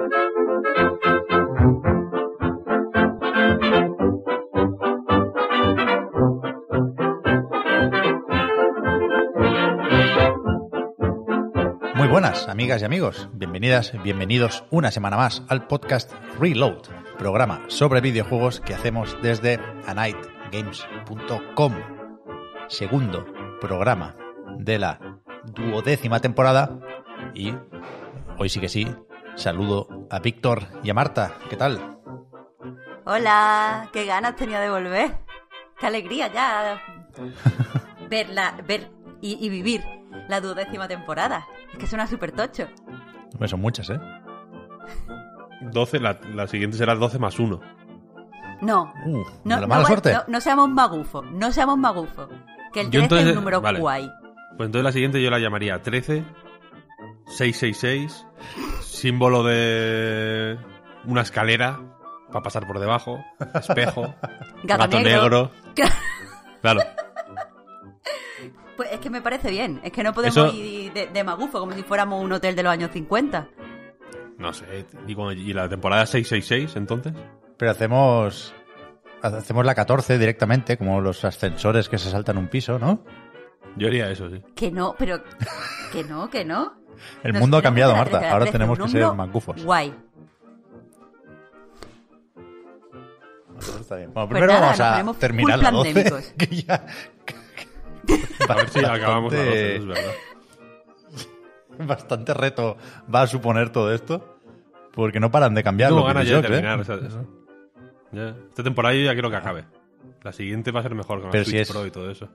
Muy buenas, amigas y amigos. Bienvenidas, bienvenidos una semana más al podcast Reload, programa sobre videojuegos que hacemos desde anightgames.com. Segundo programa de la duodécima temporada y hoy sí que sí, saludo a Víctor y a Marta. ¿Qué tal? Hola, qué ganas tenía de volver. Qué alegría ya verla, ver y, y vivir la duodécima temporada. Es que suena súper tocho. Son muchas, ¿eh? 12, la, la siguiente será 12 más 1. No, Uh, no, la no, mala va- suerte. no, no seamos magufos, no seamos magufos. Que el Yo 13 es el número vale. guay. Pues entonces la siguiente yo la llamaría 13, 666, símbolo de una escalera para pasar por debajo, espejo, Gato negro. Claro, Pues es que me parece bien. Es que no podemos Eso- ir de, de magufo como si fuéramos un hotel de los años 50. no sé. ¿Y, cuando- y la temporada 666 entonces? Pero hacemos hacemos la 14 directamente, como los ascensores que se saltan un piso, ¿no? Yo haría eso, sí. Que no, pero que no, que no. El Nos mundo ha cambiado, Marta. Ahora tenemos que ser magufos. Guay. Está bien. Bueno, Pues primero nada, vamos a terminar la 12. pandémicos. Que ya... A ver si acabamos la 12, es verdad. Bastante reto va a suponer todo esto. Porque no paran de cambiar Tengo ganas ya de videojuegos, terminar. ¿eh? esa- esa- ya. Esta temporada yo ya quiero que acabe. La siguiente va a ser mejor con Pero el si Switch es- Pro y todo eso.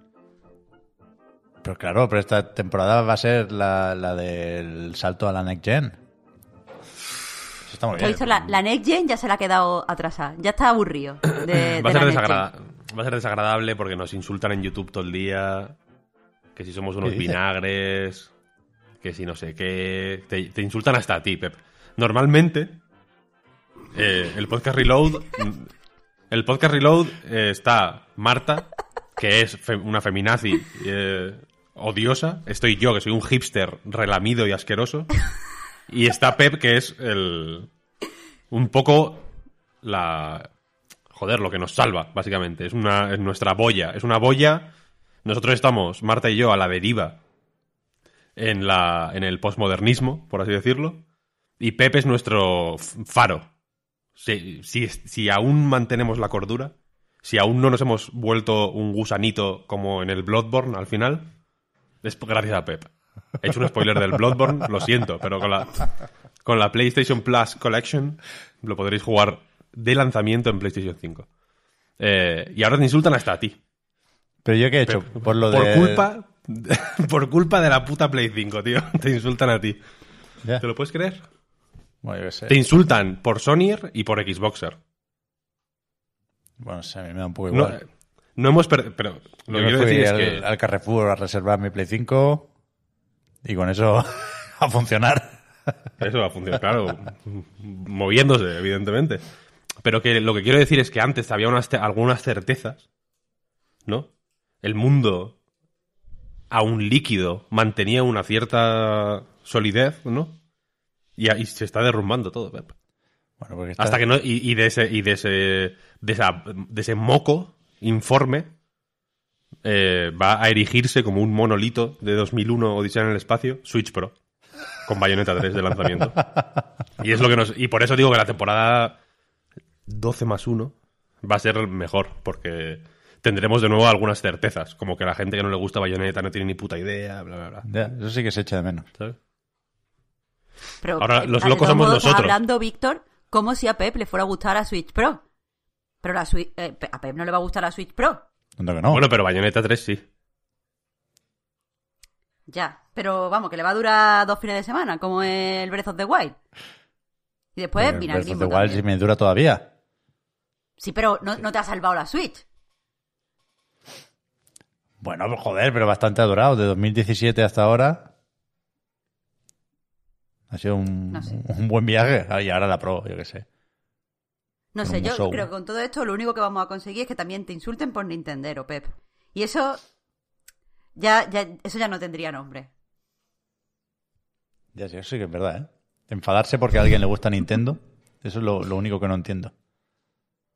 Pero claro, pero esta temporada va a ser la, la del salto a la Next Gen. Eso está muy bien. la, la Next Gen ya se la ha quedado atrasada. Ya está aburrido. De, va, a de ser desagrada- va a ser desagradable porque nos insultan en YouTube todo el día. Que si somos unos vinagres. Que si no sé qué. Te, te insultan hasta a ti, Pep. Normalmente, eh, el podcast Reload. El podcast Reload eh, está Marta, que es fe- una feminazi eh, odiosa. Estoy yo, que soy un hipster relamido y asqueroso. Y está Pep, que es el. Un poco la. Joder, lo que nos salva, básicamente. Es, una, es nuestra boya. Es una boya. Nosotros estamos, Marta y yo, a la deriva en, la, en el posmodernismo, por así decirlo. Y Pep es nuestro faro. Si, si, si aún mantenemos la cordura, si aún no nos hemos vuelto un gusanito como en el Bloodborne al final, es gracias a Pep. He hecho un spoiler del Bloodborne, lo siento, pero con la, con la PlayStation Plus Collection lo podréis jugar de lanzamiento en PlayStation 5. Eh, y ahora te insultan hasta a ti. Pero yo qué he hecho, por lo por de... culpa por culpa de la puta Play 5, tío. Te insultan a ti. ¿Te lo puedes creer? Bueno, yo qué sé. Te insultan por Sonyer y por Xboxer. Bueno, sí, a mí me da un poco igual. No hemos per- pero lo que quiero decir es al, que al Carrefour a reservar mi Play 5 y con eso a funcionar. eso va a funcionar, claro, moviéndose, evidentemente. Pero que lo que quiero decir es que antes había unas algunas certezas, ¿no? El mundo aún líquido mantenía una cierta solidez, ¿no? Y se está derrumbando todo, Pep. Bueno, porque está- Hasta que no. Y, y de ese. Y de ese. De, esa- de ese moco informe. eh, va a erigirse como un monolito de 2001 Odisea en el espacio, Switch Pro. Con Bayonetta 3 de lanzamiento. Y es lo que nos. Y por eso digo que la temporada 12 más 1 va a ser mejor. Porque tendremos de nuevo algunas certezas. Como que la gente que no le gusta Bayonetta no tiene ni puta idea, bla, bla, bla. Eso sí que se echa de menos. ¿Sabes? Pero, Ahora, eh, los locos somos nosotros. hablando, Víctor, como si a Pep le fuera a gustar la Switch Pro. Pero la Switch, eh, a Pep no le va a gustar la Switch Pro. ¿Dónde que no? Bueno, pero Bayonetta 3 sí. Ya. Pero vamos, que le va a durar dos fines de semana, como el Breath of the Wild. Y después, Pero mira, Breath of the Wild sí me dura todavía. Sí, pero no, no te ha salvado la Switch. Bueno, pues, joder, pero bastante ha durado. De 2017 hasta ahora. Ha sido un, No sé. un buen viaje. Y ahora la pro, yo qué sé. No sé, yo Musou. creo que con todo esto lo único que vamos a conseguir es que también te insulten por Nintendero, Pep. Y eso ya, ya, eso ya no tendría nombre. Ya sí, eso sí que es verdad, ¿eh? Enfadarse porque a alguien le gusta Nintendo. Eso es lo, lo único que no entiendo.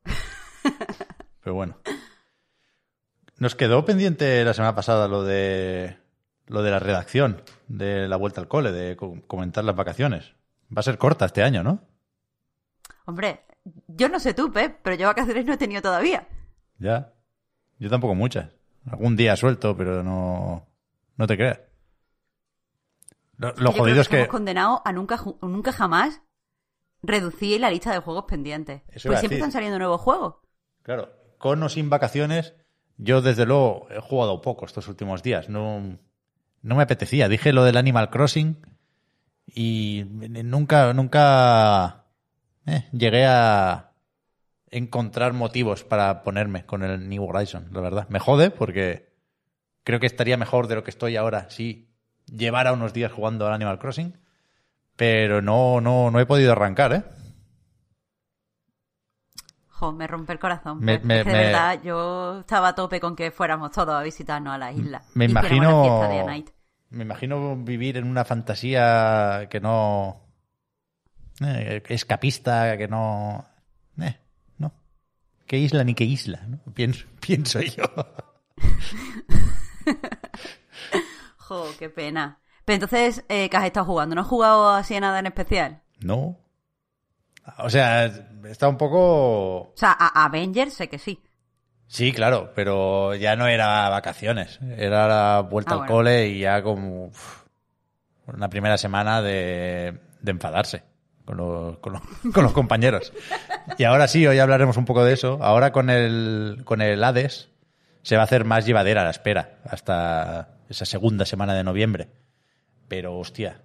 Pero bueno. Nos quedó pendiente la semana pasada lo de lo de la redacción de la vuelta al cole, de co- comentar las vacaciones. Va a ser corta este año, ¿no? Hombre, yo no sé tú, Pep, pero yo vacaciones no he tenido todavía. Ya. Yo tampoco muchas. Algún día suelto, pero no. No te creas. Lo, lo jodido es que. estamos condenados a nunca, nunca jamás reducir la lista de juegos pendientes. Eso Pues siempre están saliendo nuevos juegos. Claro, con o sin vacaciones, yo desde luego he jugado poco estos últimos días. No, no me apetecía. Dije lo del Animal Crossing y nunca, nunca eh, llegué a encontrar motivos para ponerme con el New Horizon, la verdad. Me jode porque creo que estaría mejor de lo que estoy ahora si llevara unos días jugando al Animal Crossing. Pero no, no, no he podido arrancar, ¿eh? Jo, me rompe el corazón. Me- me- me- de verdad, yo estaba a tope con que fuéramos todos a visitarnos a la isla. Me imagino. de. Me imagino vivir en una fantasía que no. Eh, escapista, que no. eh, no. ¿Qué isla ni qué isla? ¿no? Pienso, pienso yo. Jo, qué pena. Pero entonces, eh, ¿qué has estado jugando? ¿No has jugado así a nada en especial? No. O sea, está un poco. O sea, a Avengers sé que sí. Sí, claro, pero ya no era vacaciones. Era la vuelta Ah, al bueno. cole y ya como. uf, una primera semana de, de enfadarse con con, los, compañeros. Y ahora sí, hoy hablaremos un poco de eso. Ahora con el, con el Hades se va a hacer más llevadera la espera hasta esa segunda semana de noviembre. Pero, hostia.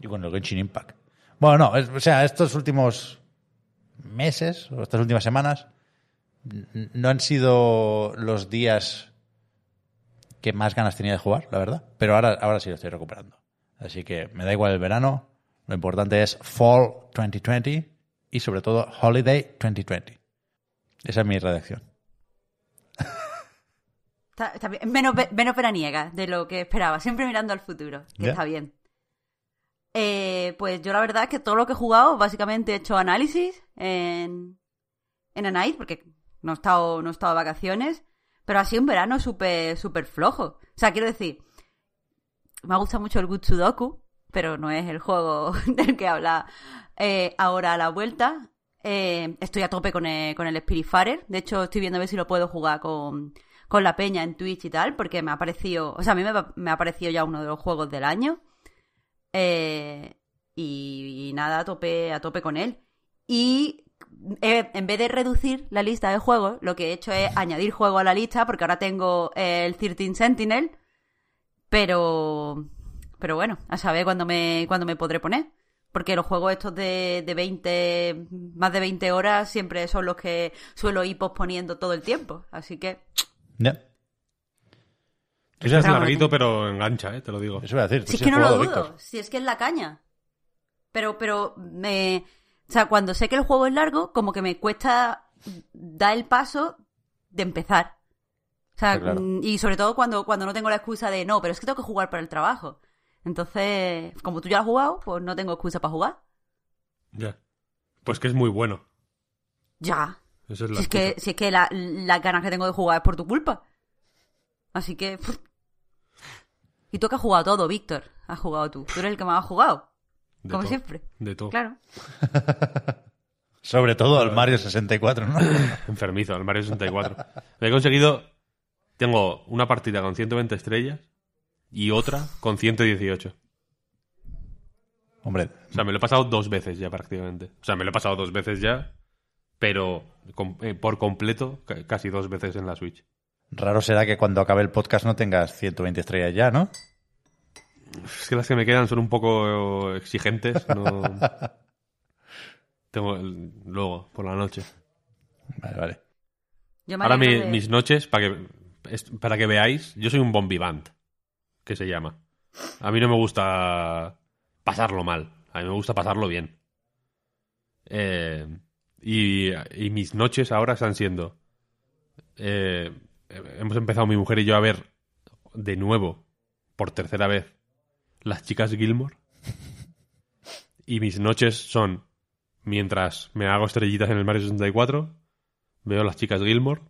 Y con el Genshin Impact. Bueno, no, es- o sea, estos últimos meses o estas últimas semanas no han sido los días que más ganas tenía de jugar, la verdad. Pero ahora, ahora sí lo estoy recuperando. Así que me da igual el verano. Lo importante es Fall 2020 y sobre todo Holiday 2020. Esa es mi redacción. Está, está bien. Menos, menos veraniega de lo que esperaba. Siempre mirando al futuro. Que está bien. Eh, pues yo la verdad es que todo lo que he jugado, básicamente he hecho análisis en, en A Night, porque no he estado, no he estado de vacaciones, pero ha sido un verano súper súper flojo. O sea, quiero decir, me ha gustado mucho el Good Sudoku, pero no es el juego del que habla eh, ahora a la vuelta. Eh, estoy a tope con el, con el Spiritfarer. De hecho, estoy viendo a ver si lo puedo jugar con, con la peña en Twitch y tal, porque me ha parecido, o sea, a mí me, ha parecido ya uno de los juegos del año. Eh, y, y nada, a tope, a tope con él. Y eh, en vez de reducir la lista de juegos, lo que he hecho es añadir juegos a la lista, porque ahora tengo el 13 Sentinel, pero pero bueno, a saber cuándo me, cuándo me podré poner. Porque los juegos estos de, de 20, más de 20 horas siempre son los que suelo ir posponiendo todo el tiempo. Así que, Ya. Es larguito, pero engancha, ¿eh? te lo digo. Eso voy a decir. si es sí que no lo dudo, Víctor. si es que es la caña. Pero, pero me... O sea, cuando sé que el juego es largo, como que me cuesta dar el paso de empezar. O sea, claro. mm, y sobre todo cuando, cuando no tengo la excusa de no, pero es que tengo que jugar para el trabajo. Entonces, como tú ya has jugado, pues no tengo excusa para jugar. Ya. Pues que es muy bueno. Ya. Eso es la Si es que, si es que la- las ganas que tengo de jugar es por tu culpa. Así que. pff. Y tú que has jugado todo, Víctor. Has jugado tú. Tú eres el que más ha jugado. De como todo. siempre. De todo. Claro. Sobre todo al Mario 64, ¿no? Enfermizo, el Mario 64. Me he conseguido. Tengo una partida con 120 estrellas y otra con 118. Hombre, O sea, me lo he pasado dos veces ya prácticamente. O sea, me lo he pasado dos veces ya, pero com- eh, por completo ca- casi dos veces en la Switch. raro será que cuando acabe el podcast no tengas 120 estrellas ya, ¿no? Es que las que me quedan son un poco exigentes. No... Tengo el- luego, por la noche. Vale, vale. Ahora mi- alegro de- mis noches, para que, para que veáis, yo soy un bombivant, que se llama. A mí no me gusta pasarlo mal, a mí me gusta pasarlo bien. Eh, y, y mis noches ahora están siendo... eh, hemos empezado mi mujer y yo a ver de nuevo, por tercera vez, las chicas Gilmore. Y mis noches son, mientras me hago estrellitas en el Mario 64, veo las chicas Gilmore.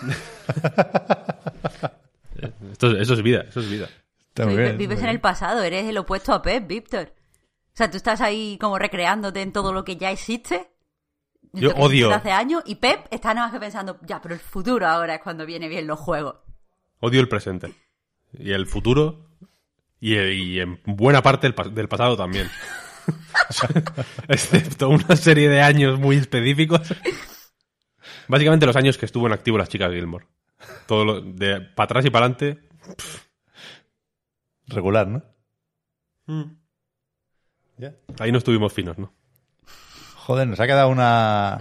Esto, eso es vida, eso es vida. Está muy Vive- bien, vives muy en el pasado, eres el opuesto a Pep, Víctor. O sea, tú estás ahí como recreándote en todo lo que ya existe. Yo odio- Hace años, y Pep está nada más que pensando, ya, pero el futuro ahora es cuando viene bien los juegos. Odio el presente. Y el futuro. Y, y en buena parte el del pasado también. Excepto una serie de años muy específicos. Básicamente los años que estuvo en activo las chicas Gilmore. Todo lo, de para atrás y para adelante. Regular, ¿no? Ahí no estuvimos finos, ¿no? Joder, nos ha quedado una,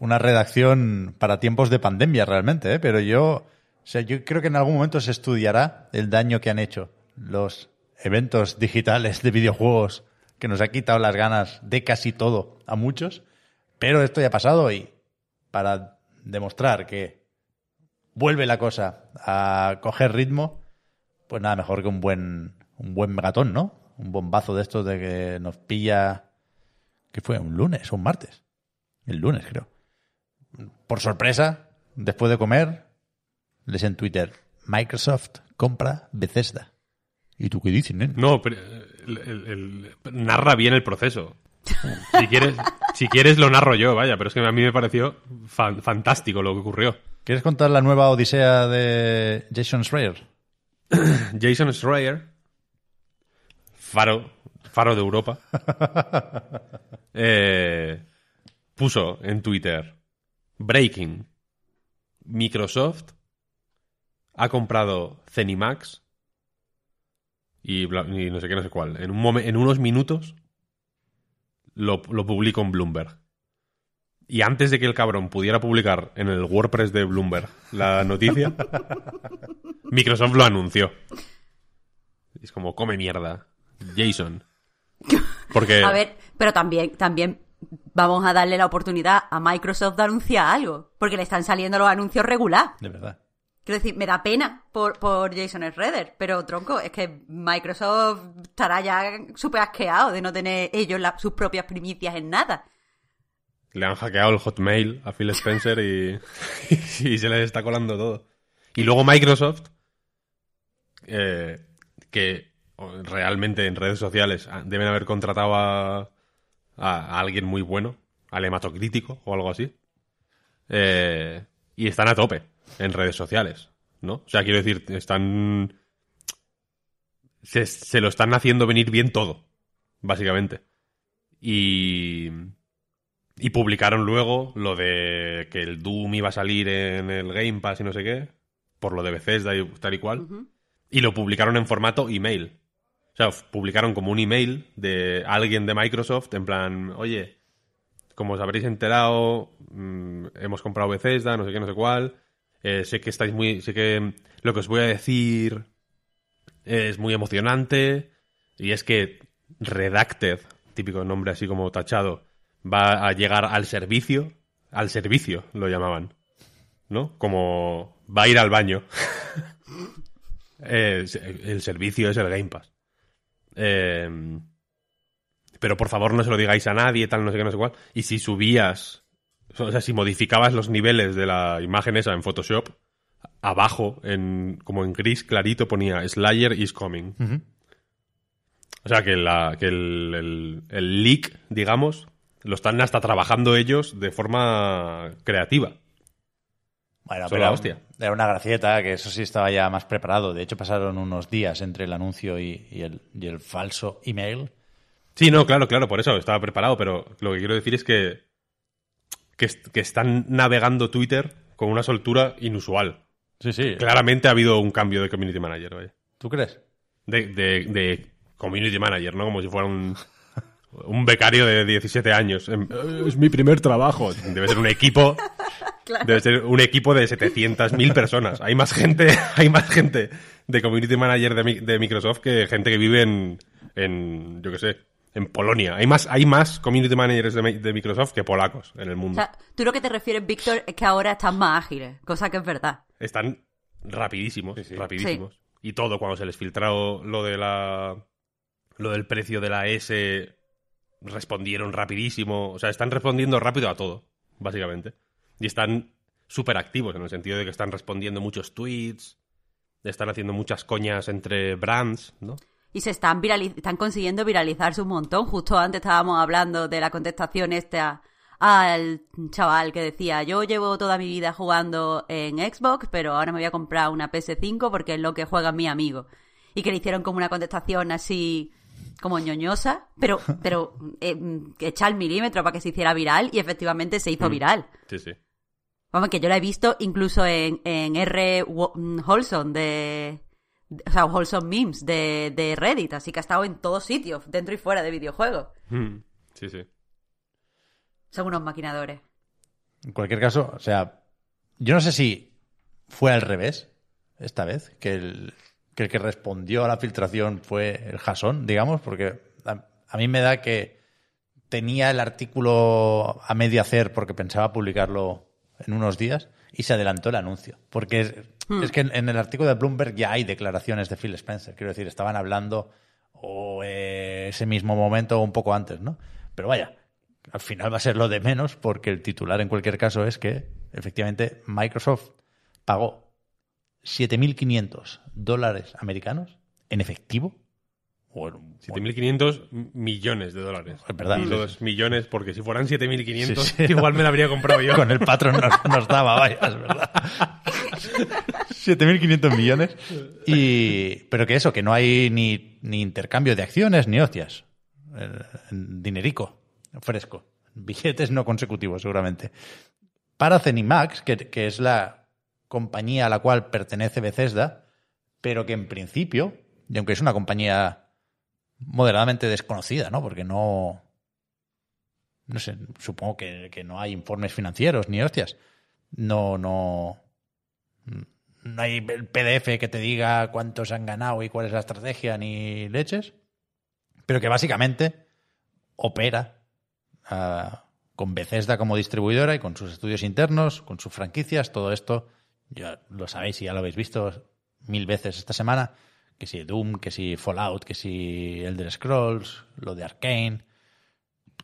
una redacción para tiempos de pandemia realmente, ¿eh? Pero yo, o sea, yo creo que en algún momento se estudiará el daño que han hecho los eventos digitales de videojuegos que nos ha quitado las ganas de casi todo a muchos. Pero esto ya ha pasado y para demostrar que vuelve la cosa a coger ritmo, pues nada mejor que un buen, un buen megatón, ¿no? Un bombazo de estos de que nos pilla que fue un lunes o un martes. El lunes, creo. Por sorpresa, después de comer, les en Twitter, Microsoft compra Bethesda. ¿Y tú qué dices, nen? No, pero narra bien el proceso. Si quieres, si quieres lo narro yo, vaya, pero es que a mí me pareció fan- fantástico lo que ocurrió. ¿Quieres contar la nueva odisea de Jason Schreier? Jason Schreier, faro, faro de Europa, eh, puso en Twitter, Breaking, Microsoft ha comprado Zenimax y, bla- y no sé qué, no sé cuál. En, un momen- en unos minutos lo, lo publico en Bloomberg. Y antes de que el cabrón pudiera publicar en el WordPress de Bloomberg la noticia, Microsoft lo anunció. Es como, come mierda. Jason. Porque... A ver, pero también, también vamos a darle la oportunidad a Microsoft de anunciar algo, porque le están saliendo los anuncios regular. De verdad. Quiero decir, me da pena por, por Jason Schroeder, pero tronco, es que Microsoft estará ya súper asqueado de no tener ellos la- sus propias primicias en nada. Le han hackeado el Hotmail a Phil Spencer y, se les está colando todo. Y luego Microsoft, eh, que realmente en redes sociales ah, deben haber contratado a, a- alguien muy bueno, al hematocrítico o algo así. Eh, y están a tope en redes sociales, ¿no? O sea, quiero decir, están... Se lo están haciendo venir bien todo, básicamente. Y... Y publicaron luego lo de que el Doom iba a salir en el Game Pass y no sé qué, por lo de Bethesda y tal y cual. Y lo publicaron en formato email. O sea, publicaron como un email de alguien de Microsoft en plan, oye, como os habréis enterado, mm, hemos comprado Bethesda, no sé qué, no sé cuál. Eh, sé que estáis muy. Sé que lo que os voy a decir es muy emocionante. Y es que Redacted, típico nombre así como tachado, va a llegar al servicio. Al servicio lo llamaban. ¿No? Como va a ir al baño. Eh, el servicio es el Game Pass. Eh, pero por favor no se lo digáis a nadie, tal, no sé qué, no sé cuál. Y si subías, o sea, si modificabas los niveles de la imagen esa en Photoshop, abajo, en, como en gris clarito, ponía Slayer is coming. O sea, que, la, que el, el- el leak, digamos, lo están hasta trabajando ellos de forma creativa. Bueno, Son pero la hostia. era una gracieta, que eso sí estaba ya más preparado. De hecho, pasaron unos días entre el anuncio y, y el, y el falso email. Sí, no, claro, claro, por eso estaba preparado, pero lo que quiero decir es que, que, que están navegando Twitter con una soltura inusual. Sí, sí. Claramente ha habido un cambio de community manager, vaya. ¿Tú crees? De, de, de community manager, ¿no? Como si fuera un, un becario de 17 años. Em, "Eh, Es mi primer trabajo. Debe ser un equipo. Debe ser un equipo de 700.000 personas. Hay más gente, hay más gente de community manager de, de Microsoft que gente que vive en, en yo qué sé, en Polonia. Hay más, hay más community managers de, Mi- de Microsoft que polacos en el O mundo. sea, tú lo que te refieres, Víctor, es que ahora están más ágiles, cosa que es verdad. Están rapidísimos, rapidísimos. Y todo, cuando se les filtró lo de la. lo del precio de la S, respondieron rapidísimo. O sea, están respondiendo rápido a todo, básicamente. Y están súper activos, en el sentido de que están respondiendo muchos tweets, están haciendo muchas coñas entre brands, ¿no? Y se están, virali- están consiguiendo viralizarse un montón. Justo antes estábamos hablando de la contestación esta al chaval que decía, yo llevo toda mi vida jugando en Xbox, pero ahora me voy a comprar una PS5 porque es lo que juega mi amigo. Y que le hicieron como una contestación así como ñoñosa, pero, pero eh, echa el milímetro para que se hiciera viral y efectivamente se hizo viral. Sí, sí. Vamos, que yo la he visto incluso en, en R. Mm, Wholesome de, O sea, Wholesome Memes de, de Reddit, así que ha estado en todos sitios, dentro y fuera de videojuegos. Mm, Sí, sí. Son unos maquinadores. En cualquier caso, o sea, yo no sé si fue al revés esta vez, que el que, el que respondió a la filtración fue el Jason, digamos, porque a, a mí me da que tenía el artículo a medio hacer porque pensaba publicarlo en unos días y se adelantó el anuncio. Porque es, es que en, en el artículo de Bloomberg ya hay declaraciones de Phil Spencer. Quiero decir, estaban hablando o eh, ese mismo momento o un poco antes, ¿no? Pero vaya, al final va a ser lo de menos porque el titular en cualquier caso es que efectivamente Microsoft pagó 7.500 dólares americanos en efectivo. O en- 7.500 millones de dólares. Es verdad, Y los millones, porque si fueran 7.500, Sí, sí. igual me la habría comprado yo. Con el patrón nos, nos daba, vaya, es verdad. 7.500 millones. Y, pero que eso, que no hay ni, ni intercambio de acciones ni hostias. Eh, Dinerico, fresco. Billetes no consecutivos, seguramente. Para Zenimax, que, que es la compañía a la cual pertenece Bethesda, pero que en principio, y aunque es una compañía moderadamente desconocida, ¿no? Porque no, no sé, supongo que, no hay informes financieros ni hostias. No, no. No hay el PDF que te diga cuántos han ganado y cuál es la estrategia ni leches. Pero que básicamente opera ah, con Bethesda como distribuidora y con sus estudios internos, con sus franquicias, todo esto. Ya lo sabéis y ya lo habéis visto mil veces esta semana. Que si Doom, que si Fallout, que si Elder Scrolls, lo de Arkane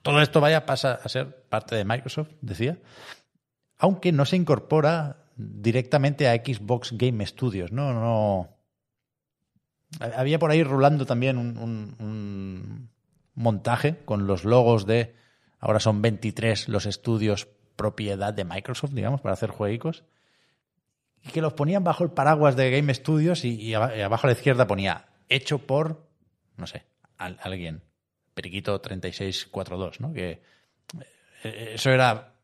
todo esto vaya pasa a ser parte de Microsoft, decía, aunque no se incorpora directamente a Xbox Game Studios, no, no. Había por ahí rulando también un, un- montaje con los logos de, ahora son 23 los estudios propiedad de Microsoft, digamos, para hacer jueguicos, y que los ponían bajo el paraguas de Game Studios y, y aba- y abajo a la izquierda ponía hecho por, no sé, al- alguien, Periquito 3642, ¿no? Que eh, eso era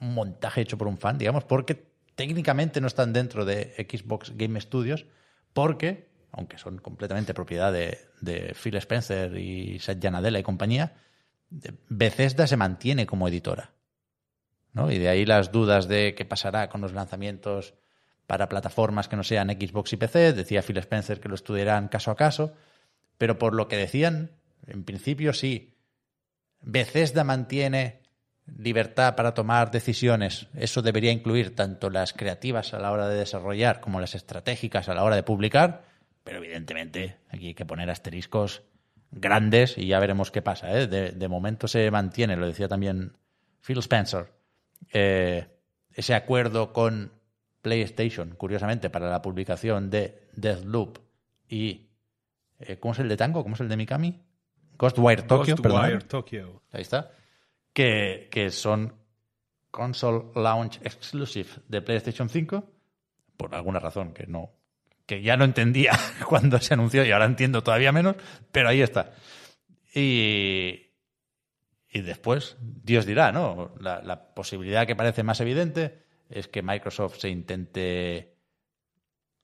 un montaje hecho por un fan, digamos, porque técnicamente no están dentro de Xbox Game Studios, porque, aunque son completamente propiedad de, Phil Spencer y Satya Nadella y compañía, Bethesda se mantiene como editora. ¿no? Y de ahí las dudas de qué pasará con los lanzamientos para plataformas que no sean Xbox y PC. Decía Phil Spencer que lo estudiarán caso a caso, pero por lo que decían, en principio sí. Bethesda mantiene libertad para tomar decisiones. Eso debería incluir tanto las creativas a la hora de desarrollar como las estratégicas a la hora de publicar. Pero evidentemente aquí hay que poner asteriscos grandes y ya veremos qué pasa. ¿eh? De, momento se mantiene, lo decía también Phil Spencer, eh, ese acuerdo con PlayStation, curiosamente, para la publicación de Deathloop y... eh, ¿Cómo es el de Tango? ¿Cómo es el de Mikami? Ghostwire Tokyo, perdón. Ghostwire Tokyo. Ahí está. Que, que son console launch exclusive de PlayStation 5, por alguna razón que no que ya no entendía cuando se anunció y ahora entiendo todavía menos, pero ahí está. Y, y después, Dios dirá, ¿no? La, la posibilidad que parece más evidente es que Microsoft se intente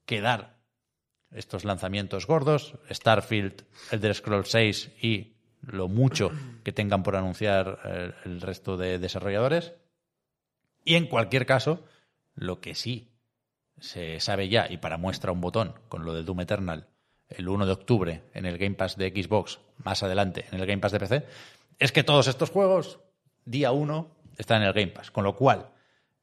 quedar estos lanzamientos gordos, Starfield, Elder Scrolls 6 y lo mucho que tengan por anunciar eh, el resto de desarrolladores. Y en cualquier caso, lo que sí se sabe ya, y para muestra un botón con lo de Doom Eternal, el 1 de octubre en el Game Pass de Xbox, más adelante en el Game Pass de PC, es que todos estos juegos, día 1, están en el Game Pass. Con lo cual,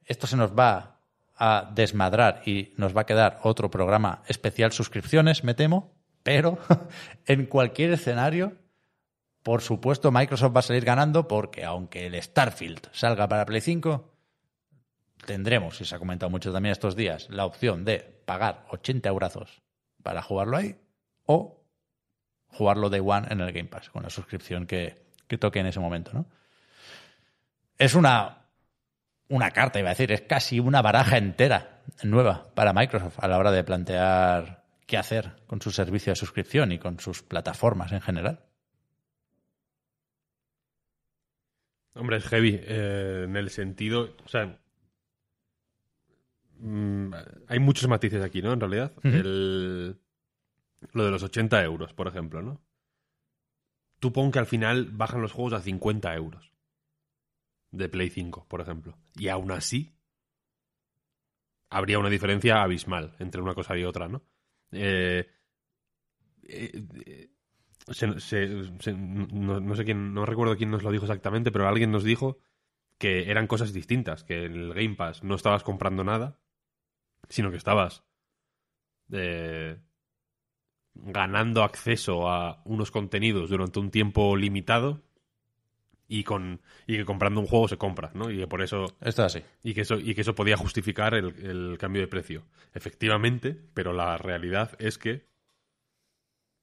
esto se nos va a desmadrar y nos va a quedar otro programa especial suscripciones, me temo, pero en cualquier escenario, por supuesto, Microsoft va a salir ganando porque aunque el Starfield salga para Play 5, tendremos, y se ha comentado mucho también estos días, la opción de pagar 80 euros para jugarlo ahí o jugarlo Day One en el Game Pass, con la suscripción que, que toque en ese momento, ¿no? Es una, una carta, iba a decir, es casi una baraja entera nueva para Microsoft a la hora de plantear qué hacer con su servicio de suscripción y con sus plataformas en general. Hombre, es heavy eh, en el sentido, o sea, mm, hay muchos matices aquí, ¿no? En realidad, el, lo de los 80 euros, por ejemplo, ¿no? Tú pon que al final bajan los juegos a 50 euros de Play 5, por ejemplo, y aún así habría una diferencia abismal entre una cosa y otra, ¿no? Eh, eh, no, no sé quién, no recuerdo quién nos lo dijo exactamente, pero alguien nos dijo que eran cosas distintas, que en el Game Pass no estabas comprando nada, sino que estabas eh, ganando acceso a unos contenidos durante un tiempo limitado y con y que comprando un juego se compra, ¿no? Y que por eso Esto es así. y que eso, y que eso podía justificar el, el cambio de precio. Efectivamente, pero la realidad es que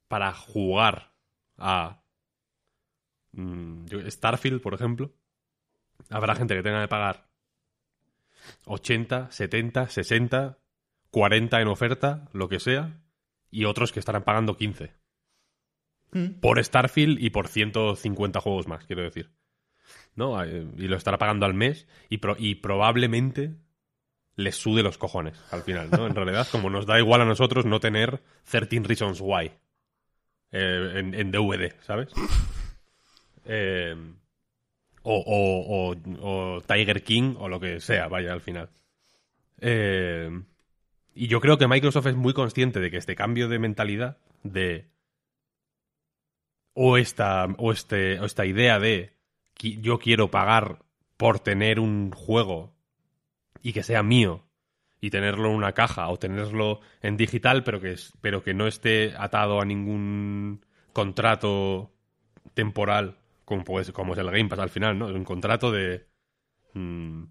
para jugar a mm, Starfield, por ejemplo, habrá gente que tenga que pagar 80, 70, 60, 40 en oferta, lo que sea, y otros que estarán pagando 15. Por Starfield y por 150 juegos más, quiero decir. ¿No? Eh, Y lo estará pagando al mes y, pro- y probablemente les sude los cojones al final, ¿no? En realidad, como nos da igual a nosotros no tener 13 Reasons Why eh, en, en DVD, ¿sabes? Eh, o, o- o- o Tiger King o lo que sea, vaya, al final. Eh, y yo creo que Microsoft es muy consciente de que este cambio de mentalidad, de o esta, o este, o esta idea de yo quiero pagar por tener un juego y que sea mío y tenerlo en una caja o tenerlo en digital pero que, pero que no esté atado a ningún contrato temporal como, pues, como es el Game Pass al final, ¿no? Es un contrato de mm,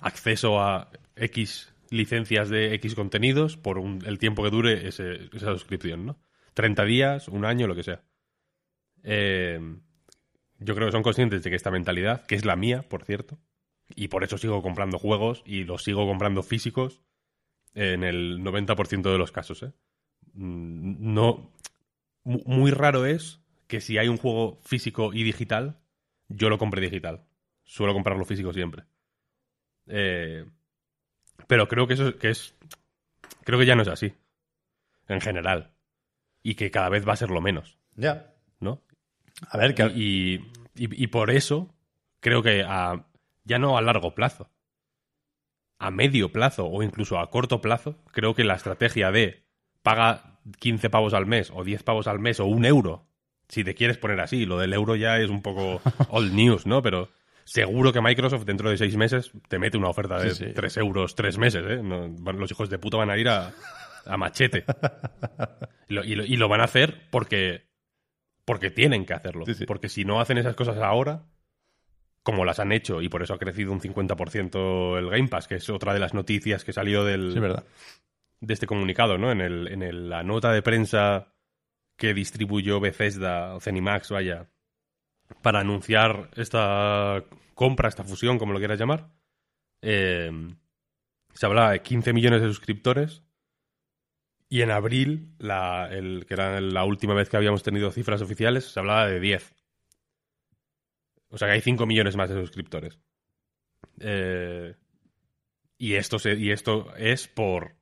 acceso a X licencias de X contenidos por un- el tiempo que dure esa suscripción, ¿no? 30 días, un año, lo que sea. Eh, yo creo que son conscientes de que esta mentalidad, que es la mía, por cierto, y por eso sigo comprando juegos y los sigo comprando físicos en el 90% de los casos. ¿eh? Mm, No, mu- muy raro es que si hay un juego físico y digital, yo lo compre digital. Suelo comprarlo físico siempre. Eh, pero creo que eso que es. Creo que ya no es así. En general. Y que cada vez va a ser lo menos. Ya. ¿No? A ver, que Y, y- y por eso creo que a, ya no a largo plazo, a medio plazo o incluso a corto plazo, creo que la estrategia de paga 15 pavos al mes o 10 pavos al mes o un euro, si te quieres poner así, lo del euro ya es un poco old news, ¿no? Pero seguro que Microsoft dentro de seis meses te mete una oferta de Sí, sí. 3 euros tres meses, ¿eh? No, los hijos de puta van a ir a, a machete. Y lo, y lo- y lo van a hacer porque porque tienen que hacerlo. Sí, sí. Porque si no hacen esas cosas ahora, como las han hecho, y por eso ha crecido un 50% el Game Pass, que es otra de las noticias que salió del, Sí, verdad. de este comunicado, ¿no? En, el, en el- la nota de prensa que distribuyó Bethesda, o Zenimax, vaya, para anunciar esta compra, esta fusión, como lo quieras llamar, eh, se hablaba de 15 millones de suscriptores y en abril, la, el, que era la última vez que habíamos tenido cifras oficiales, se hablaba de 10. O sea que hay 5 millones más de suscriptores. Eh, y, esto se- y esto es por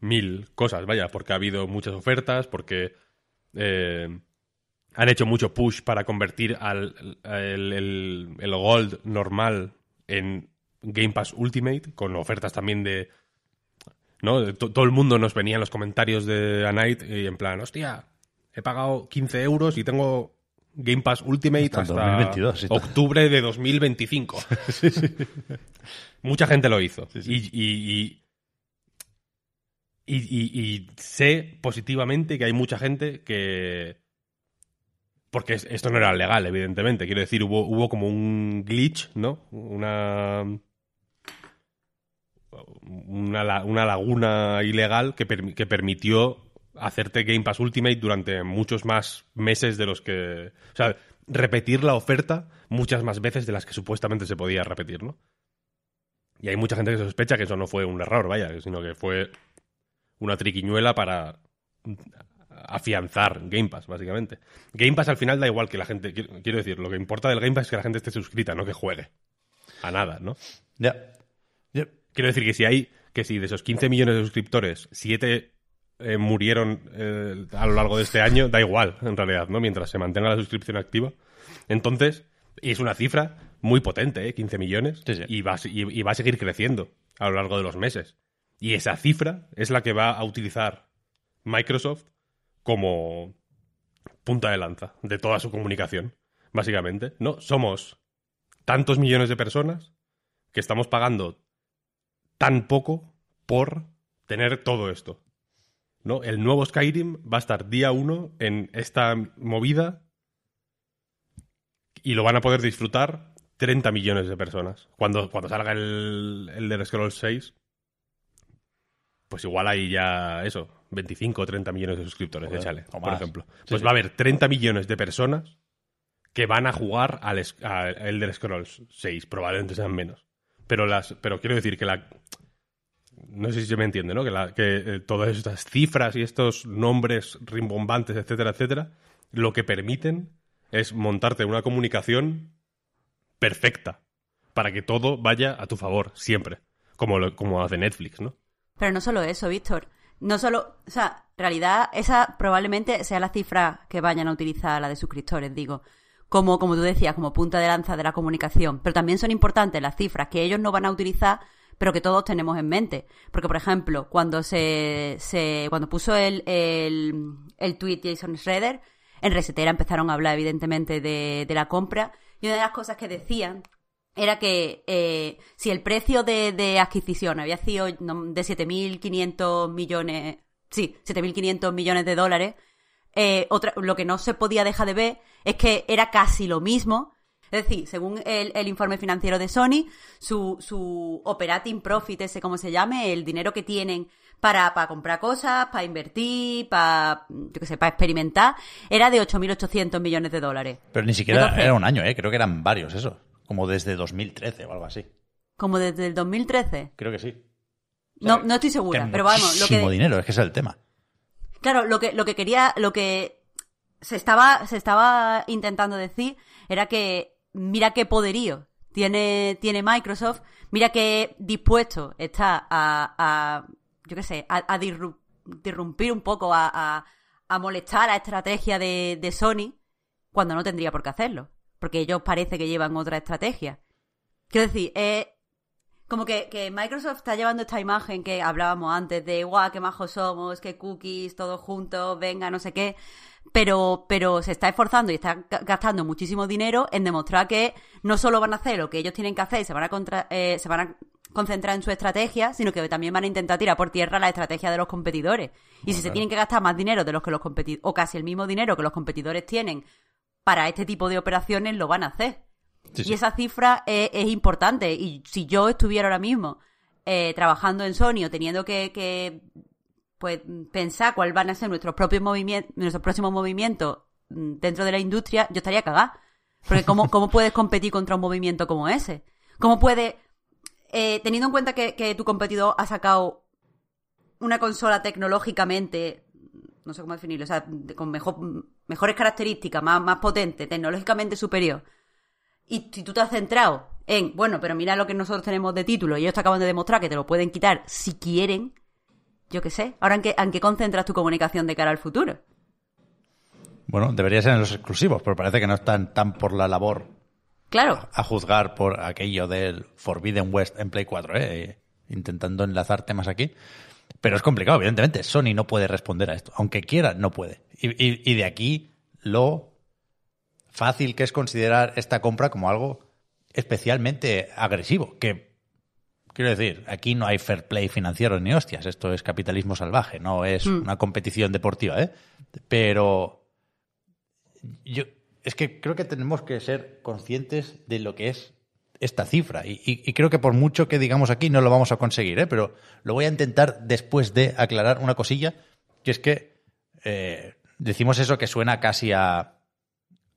mil cosas, vaya, porque ha habido muchas ofertas, porque eh, han hecho mucho push para convertir al el, el- el Gold normal en Game Pass Ultimate, con ofertas también de... ¿no? Todo el mundo nos venía en los comentarios de A Night y en plan, hostia, he pagado 15 euros y tengo Game Pass Ultimate Hasta hasta, el 2022, sí. octubre de 2025. Mucha gente lo hizo. Y, y- y- y- sé positivamente que hay mucha gente que... Porque es- esto no era legal, evidentemente. Quiero decir, hubo, hubo como un glitch, ¿no? Una... Una, la- una laguna ilegal que, que permitió hacerte Game Pass Ultimate durante muchos más meses de los que... O sea, repetir la oferta muchas más veces de las que supuestamente se podía repetir, ¿no? Y hay mucha gente que sospecha que eso no fue un error, vaya, sino que fue una triquiñuela para afianzar Game Pass, básicamente. Game Pass al final da igual que la gente... Quiero decir, lo que importa del Game Pass es que la gente esté suscrita, no que juegue. A nada, ¿no? Ya. Quiero decir que si hay, que si de esos 15 millones de suscriptores, 7 eh, murieron eh, a lo largo de este año, da igual, en realidad, ¿no? Mientras se mantenga la suscripción activa. Entonces, y es una cifra muy potente, ¿eh? 15 millones. Sí, sí. Y, va, y va a seguir creciendo a lo largo de los meses. Y esa cifra es la que va a utilizar Microsoft como punta de lanza de toda su comunicación, básicamente. No, somos tantos millones de personas que estamos pagando tan poco por tener todo esto. ¿No? El nuevo Skyrim va a estar día uno en esta movida y lo van a poder disfrutar 30 millones de personas. Cuando, cuando salga el, el de Scrolls 6, pues igual hay ya eso, 25 o 30 millones de suscriptores, Joder, échale, o por ejemplo. Pues sí. va a haber 30 millones de personas que van a jugar al a Elder Scrolls 6, probablemente sean menos. Pero las pero quiero decir que la no sé si se me entiende, ¿no? Que, la- que eh, todas estas cifras y estos nombres rimbombantes, etcétera, etcétera, lo que permiten es montarte una comunicación perfecta para que todo vaya a tu favor, siempre. Como, lo- como hace Netflix, ¿no? Pero no solo eso, Víctor. No solo, o sea, en realidad esa probablemente sea la cifra que vayan a utilizar la de suscriptores, digo. Como, como tú decías, como punta de lanza de la comunicación. Pero también son importantes las cifras que ellos no van a utilizar, pero que todos tenemos en mente. Porque, por ejemplo, cuando se, se cuando puso el, el, el tweet Jason Schroeder, en Resetera empezaron a hablar, evidentemente, de, de la compra. Y una de las cosas que decían era que eh, si el precio de, de adquisición había sido de 7.500 millones, sí, 7.500 millones de dólares, eh, otra, lo que no se podía dejar de ver es que era casi lo mismo. Es decir, según el, el informe financiero de Sony, su, su operating profit, ese como se llame, el dinero que tienen para, para comprar cosas, para invertir, para, yo qué sé, para experimentar, era de 8.800 millones de dólares. Pero ni siquiera Entonces- era un año, ¿eh? Creo que eran varios, eso. Como desde 2013 o algo así. Como desde el 2013. Creo que sí. No, no estoy segura, Que pero vamos, lo muchísimo que, dinero, es que ese es el tema. Claro, lo que, lo que quería, lo que se estaba, se estaba intentando decir era que mira qué poderío tiene, tiene Microsoft, mira qué dispuesto está a, yo qué sé, a, a disru- disrumpir un poco, a, a, a molestar la estrategia de, de Sony cuando no tendría por qué hacerlo. Porque ellos parece que llevan otra estrategia. Quiero decir, eh, como que, que Microsoft está llevando esta imagen que hablábamos antes de, guau, qué majos somos, qué cookies, todos juntos, venga, no sé qué. Pero, pero se está esforzando y está ga- gastando muchísimo dinero en demostrar que no solo van a hacer lo que ellos tienen que hacer y se van a, contra- eh, se van a concentrar en su estrategia, sino que también van a intentar tirar por tierra la estrategia de los competidores. Y si se tienen que gastar más dinero de los que los competidores, o casi el mismo dinero que los competidores tienen para este tipo de operaciones, lo van a hacer. Sí, sí. Y esa cifra es, es importante. Y si yo estuviera ahora mismo eh, trabajando en Sony o teniendo que, que, pues pensar cuáles van a ser nuestros propios movimientos, nuestros próximos movimientos mm, dentro de la industria, yo estaría cagada. Porque ¿cómo, cómo puedes competir contra un movimiento como ese? ¿Cómo puedes, eh, teniendo en cuenta que, que tu competidor ha sacado una consola tecnológicamente, no sé cómo definirlo, o sea, con mejor, mejores características, más, más potente, tecnológicamente superior, y si tú te has centrado en, bueno, pero mira lo que nosotros tenemos de título y ellos te acaban de demostrar que te lo pueden quitar si quieren, yo qué sé, ahora en qué, en qué concentras tu comunicación de cara al futuro. Bueno, debería ser en los exclusivos, pero parece que no están tan por la labor Claro, a juzgar por aquello del Forbidden West en Play 4, ¿eh? intentando enlazar temas aquí. Pero es complicado, evidentemente. Sony no puede responder a esto. Aunque quiera, no puede. Y, y- y de aquí lo fácil que es considerar esta compra como algo especialmente agresivo. Que, quiero decir, aquí no hay fair play financiero ni hostias. Esto es capitalismo salvaje, no es una competición deportiva, ¿eh? Pero yo es que creo que tenemos que ser conscientes de lo que es esta cifra y, y- y creo que por mucho que digamos aquí no lo vamos a conseguir, ¿eh? pero lo voy a intentar después de aclarar una cosilla, que es que eh, decimos eso que suena casi a,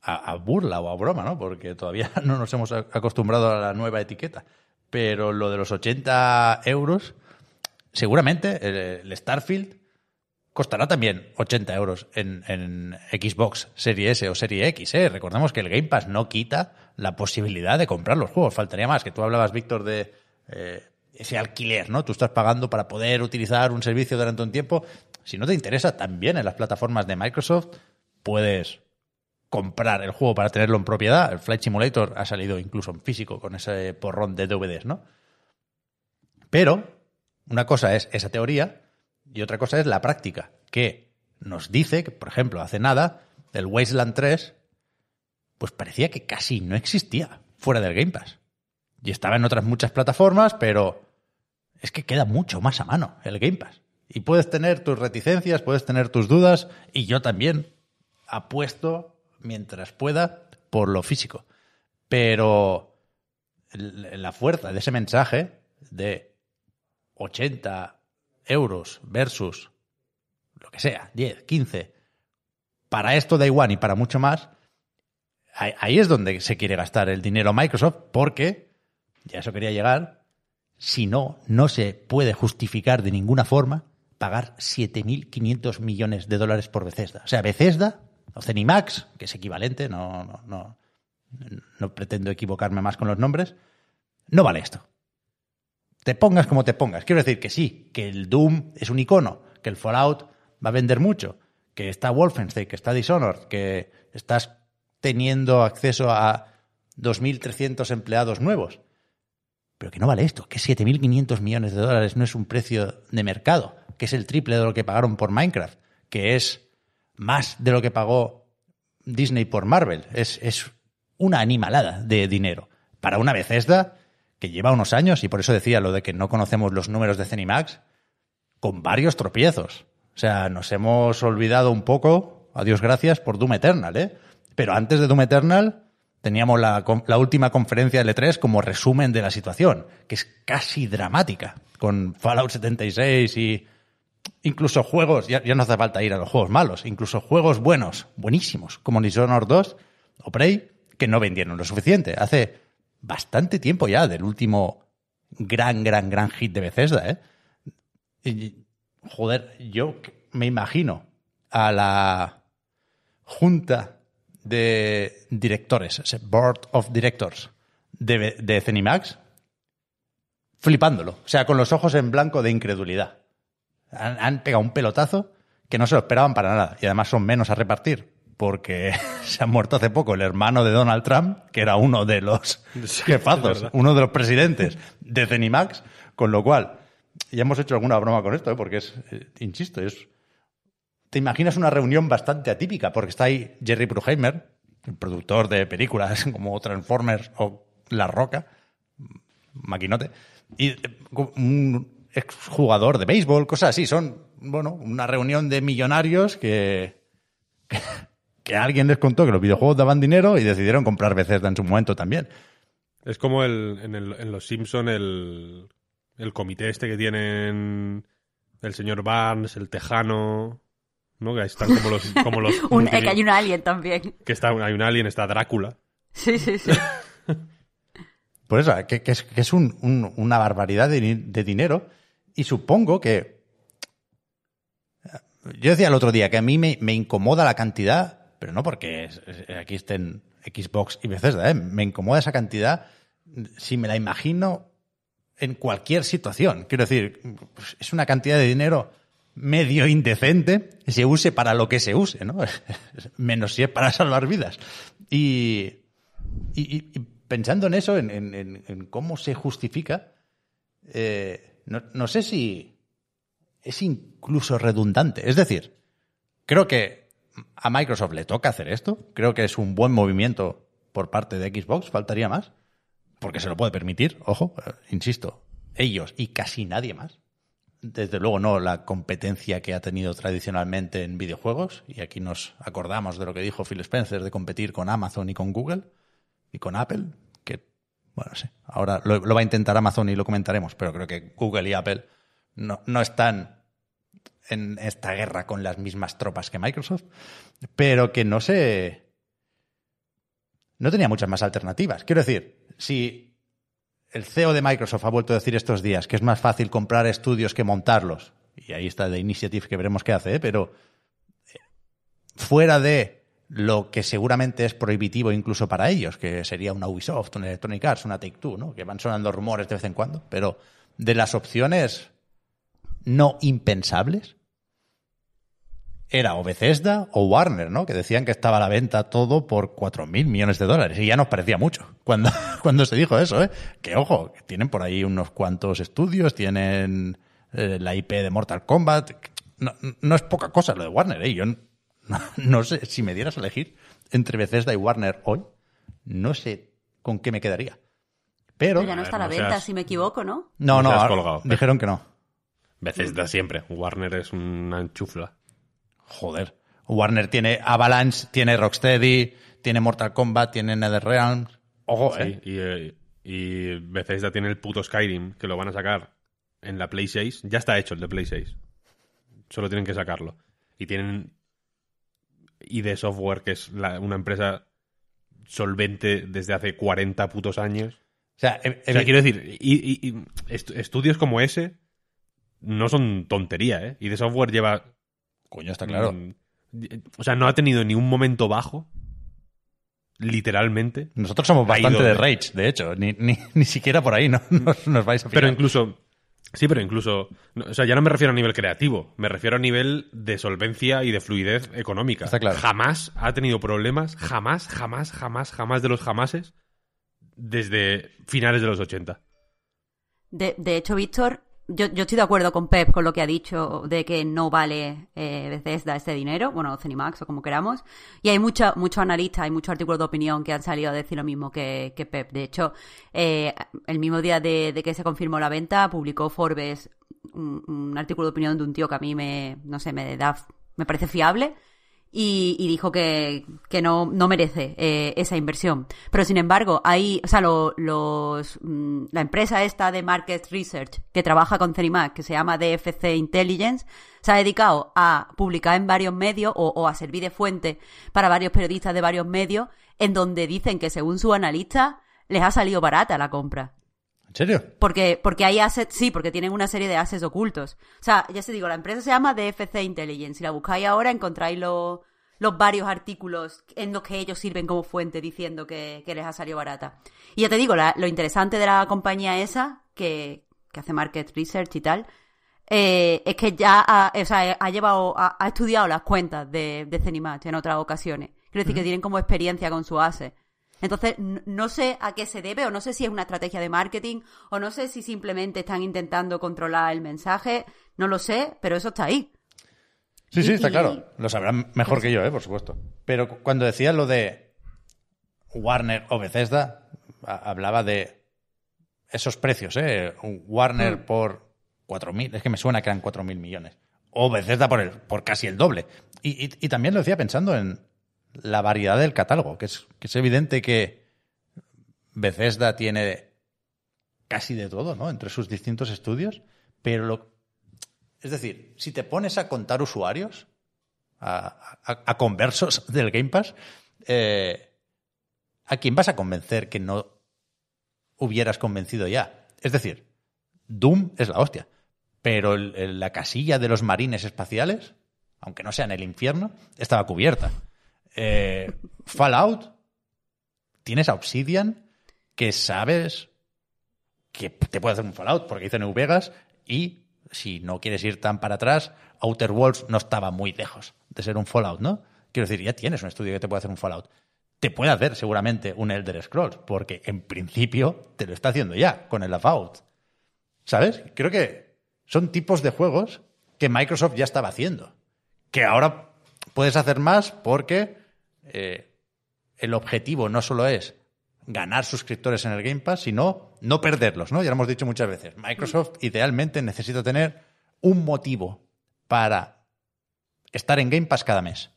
a, burla o a broma, ¿no? Porque todavía no nos hemos acostumbrado a la nueva etiqueta. Pero lo de los 80 euros, seguramente el, el Starfield costará también 80 euros en, en Xbox Serie S o Serie X. ¿eh? Recordemos que el Game Pass no quita la posibilidad de comprar los juegos. Faltaría más, que tú hablabas, Víctor, de eh, ese alquiler, ¿no? Tú estás pagando para poder utilizar un servicio durante un tiempo. Si no te interesa, también en las plataformas de Microsoft puedes comprar el juego para tenerlo en propiedad. El Flight Simulator ha salido incluso en físico con ese porrón de DVDs, ¿no? Pero una cosa es esa teoría y otra cosa es la práctica, que nos dice que, por ejemplo, hace nada, el Wasteland 3, pues parecía que casi no existía fuera del Game Pass. Y estaba en otras muchas plataformas, pero es que queda mucho más a mano el Game Pass. Y puedes tener tus reticencias, puedes tener tus dudas, y yo también apuesto mientras pueda por lo físico. Pero la fuerza de ese mensaje de 80 euros versus lo que sea, 10, 15, para esto da igual y para mucho más, ahí es donde se quiere gastar el dinero Microsoft porque, ya eso quería llegar, si no, no se puede justificar de ninguna forma pagar 7.500 millones de dólares por Bethesda. O sea, Bethesda, o Zenimax, que es equivalente, no, no, no, no pretendo equivocarme más con los nombres, no vale esto te pongas como te pongas. Quiero decir que sí, que el Doom es un icono, que el Fallout va a vender mucho, que está Wolfenstein, que está Dishonored, que estás teniendo acceso a 2.300 empleados nuevos. Pero que no vale esto, que 7.500 millones de dólares no es un precio de mercado, que es el triple de lo que pagaron por Minecraft, que es más de lo que pagó Disney por Marvel. Es, es una animalada de dinero. Para una Bethesda que lleva unos años, y por eso decía lo de que no conocemos los números de Cenimax, con varios tropiezos. O sea, nos hemos olvidado un poco, a Dios gracias, por Doom Eternal, ¿eh? Pero antes de Doom Eternal teníamos la, la última conferencia de L3 como resumen de la situación, que es casi dramática, con Fallout 76 y incluso juegos, ya, ya no hace falta ir a los juegos malos, incluso juegos buenos, buenísimos, como Dishonored 2 o Prey, que no vendieron lo suficiente. Hace bastante tiempo ya del último gran, gran, gran hit de Bethesda, ¿eh? Y, joder, yo me imagino a la junta de directores, ese board of directors de, de Zenimax, flipándolo. O sea, con los ojos en blanco de incredulidad. Han, han pegado un pelotazo que no se lo esperaban para nada. Y además son menos a repartir. Porque se ha muerto hace poco el hermano de Donald Trump, que era uno de los Sí, jefazos, uno de los presidentes de Zenimax. Con lo cual, ya hemos hecho alguna broma con esto, ¿eh? porque es, eh, insisto, es. Te imaginas una reunión bastante atípica, porque está ahí Jerry Bruckheimer, el productor de películas como Transformers o La Roca, maquinote, y eh, un exjugador de béisbol, cosas así. Son, bueno, una reunión de millonarios que, que, que alguien les contó que los videojuegos daban dinero y decidieron comprar Bethesda en su momento también. Es como el, en, el- en Los Simpson el, el comité este que tienen el señor Barnes, el Tejano, ¿no? Que están como los... Como los Un, que hay un alien también. que está, hay un alien, está Drácula. Sí, sí, sí. Por eso, que, que es, que es un- un- una barbaridad de dinero. Y supongo que. Yo decía el otro día que a mí me, incomoda la cantidad, pero no porque aquí estén Xbox y Bethesda, ¿eh? me incomoda esa cantidad si me la imagino en cualquier situación. Quiero decir, pues, es una cantidad de dinero medio indecente se use para lo que se use, ¿no? Menos si es para salvar vidas. Y, y- pensando en eso, en- en- en cómo se justifica, eh, no, no sé si es incluso redundante. Es decir, creo que a Microsoft le toca hacer esto. Creo que es un buen movimiento por parte de Xbox, faltaría más. Porque se lo puede permitir, ojo, eh, insisto, ellos y casi nadie más. Desde luego no la competencia que ha tenido tradicionalmente en videojuegos, y aquí nos acordamos de lo que dijo Phil Spencer de competir con Amazon y con Google y con Apple, bueno, no sé, ahora lo, va a intentar Amazon y lo comentaremos, pero creo que Google y Apple no, no están en esta guerra con las mismas tropas que Microsoft, pero que no sé. No tenía muchas más alternativas. Quiero decir, si el CEO de Microsoft ha vuelto a decir estos días que es más fácil comprar estudios que montarlos, y ahí está The Initiative que veremos qué hace, ¿eh? pero eh, fuera de lo que seguramente es prohibitivo incluso para ellos, que sería una Ubisoft, una Electronic Arts, una Take-Two, ¿no? que van sonando rumores de vez en cuando, pero de las opciones no impensables, era o Bethesda o Warner, ¿no? Que decían que estaba a la venta todo por 4.000 millones de dólares. Y ya nos parecía mucho cuando, cuando se dijo eso, ¿eh? Que ojo, tienen por ahí unos cuantos estudios, tienen eh, la IP de Mortal Kombat. No, no es poca cosa lo de Warner, ¿eh? Yo no, sé, si me dieras a elegir entre Bethesda y Warner hoy, no sé con qué me quedaría. Pero... Pero ya no está a la ver, no venta, seas- si me equivoco, ¿no? No, No no, seas ahora- colgado. dijeron que no. Bethesda siempre. Warner es una enchufla. Joder. Warner tiene Avalanche, tiene Rocksteady, tiene Mortal Kombat, tiene NetherRealm. Ojo, Sí, ¿eh? y, eh, y Bethesda tiene el puto Skyrim, que lo van a sacar en la Play 6. Ya está hecho el de Play 6. Solo tienen que sacarlo. Y tienen ID Software, que es la- una empresa solvente desde hace 40 putos años. O sea, eh, O sea, eh, quiero decir, y, y- y est- estudios como ese no son tontería, ¿eh? ID Software lleva... coño, está claro. mm, o sea, no ha tenido ni un momento bajo, literalmente. Nosotros somos bastante de Rage, de hecho. Ni, ni, ni siquiera por ahí no, nos, nos vais a Pero incluso. Sí, pero incluso. no, O sea, ya no me refiero a nivel creativo. Me refiero a nivel de solvencia y de fluidez económica. Está claro. Jamás ha tenido problemas. Jamás, jamás, jamás, jamás de los jamases. Desde finales de los 80. De, de hecho, Víctor, yo, yo estoy de acuerdo con Pep con lo que ha dicho de que no vale eh, Bethesda este dinero, bueno, Cenimax o como queramos. Y hay muchos analistas, hay muchos artículos de opinión que han salido a decir lo mismo que, que Pep. De hecho, eh, el mismo día de, de que se confirmó la venta, publicó Forbes un, un artículo de opinión de un tío que a mí me, no sé, me da, me parece fiable. Y, y dijo que, que no, no merece eh, esa inversión. Pero sin embargo, hay, o sea, lo- los, mm, la empresa esta de Market Research que trabaja con Cenimac, que se llama DFC Intelligence, se ha dedicado a publicar en varios medios o, o a servir de fuente para varios periodistas de varios medios, en donde dicen que según su analista les ha salido barata la compra. ¿En serio? Porque, porque hay assets, sí, porque tienen una serie de assets ocultos. O sea, ya se digo, la empresa se llama DFC Intelligence. Si la buscáis ahora, encontráis los, los varios artículos en los que ellos sirven como fuente diciendo que, que les ha salido barata. Y ya te digo, la- lo interesante de la compañía esa, que, que hace market research y tal, eh, es que ya ha, o sea, ha llevado, ha, ha estudiado las cuentas de, de Zenimax en otras ocasiones. Quiero decir que tienen como experiencia con su asset. Entonces, no sé a qué se debe, o no sé si es una estrategia de marketing, o no sé si simplemente están intentando controlar el mensaje, no lo sé, pero eso está ahí. Sí, sí, está y- claro. Lo sabrán mejor que yo, ¿eh? por supuesto. Pero cu- cuando decía lo de Warner o Bethesda, hablaba de esos precios, ¿eh? Warner Mm. por 4.000, es que me suena que eran 4.000 millones. O Bethesda por, el, por casi el doble. Y, y- y también lo decía pensando en la variedad del catálogo, que es, que es evidente que Bethesda tiene casi de todo, ¿no? Entre sus distintos estudios, pero lo, es decir, si te pones a contar usuarios, a, conversos del Game Pass, eh, ¿a quién vas a convencer que no hubieras convencido ya? Es decir, Doom es la hostia, pero la casilla de los marines espaciales, aunque no sea en el infierno, estaba cubierta. Eh, Fallout, tienes a Obsidian, que sabes que te puede hacer un Fallout porque hizo New Vegas y si no quieres ir tan para atrás, Outer Worlds no estaba muy lejos de ser un Fallout, ¿no? Quiero decir, ya tienes un estudio que te puede hacer un Fallout. Te puede hacer seguramente un Elder Scrolls, porque en principio te lo está haciendo ya con el Fallout. ¿Sabes? Creo que son tipos de juegos que Microsoft ya estaba haciendo. Que ahora puedes hacer más porque eh, el objetivo no solo es ganar suscriptores en el Game Pass, sino no perderlos, ¿no? Ya lo hemos dicho muchas veces. Microsoft idealmente necesita tener un motivo para estar en Game Pass cada mes.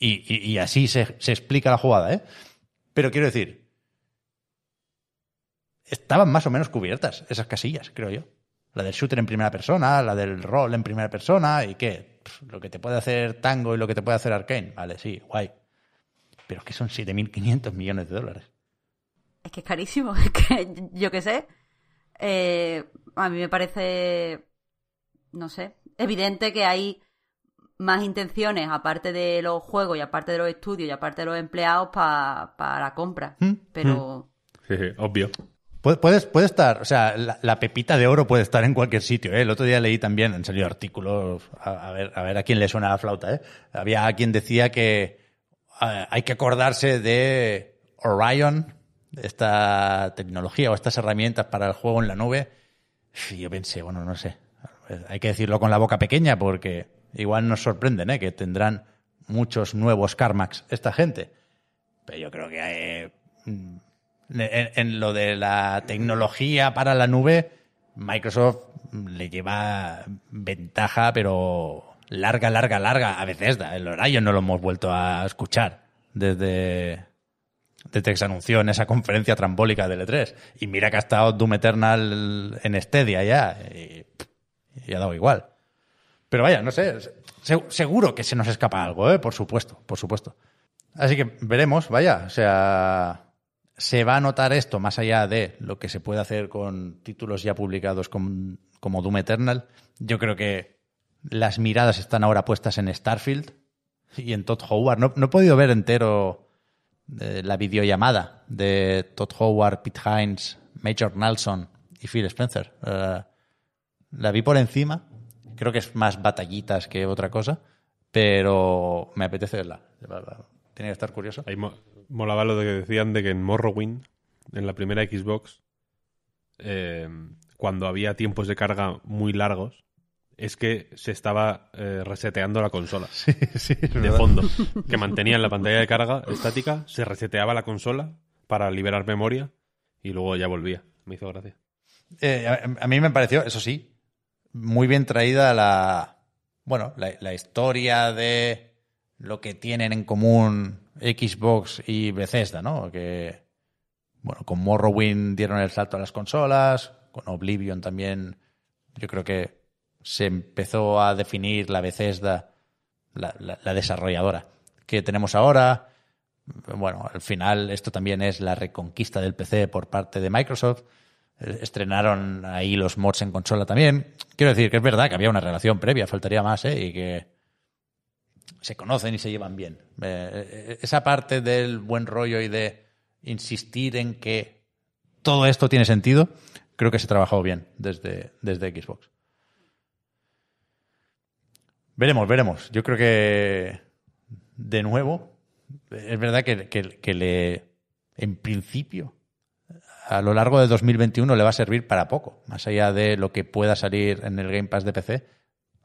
Y, así se, explica la jugada, ¿eh? Pero quiero decir, estaban más o menos cubiertas esas casillas, creo yo. La del shooter en primera persona, la del rol en primera persona, y qué, lo que te puede hacer Tango y lo que te puede hacer Arkane. Vale, sí, guay. Pero es que son 7.500 millones de dólares. Es que es carísimo, es que yo qué sé. Eh, a mí me parece, no sé, evidente que hay más intenciones, aparte de los juegos y aparte de los estudios y aparte de los empleados, pa- para la compra. ¿Mm? Pero Sí, sí, obvio. Puede, estar, o sea, la, la pepita de oro puede estar en cualquier sitio. ¿eh? El otro día leí también, han salido artículos, a, a ver, a ver a quién le suena la flauta. ¿eh? Había quien decía que eh, hay que acordarse de Orion, esta tecnología o estas herramientas para el juego en la nube. Yo pensé, bueno, no sé, hay que decirlo con la boca pequeña porque igual nos sorprenden, ¿eh? que tendrán muchos nuevos Carmax esta gente. Pero yo creo que eh, mm, en lo de la tecnología para la nube, Microsoft le lleva ventaja, pero larga, larga, larga a Bethesda. El Orion no lo hemos vuelto a escuchar desde, desde que se anunció en esa conferencia trambólica del E3. Y mira que ha estado Doom Eternal en Stadia ya. Y, ha dado igual. Pero vaya, no sé. se- seguro que se nos escapa algo, ¿eh? Por supuesto, por supuesto. Así que veremos, vaya. O sea, se va a notar esto más allá de lo que se puede hacer con títulos ya publicados como, como Doom Eternal. Yo creo que las miradas están ahora puestas en Starfield y en Todd Howard. No, he podido ver entero eh, la videollamada de Todd Howard, Pete Hines, Major Nelson y Phil Spencer. Eh, la vi por encima. Creo que es más batallitas que otra cosa, pero me apetece verla. Tiene que estar curioso. Ahí mo- molaba lo de que decían de que en Morrowind, en la primera Xbox, eh, cuando había tiempos de carga muy largos, es que se estaba eh, reseteando la consola de fondo. Que mantenían la pantalla de carga estática, se reseteaba la consola para liberar memoria y luego ya volvía. Me hizo gracia. Eh, a, a mí me pareció, eso sí, muy bien traída la, bueno, la, la historia de lo que tienen en común Xbox y Bethesda, ¿no? Que, bueno, con Morrowind dieron el salto a las consolas, con Oblivion también, yo creo que se empezó a definir la Bethesda, la, la- la desarrolladora que tenemos ahora. Bueno, al final esto también es la reconquista del PC por parte de Microsoft. Eh, Estrenaron ahí los mods en consola también. Quiero decir que es verdad que había una relación previa, faltaría más, ¿eh? Y que se conocen y se llevan bien. Eh, esa parte del buen rollo y de insistir en que todo esto tiene sentido, creo que se ha trabajado bien desde, desde Xbox. Veremos, veremos. Yo creo que, de nuevo, es verdad que, le, en principio, a lo largo de 2021 le va a servir para poco, más allá de lo que pueda salir en el Game Pass de PC,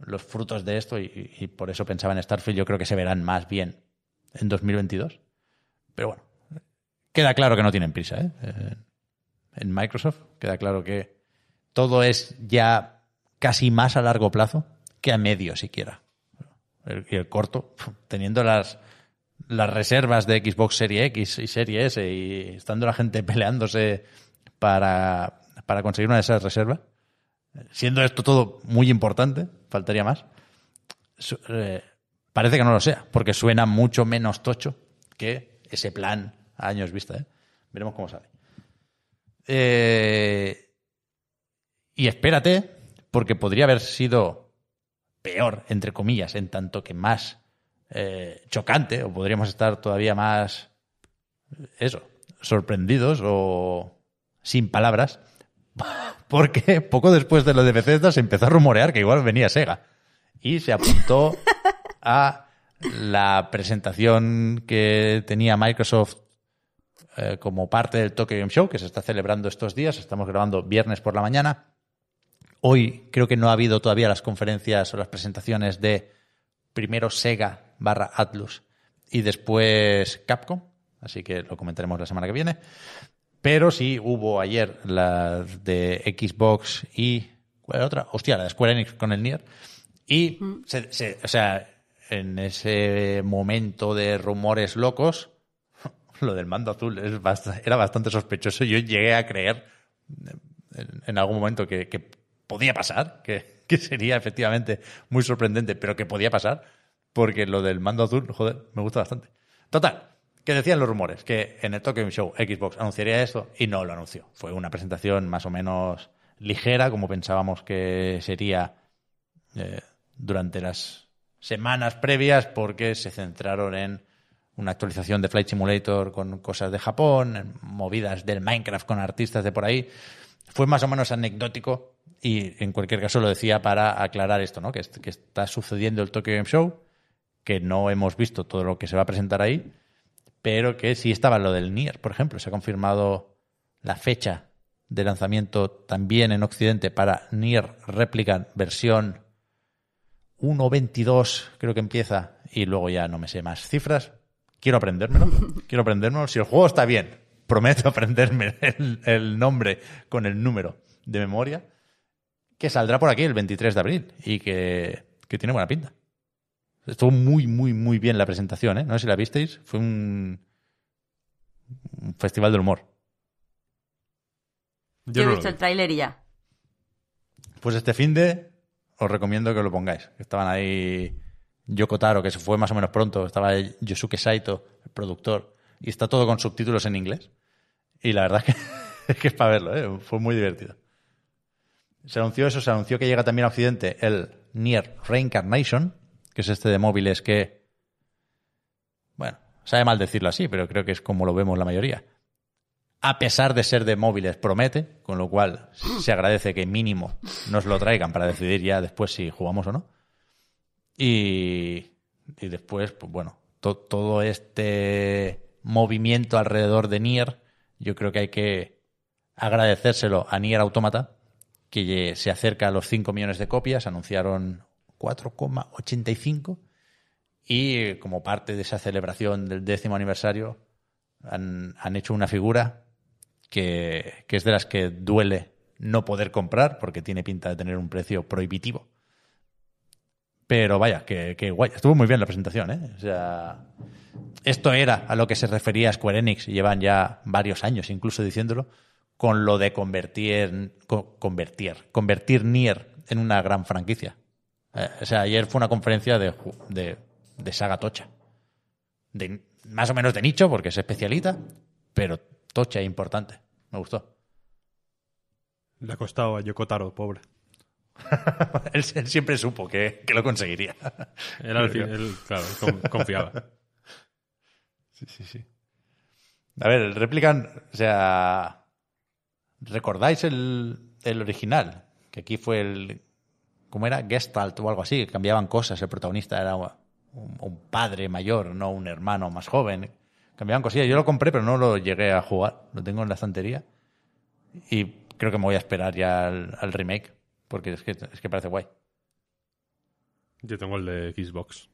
los frutos de esto, y, y por eso pensaba en Starfield, yo creo que se verán más bien en 2022. Pero bueno, queda claro que no tienen prisa, ¿eh? Eh, En Microsoft queda claro que todo es ya casi más a largo plazo que a medio siquiera. El, y el corto, teniendo las, las reservas de Xbox Series X y Serie S y estando la gente peleándose para, para conseguir una de esas reservas, siendo esto todo muy importante, faltaría más, eh, parece que no lo sea, porque suena mucho menos tocho que ese plan a años vista. ¿eh? Veremos cómo sale. Eh, y espérate, porque podría haber sido peor, entre comillas, en tanto que más eh, chocante, o podríamos estar todavía más, eso, sorprendidos o sin palabras, Porque poco después de lo de Bethesda se empezó a rumorear que igual venía Sega. Y se apuntó a la presentación que tenía Microsoft eh, como parte del Tokyo Game Show, que se está celebrando estos días. Estamos grabando viernes por la mañana. Hoy creo que no ha habido todavía las conferencias o las presentaciones de primero Sega barra Atlus y después Capcom. Así que lo comentaremos la semana que viene. Pero sí hubo ayer la de Xbox y. ¿Cuál era otra? Hostia, la de Square Enix con el Nier. Y, se- se- o sea, en ese momento de rumores locos, lo del mando azul es bast- era bastante sospechoso. Yo llegué a creer en, en algún momento que, que podía pasar, que, que sería efectivamente muy sorprendente, pero que podía pasar, porque lo del mando azul, joder, me gusta bastante. Total, que decían los rumores que en el Tokyo Show Xbox anunciaría esto y no lo anunció. Fue una presentación más o menos ligera, como pensábamos que sería eh, durante las semanas previas, porque se centraron en una actualización de Flight Simulator con cosas de Japón, en movidas del Minecraft con artistas de por ahí. Fue más o menos anecdótico y en cualquier caso lo decía para aclarar esto, ¿no? Que, que está sucediendo el Tokyo Game Show, que no hemos visto todo lo que se va a presentar ahí, pero que sí estaba lo del Nier, por ejemplo. Se ha confirmado la fecha de lanzamiento también en Occidente para Nier Replicant versión 1.22, creo que empieza, y luego ya no me sé más cifras. Quiero aprendérmelo, quiero aprendérmelo. Si el juego está bien, prometo aprenderme el, el nombre con el número de memoria, que saldrá por aquí el 23 de abril y que, que tiene buena pinta. Estuvo muy, muy, muy bien la presentación, ¿eh? No sé si la visteis. Fue un, un festival del humor. Yo, he visto vi. el tráiler y ya. Pues este fin de os recomiendo que lo pongáis. Estaban ahí Yoko Taro, que se fue más o menos pronto. Estaba Yosuke Saito, el productor. Y está todo con subtítulos en inglés. Y la verdad es que, es que es para verlo, ¿eh? Fue muy divertido. Se anunció eso, se anunció que llega también a Occidente el Nier Reincarnation, que es este de móviles que, bueno, sabe mal decirlo así, pero creo que es como lo vemos la mayoría. A pesar de ser de móviles, promete, con lo cual se agradece que mínimo nos lo traigan para decidir ya después si jugamos o no. Y, y después, pues bueno, to- todo este movimiento alrededor de Nier, yo creo que hay que agradecérselo a Nier Automata, que se acerca a los 5 millones de copias, anunciaron 4,85 y como parte de esa celebración del décimo aniversario han, han hecho una figura que, que es de las que duele no poder comprar porque tiene pinta de tener un precio prohibitivo. Pero vaya, que, que guay. Estuvo muy bien la presentación, ¿eh? O sea, esto era a lo que se refería Square Enix, llevan ya varios años incluso diciéndolo, con lo de convertir, co- convertir, convertir Nier en una gran franquicia. Eh, o sea, ayer fue una conferencia de, de, de saga tocha. De, más o menos de nicho, porque es especialita, pero tocha e importante. Me gustó. Le ha costado a Yoko Taro, pobre. él, él siempre supo que, que lo conseguiría. Era el, fin- él, claro, con- confiaba. Sí, sí, sí. A ver, el Replicant, o sea. ¿Recordáis el, el original? Que aquí fue el. ¿Cómo era? Gestalt o algo así. Cambiaban cosas. El protagonista era un, un padre mayor, no un hermano más joven. Cambiaban cosillas. Yo lo compré, pero no lo llegué a jugar. Lo tengo en la estantería. Y creo que me voy a esperar ya al, al remake. Porque es que, es que parece guay. Yo tengo el de Xbox.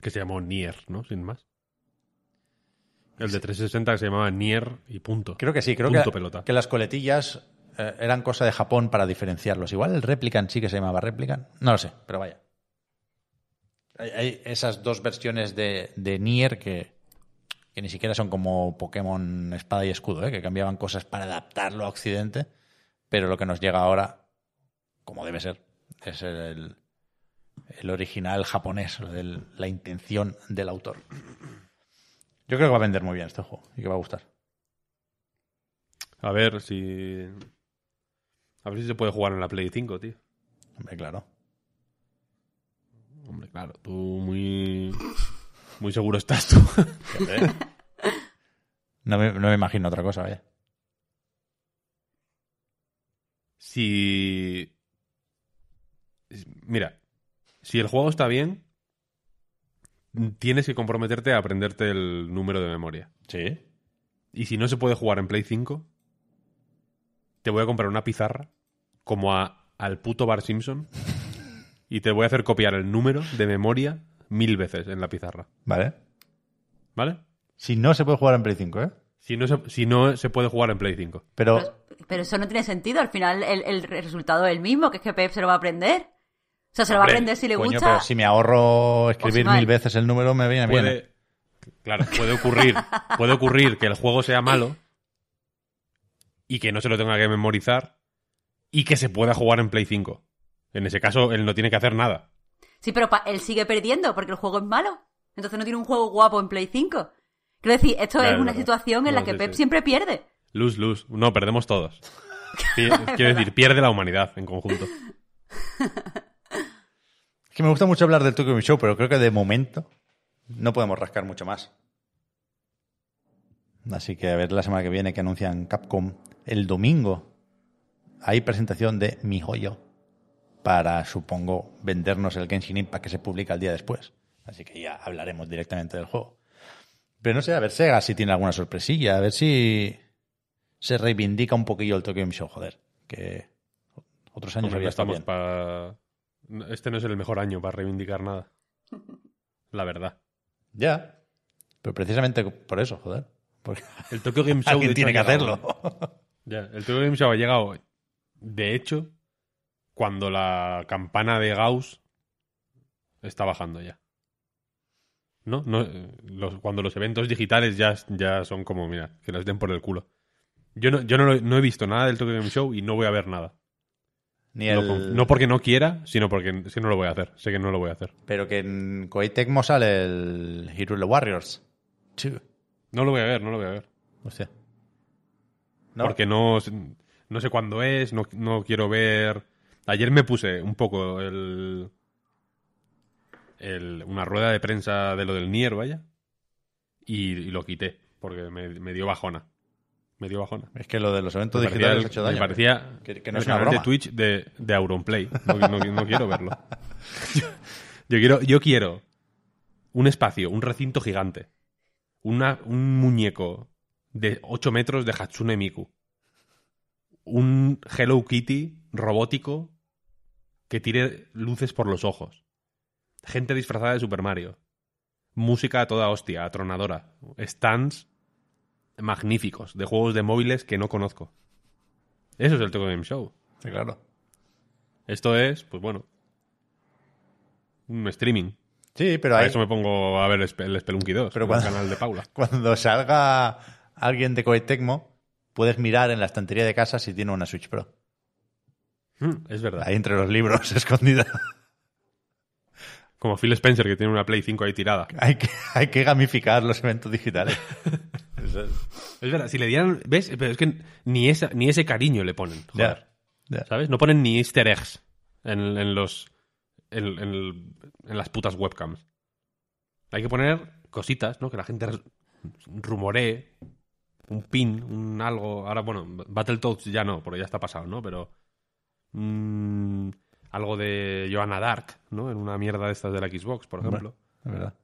Que se llamó Nier, ¿no? Sin más. El de 360 que se llamaba Nier y punto. Creo que sí, creo Punto que, pelota. que las coletillas eh, eran cosa de Japón para diferenciarlos. Igual el Replicant sí que se llamaba Replicant. No lo sé, pero vaya. Hay, hay esas dos versiones de, de Nier que, que ni siquiera son como Pokémon Espada y Escudo, ¿eh? que cambiaban cosas para adaptarlo a Occidente, pero lo que nos llega ahora, como debe ser, es el, el original japonés, la intención del autor. Yo creo que va a vender muy bien este juego y que va a gustar. A ver si. A ver si se puede jugar en la Play 5, tío. Hombre, claro. Hombre, claro, tú muy. Muy seguro estás tú. No me, no me imagino otra cosa, vaya. si... Mira, si el juego está bien, tienes que comprometerte a aprenderte el número de memoria. Sí. Y si no se puede jugar en Play 5, te voy a comprar una pizarra como a, al puto Bar Simpson y te voy a hacer copiar el número de memoria mil veces en la pizarra. Vale. ¿Vale? Si no se puede jugar en Play 5, ¿eh? Si no se, si no se puede jugar en Play 5. Pero, Pero, pero eso no tiene sentido. Al final el, el resultado es el mismo, que es que Pep se lo va a aprender. O sea, se lo va a aprender si le coño, gusta. pero si me ahorro escribir mal. mil veces el número, me viene bien. Puede, claro, puede ocurrir, puede ocurrir que el juego sea malo y que no se lo tenga que memorizar y que se pueda jugar en Play 5. En ese caso, él no tiene que hacer nada. Sí, pero pa- él sigue perdiendo porque el juego es malo. Entonces no tiene un juego guapo en Play 5. Quiero decir, esto es una verdad. situación en la que sí, Pep sí. siempre pierde. Luz, luz. No, perdemos todos. Quiero decir, pierde la humanidad en conjunto. Es que me gusta mucho hablar del Tokyo Game Show, pero creo que de momento no podemos rascar mucho más. Así que a ver la semana que viene que anuncian Capcom. El domingo hay presentación de Mi Joyo para, supongo, vendernos el Genshin Impact que se publica el día después. Así que ya hablaremos directamente del juego. Pero no sé, a ver Sega si tiene alguna sorpresilla, a ver si se reivindica un poquillo el Tokyo Game Show, joder. Que otros años Hombre, había estado bien. Este no es el mejor año para reivindicar nada. La verdad. Ya. Pero precisamente por eso, joder. Porque El Tokyo Game Show... de alguien tiene que hacerlo. Ya, el Tokyo Game Show ha llegado, de hecho, cuando la campana de Gauss está bajando ya. ¿No? no eh, los- cuando los eventos digitales ya, ya son como, mira, que les den por el culo. Yo no, yo no, lo- no he visto nada del Tokyo Game Show y no voy a ver nada. Ni No, el... con- no porque no quiera, sino porque que no lo voy a hacer. Sé que no lo voy a hacer. Pero que en Koei Tecmo sale el Hero Warriors. No lo voy a ver, no lo voy a ver. Hostia. ¿No? Porque no, no sé cuándo es, no, no quiero ver. Ayer me puse un poco el, el- una rueda de prensa de lo del Nier, vaya, y, y lo quité, porque me, me dio bajona. Me dio bajona. Es que lo de los eventos Me digitales el- ha hecho me parecía Que- que no el es una canal de. Twitch de, de Auronplay. No, no- no quiero verlo. Yo, yo quiero, yo quiero un espacio, un recinto gigante. Una, un muñeco de 8 metros de Hatsune Miku. Un Hello Kitty robótico que tire luces por los ojos. Gente disfrazada de Super Mario. Música a toda hostia, atronadora. Stands magníficos de juegos de móviles que no conozco. Eso es el Tokyo Game Show. Sí, claro. Esto es, pues bueno, un streaming. Sí, pero A hay... eso me pongo a ver el Spe- el Spelunky 2, Pero el cuando- canal de Paula. cuando salga alguien de Koei Tecmo, puedes mirar en la estantería de casa si tiene una Switch Pro. Mm, es verdad. Ahí entre los libros, escondida. Como Phil Spencer, que tiene una Play 5 ahí tirada. hay, que, hay que gamificar los eventos digitales. Es- verdad, si le dieran... ¿Ves? Pero es que ni, esa, ni ese cariño le ponen. Joder. ¿Sabes? No ponen ni easter eggs en, en los... En, en en las putas webcams. Hay que poner cositas, ¿no? Que la gente rumoree. Un pin, un algo. Ahora, bueno, Battletoads ya no, porque ya está pasado, ¿no? Pero. mm, algo de Joanna Dark, ¿no? En una mierda de estas de la Xbox, por ejemplo. Es verdad.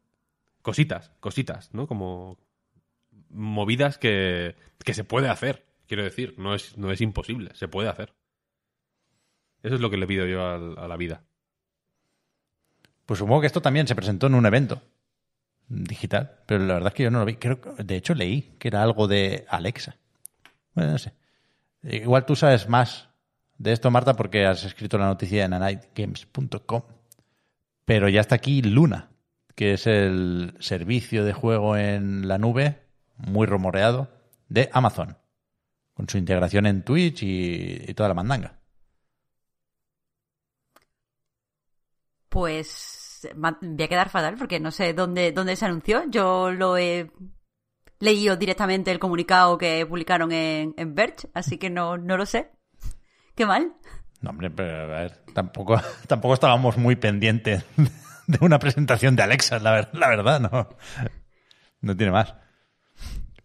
Cositas, cositas, ¿no? Como movidas que, que se puede hacer. Quiero decir, no es, no es imposible, se puede hacer. Eso es lo que le pido yo a la vida. Pues supongo que esto también se presentó en un evento digital, pero la verdad es que yo no lo vi. Creo de hecho, leí que era algo de Alexa. Bueno, no sé. Igual tú sabes más de esto, Marta, porque has escrito la noticia en anightgames.com. Pero ya está aquí Luna, que es el servicio de juego en la nube, muy rumoreado, de Amazon, con su integración en Twitch y, y toda la mandanga. Pues voy a quedar fatal porque no sé dónde, dónde se anunció. Yo lo he leído directamente el comunicado que publicaron en, en Verge, así que no, no lo sé. Qué mal. No, hombre, pero a ver, tampoco, tampoco estábamos muy pendientes de una presentación de Alexa, la, ver- la verdad, no. No tiene más.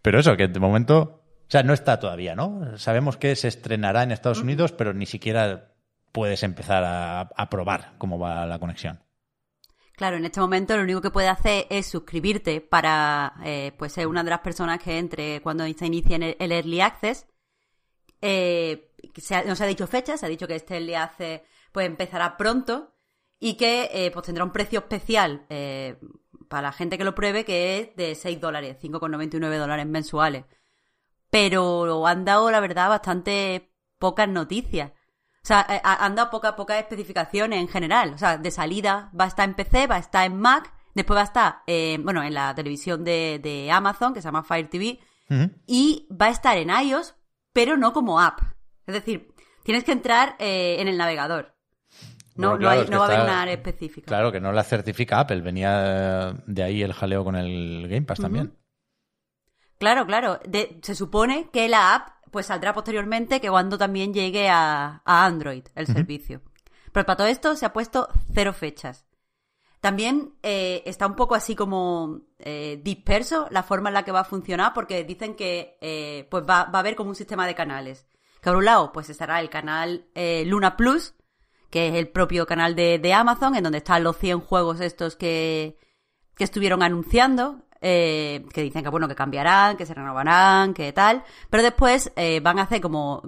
Pero eso, que de momento sea, no está todavía, ¿no? Sabemos que se estrenará en Estados Unidos, pero ni siquiera puedes empezar a, a probar cómo va la conexión. Claro, en este momento lo único que puedes hacer es suscribirte para eh, pues ser una de las personas que entre cuando se inicie en el, el Early Access. Eh, se ha- no se ha dicho fecha, se ha dicho que este Early Access pues empezará pronto y que eh, pues tendrá un precio especial eh, para la gente que lo pruebe que es de 6 dólares, 5,99 dólares mensuales. Pero han dado, la verdad, bastante pocas noticias. O sea, eh, ha- han dado pocas pocas especificaciones en general. O sea, de salida va a estar en PC, va a estar en Mac, después va a estar, eh, bueno, en la televisión de, de Amazon, que se llama Fire TV, y va a estar en iOS, pero no como app. Es decir, tienes que entrar eh, en el navegador. No, Bueno, no, claro, hay- no va a haber una área específica. Claro, que no la certifica Apple. Venía de ahí el jaleo con el Game Pass también. Claro, claro. De- se supone que la app pues saldrá posteriormente que cuando también llegue a, a Android el servicio. Pero para todo esto se ha puesto cero fechas. También eh, está un poco así como eh, disperso la forma en la que va a funcionar porque dicen que eh, pues va, va a haber como un sistema de canales. Que por un lado pues estará el canal eh, Luna Plus, que es el propio canal de, de Amazon, en donde están los 100 juegos estos que, que estuvieron anunciando, eh, que dicen que bueno, que cambiarán, que se renovarán, que tal, pero después eh, van a hacer como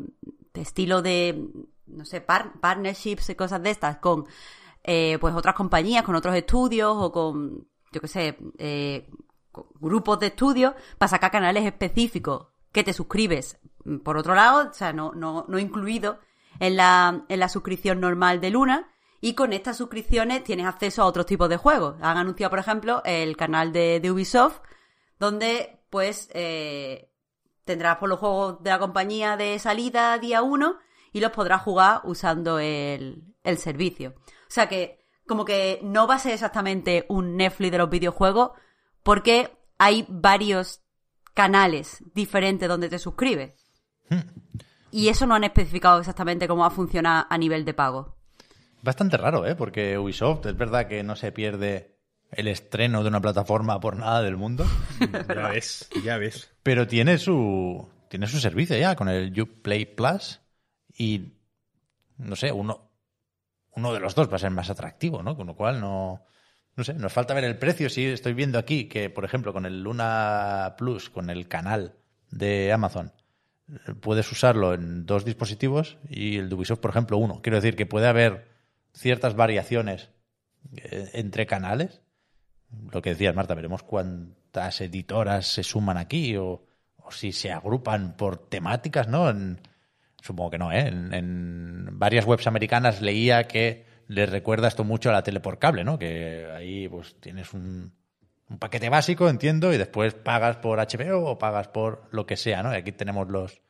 estilo de, no sé, par- partnerships y cosas de estas con eh, pues otras compañías, con otros estudios o con, yo qué sé, eh, grupos de estudios para sacar canales específicos que te suscribes. Mm, por otro lado, o sea, no, no, no incluido en la, en la suscripción normal de Luna. Y con estas suscripciones tienes acceso a otros tipos de juegos. Han anunciado, por ejemplo, el canal de, Ubisoft, donde pues eh, tendrás por los juegos de la compañía de salida día 1 y los podrás jugar usando el, el servicio. O sea que como que no va a ser exactamente un Netflix de los videojuegos porque hay varios canales diferentes donde te suscribes. Y eso no han especificado exactamente cómo va a funcionar a nivel de pago. Bastante raro, ¿eh? Porque Ubisoft es verdad que no se pierde el estreno de una plataforma por nada del mundo, Ya ves, ya ves. pero tiene su tiene su servicio ya con el Uplay Plus y no sé, uno uno de los dos va a ser más atractivo, ¿no? Con lo cual no no sé, nos falta ver el precio. Sí, estoy viendo aquí que, por ejemplo, con el Luna Plus, con el canal de Amazon, puedes usarlo en dos dispositivos y el de Ubisoft, por ejemplo, uno. Quiero decir que puede haber ciertas variaciones eh, entre canales. Lo que decías, Marta, veremos cuántas editoras se suman aquí o, o si se agrupan por temáticas, ¿no? En- supongo que no, ¿eh? En, en varias webs americanas leía que les recuerda esto mucho a la tele por cable, ¿no? Que ahí pues tienes un, un paquete básico, entiendo, y después pagas por HBO o pagas por lo que sea, ¿no? Y aquí tenemos los,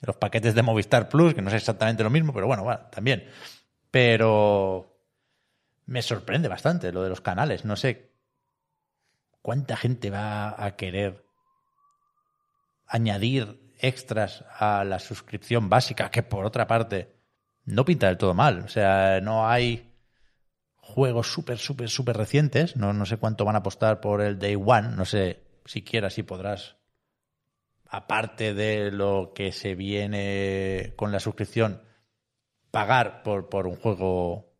los paquetes de Movistar Plus, que no es exactamente lo mismo, pero bueno, bueno, también. Pero me sorprende bastante lo de los canales. No sé cuánta gente va a querer añadir extras a la suscripción básica, que por otra parte no pinta del todo mal. O sea, no hay juegos súper, súper, súper recientes. No, no sé cuánto van a apostar por el Day One. No sé siquiera si podrás, aparte de lo que se viene con la suscripción, pagar por, por un juego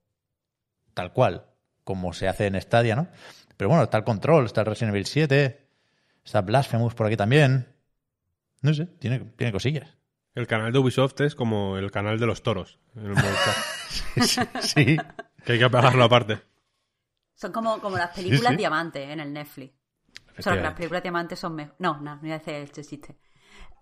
tal cual, como se hace en Stadia, ¿no? Pero bueno, está el Control, está el Resident Evil 7, está Blasphemous por aquí también. No sé, tiene, tiene cosillas. El canal de Ubisoft es como el canal de los toros en el Movistar, sí. Que hay que pagarlo aparte. Son como, como las películas sí. diamante en el Netflix. Solo que las películas diamante son mejores. No, no, no voy a hacer este chiste.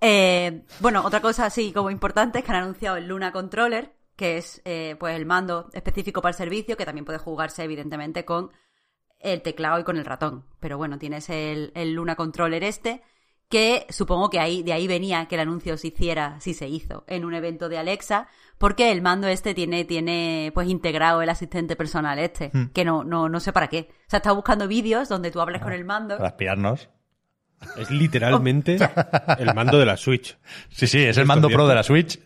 Eh, bueno, otra cosa así como importante es que han anunciado el Luna Controller, que es eh, pues el mando específico para el servicio, que también puede jugarse evidentemente con el teclado y con el ratón. Pero bueno, tienes el, el Luna Controller este, que supongo que ahí, de ahí venía que el anuncio se hiciera, si se hizo, en un evento de Alexa, porque el mando este tiene, tiene pues integrado el asistente personal este, que no, no, no sé para qué. O sea, estaba buscando vídeos donde tú hablas con el mando. Para aspirarnos. Es literalmente el mando de la Switch. Sí, sí, es el mando pro de la Switch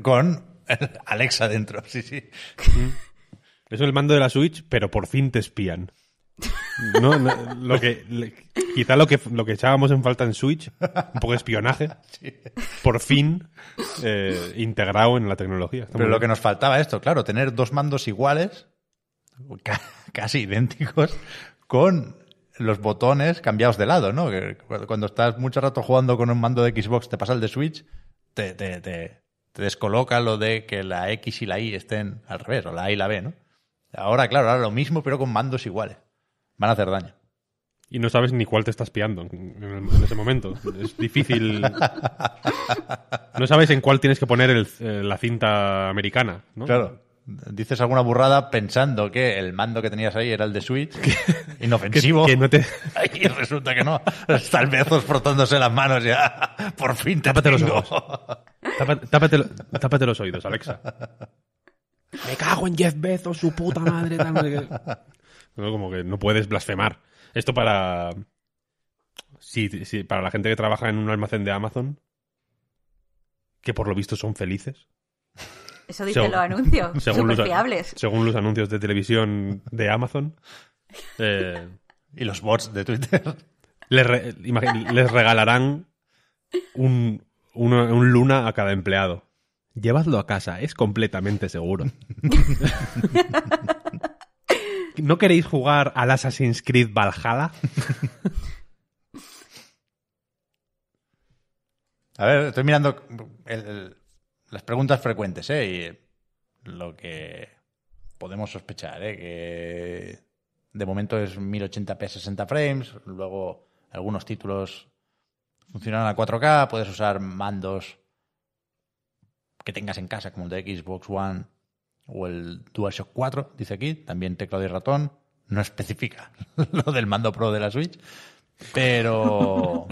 con Alexa dentro. Sí, sí. Es el mando de la Switch, pero por fin te espían. No, no, lo que, le- quizá lo que, lo que echábamos en falta en Switch, un poco de espionaje, por fin eh, integrado en la tecnología. Está Pero lo bien. que nos faltaba esto, claro, tener dos mandos iguales, ca- casi idénticos, con los botones cambiados de lado, ¿no? Que cuando estás mucho rato jugando con un mando de Xbox, te pasa el de Switch, te, te, te, te descoloca lo de que la X y la Y estén al revés, o la A y la B, ¿no? Ahora, claro, ahora lo mismo, pero con mandos iguales. Van a hacer daño. Y no sabes ni cuál te estás espiando en, el- en ese momento. Es difícil. No sabes en cuál tienes que poner el- eh, la cinta americana, ¿no? Claro. Dices alguna burrada pensando que el mando que tenías ahí era el de Switch, inofensivo. que no te... Y resulta que no. Están Bezos frotándose las manos ya. Por fin te Tápate los ojos. Tápate, tápate tápate los oídos, Alexa. Me cago en Jeff Bezos, su puta madre. tal, no como que no puedes blasfemar. Esto para... Sí, sí, para la gente que trabaja en un almacén de Amazon, que por lo visto son felices. Eso dicen los anuncios. Según los, fiables. según los anuncios de televisión de Amazon, eh, Y los bots de Twitter. les, re- les regalarán un, uno- un Luna a cada empleado. Llevadlo a casa, es completamente seguro. ¿No queréis jugar al Assassin's Creed Valhalla? A ver, estoy mirando las preguntas frecuentes, ¿eh? Y lo que podemos sospechar, ¿eh? Que de momento es 1080p 60 frames, luego algunos títulos funcionan a 4K, puedes usar mandos que tengas en casa, como el de Xbox One o el DualShock 4, dice aquí, también teclado y ratón, no especifica lo del mando pro de la Switch, pero...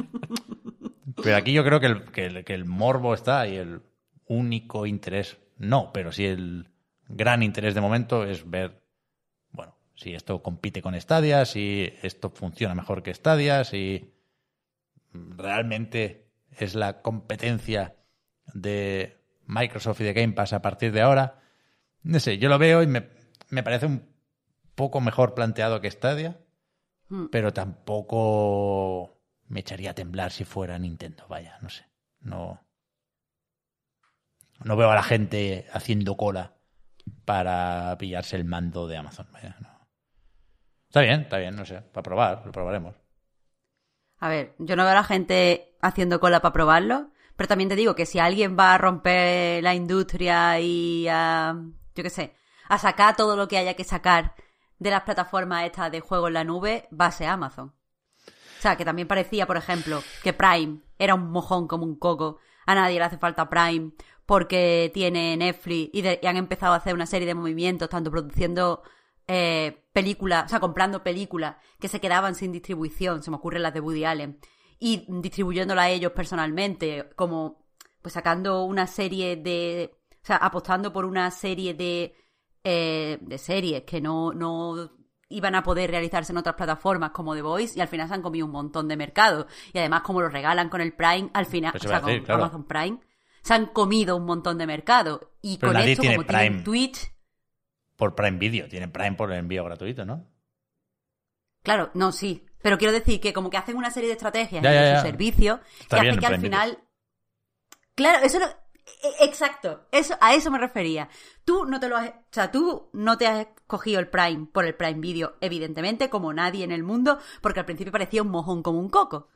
Pero aquí yo creo que el, que el- morbo está y el único interés, no, pero sí el gran interés de momento es ver, bueno, si esto compite con Stadia, si esto funciona mejor que Stadia, si realmente es la competencia de Microsoft y de Game Pass a partir de ahora. No sé, yo lo veo y me, me parece un poco mejor planteado que Stadia, Hmm. pero tampoco me echaría a temblar si fuera Nintendo, vaya, no sé. No, no veo a la gente haciendo cola para pillarse el mando de Amazon, vaya, no. Está bien, está bien, no sé, para probar, lo probaremos. A ver, yo no veo a la gente haciendo cola para probarlo, pero también te digo que si alguien va a romper la industria y a, yo qué sé, a sacar todo lo que haya que sacar de las plataformas estas de juego en la nube, ser Amazon. O sea, que también parecía, por ejemplo, que Prime era un mojón como un coco. A nadie le hace falta Prime porque tiene Netflix y, han empezado a hacer una serie de movimientos, tanto produciendo eh, películas, o sea, comprando películas que se quedaban sin distribución, se me ocurren las de Woody Allen, y distribuyéndolas a ellos personalmente, como pues sacando una serie de, o sea, apostando por una serie de, eh, de series que no, no iban a poder realizarse en otras plataformas como The Voice y al final se han comido un montón de mercado. Y además, como lo regalan con el Prime, al final, Pues o sea, decir, con claro. Amazon Prime, se han comido un montón de mercado. Y Pero con esto, tiene como Prime. tienen Twitch, Por Prime Video, tiene Prime por el envío gratuito, ¿no? Claro, no, sí. Pero quiero decir que como que hacen una serie de estrategias Ya, en ya, su ya. servicio Está que bien hace el que al final... Claro, eso no... e- Exacto, eso, a eso me refería. Tú no te lo has, o sea, tú no te has cogido el Prime por el Prime Video, evidentemente, como nadie en el mundo, porque al principio parecía un mojón como un coco.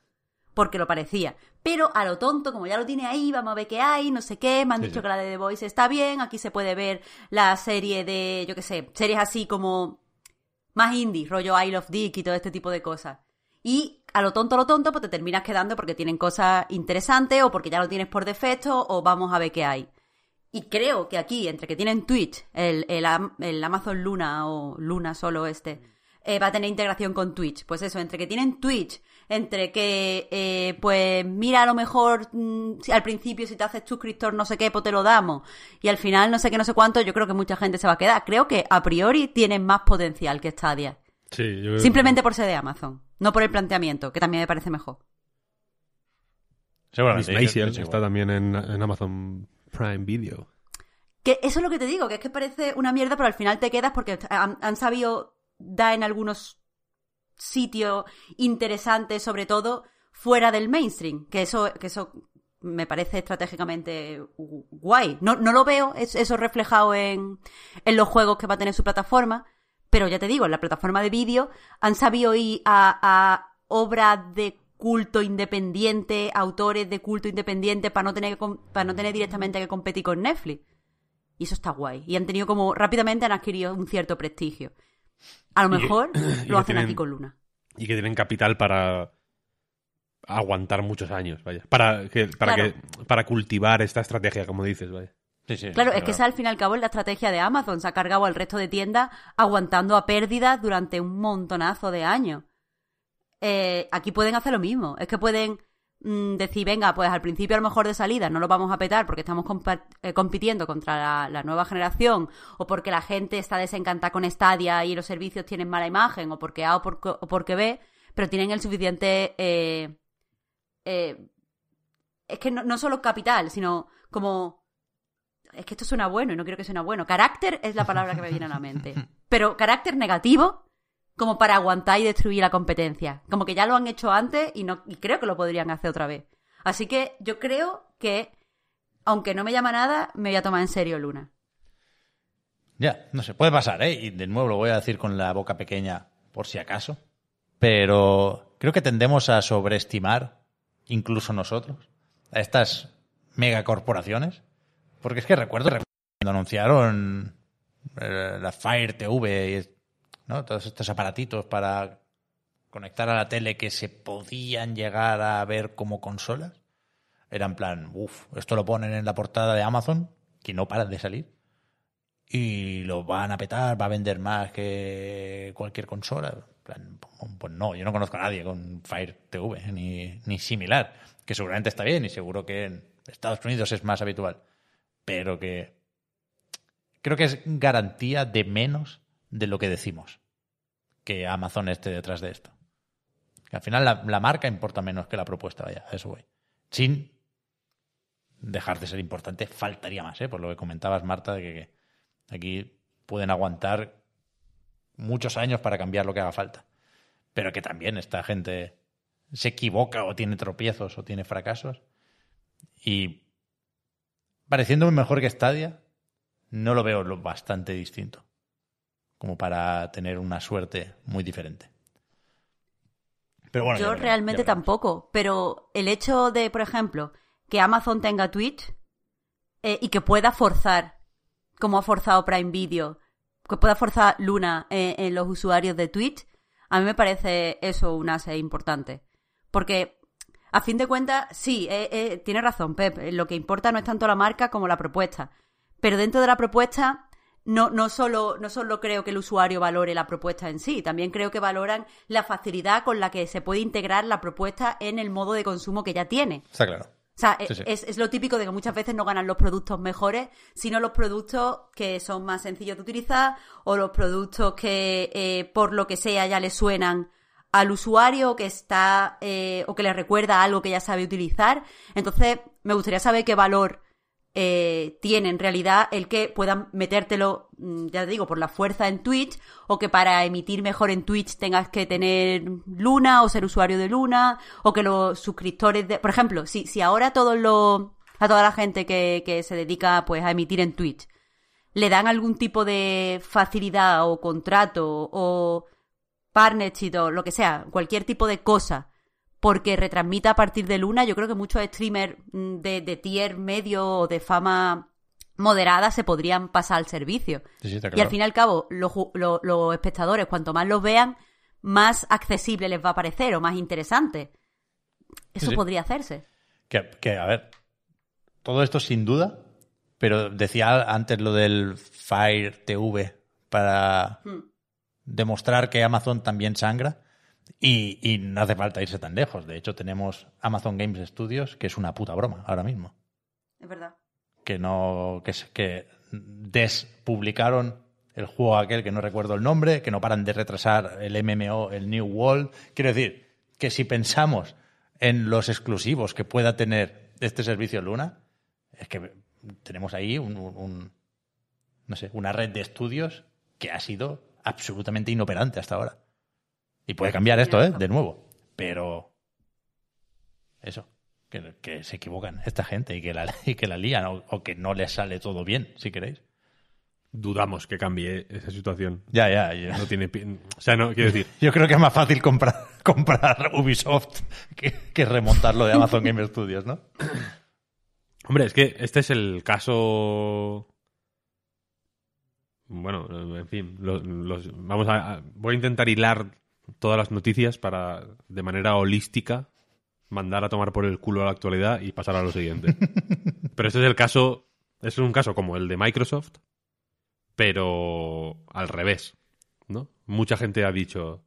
Porque lo parecía. Pero a lo tonto, como ya lo tiene ahí, vamos a ver qué hay, no sé qué, me han Sí, dicho sí. que la de The Voice está bien, aquí se puede ver la serie de, yo qué sé, series así como más indie, rollo Isle of Dick y todo este tipo de cosas. Y a lo tonto, a lo tonto, pues te terminas quedando porque tienen cosas interesantes o porque ya lo tienes por defecto o vamos a ver qué hay. Y creo que aquí, entre que tienen Twitch, el, el, Am- el Amazon Luna o Luna solo este, eh, va a tener integración con Twitch. Pues eso, entre que tienen Twitch, entre que, eh, pues mira, a lo mejor mm, si al principio si te haces suscriptor no sé qué, pues te lo damos. Y al final no sé qué, no sé cuánto, yo creo que mucha gente se va a quedar. Creo que a priori tienen más potencial que Stadia. Sí, yo- Simplemente por ser de Amazon, no por el planteamiento, que también me parece mejor. Miss Seguramente. Maisel está también en, en Amazon Prime Video. Que eso es lo que te digo, que es que parece una mierda, pero al final te quedas porque han, han sabido dar en algunos sitio interesante, sobre todo fuera del mainstream, que eso, que eso me parece estratégicamente guay. No, no lo veo eso reflejado en, en los juegos que va a tener su plataforma, pero ya te digo, en la plataforma de vídeo han sabido ir a, a obras de culto independiente, autores de culto independiente para no tener para no tener directamente que competir con Netflix. Y eso está guay. Y han tenido como rápidamente han adquirido un cierto prestigio. A lo mejor lo hacen aquí con Luna. Y que tienen capital para aguantar muchos años, vaya. Para, que, para, que, para cultivar esta estrategia, como dices, vaya. Claro, es que esa al fin y al cabo es la estrategia de Amazon. Se ha cargado al resto de tiendas aguantando a pérdidas durante un montonazo de años. Eh, aquí pueden hacer lo mismo. Es que pueden mm, decir, venga, pues al principio a lo mejor de salida no lo vamos a petar porque estamos eh, compitiendo contra la, nueva generación o porque la gente está desencantada con Stadia y los servicios tienen mala imagen o porque A o porque, o porque B, pero tienen el suficiente... Eh, es que no, no solo capital, sino como es que esto suena bueno y no quiero que suene bueno. Carácter es la palabra que me viene a la mente. Pero carácter negativo como para aguantar y destruir la competencia. Como que ya lo han hecho antes y, no, y creo que lo podrían hacer otra vez. Así que yo creo que, aunque no me llama nada, me voy a tomar en serio Luna. Ya, no sé, puede pasar, ¿eh? Y de nuevo lo voy a decir con la boca pequeña por si acaso. Pero creo que tendemos a sobreestimar, incluso nosotros, a estas megacorporaciones. Porque es que recuerdo, cuando anunciaron eh, la Fire TV ¿no? Todos estos aparatitos para conectar a la tele que se podían llegar a ver como consolas. Era en plan, uff, esto lo ponen en la portada de Amazon, que no paran de salir. Y lo van a petar, va a vender más que cualquier consola. plan, pues no, yo no conozco a nadie con Fire TV ni, ni similar. Que seguramente está bien y seguro que en Estados Unidos es más habitual. Pero que creo que es garantía de menos de lo que decimos que Amazon esté detrás de esto. Que al final la, marca importa menos que la propuesta, vaya, eso voy. Sin dejar de ser importante, faltaría más, ¿eh? por lo que comentabas, Marta, de que, aquí pueden aguantar muchos años para cambiar lo que haga falta. Pero que también esta gente se equivoca o tiene tropiezos o tiene fracasos. Y pareciéndome mejor que Stadia, no lo veo lo bastante distinto como para tener una suerte muy diferente. Pero bueno, Yo realmente tampoco, pero el hecho de, por ejemplo, que Amazon tenga Twitch eh, y que pueda forzar, como ha forzado Prime Video, que pueda forzar Luna eh, en los usuarios de Twitch, a mí me parece eso un ase importante. Porque, a fin de cuentas, sí, eh, tiene razón, Pep, lo que importa no es tanto la marca como la propuesta. Pero dentro de la propuesta no, no, solo, no solo creo que el usuario valore la propuesta en sí, también creo que valoran la facilidad con la que se puede integrar la propuesta en el modo de consumo que ya tiene. Está claro. O sea, Es, es, lo típico de que muchas veces no ganan los productos mejores, sino los productos que son más sencillos de utilizar o los productos que eh, por lo que sea ya le suenan al usuario que está eh, o que le recuerda algo que ya sabe utilizar. Entonces, me gustaría saber qué valor eh, tiene en realidad el que puedan metértelo, mm, ya te digo, por la fuerza en Twitch, o que para emitir mejor en Twitch tengas que tener Luna o ser usuario de Luna, o que los suscriptores de. Por ejemplo, si, si ahora todos los. a toda la gente que, que se dedica pues a emitir en Twitch, le dan algún tipo de facilidad o contrato o partnership o lo que sea, cualquier tipo de cosa porque retransmita a partir de Luna. Yo creo que muchos streamers mm, de, tier medio o de fama moderada se podrían pasar al servicio. Y al fin y al cabo, los, espectadores, cuanto más los vean, más accesible les va a parecer o más interesante. Eso podría hacerse. Que, a ver, todo esto sin duda, pero decía antes lo del Fire TV para hmm. Demostrar que Amazon también sangra. Y, no hace falta irse tan lejos. De hecho, tenemos Amazon Games Studios, que es una puta broma ahora mismo. Es verdad. Que no. que, que despublicaron el juego aquel que no recuerdo el nombre, que no paran de retrasar el MMO, el New World. Quiero decir, que si pensamos en los exclusivos que pueda tener este servicio Luna, es que tenemos ahí un, no sé, una red de estudios que ha sido absolutamente inoperante hasta ahora. Y puede cambiar esto, ¿eh? De nuevo. Pero. Eso. Que, que se equivocan esta gente y que la, y que la lían o, o que no les sale todo bien, si queréis. Dudamos que cambie esa situación. Ya, ya. ya. No tiene. O sea, no, quiero decir. Yo creo que es más fácil comprar, comprar Ubisoft que, que remontarlo de Amazon Game Studios, ¿no? Hombre, es que este es el caso. Bueno, en fin, lo- los- vamos a, voy a intentar hilar todas las noticias para, de manera holística, mandar a tomar por el culo a la actualidad y pasar a lo siguiente. pero este es el caso, es un caso como el de Microsoft, pero al revés, ¿no? Mucha gente ha dicho,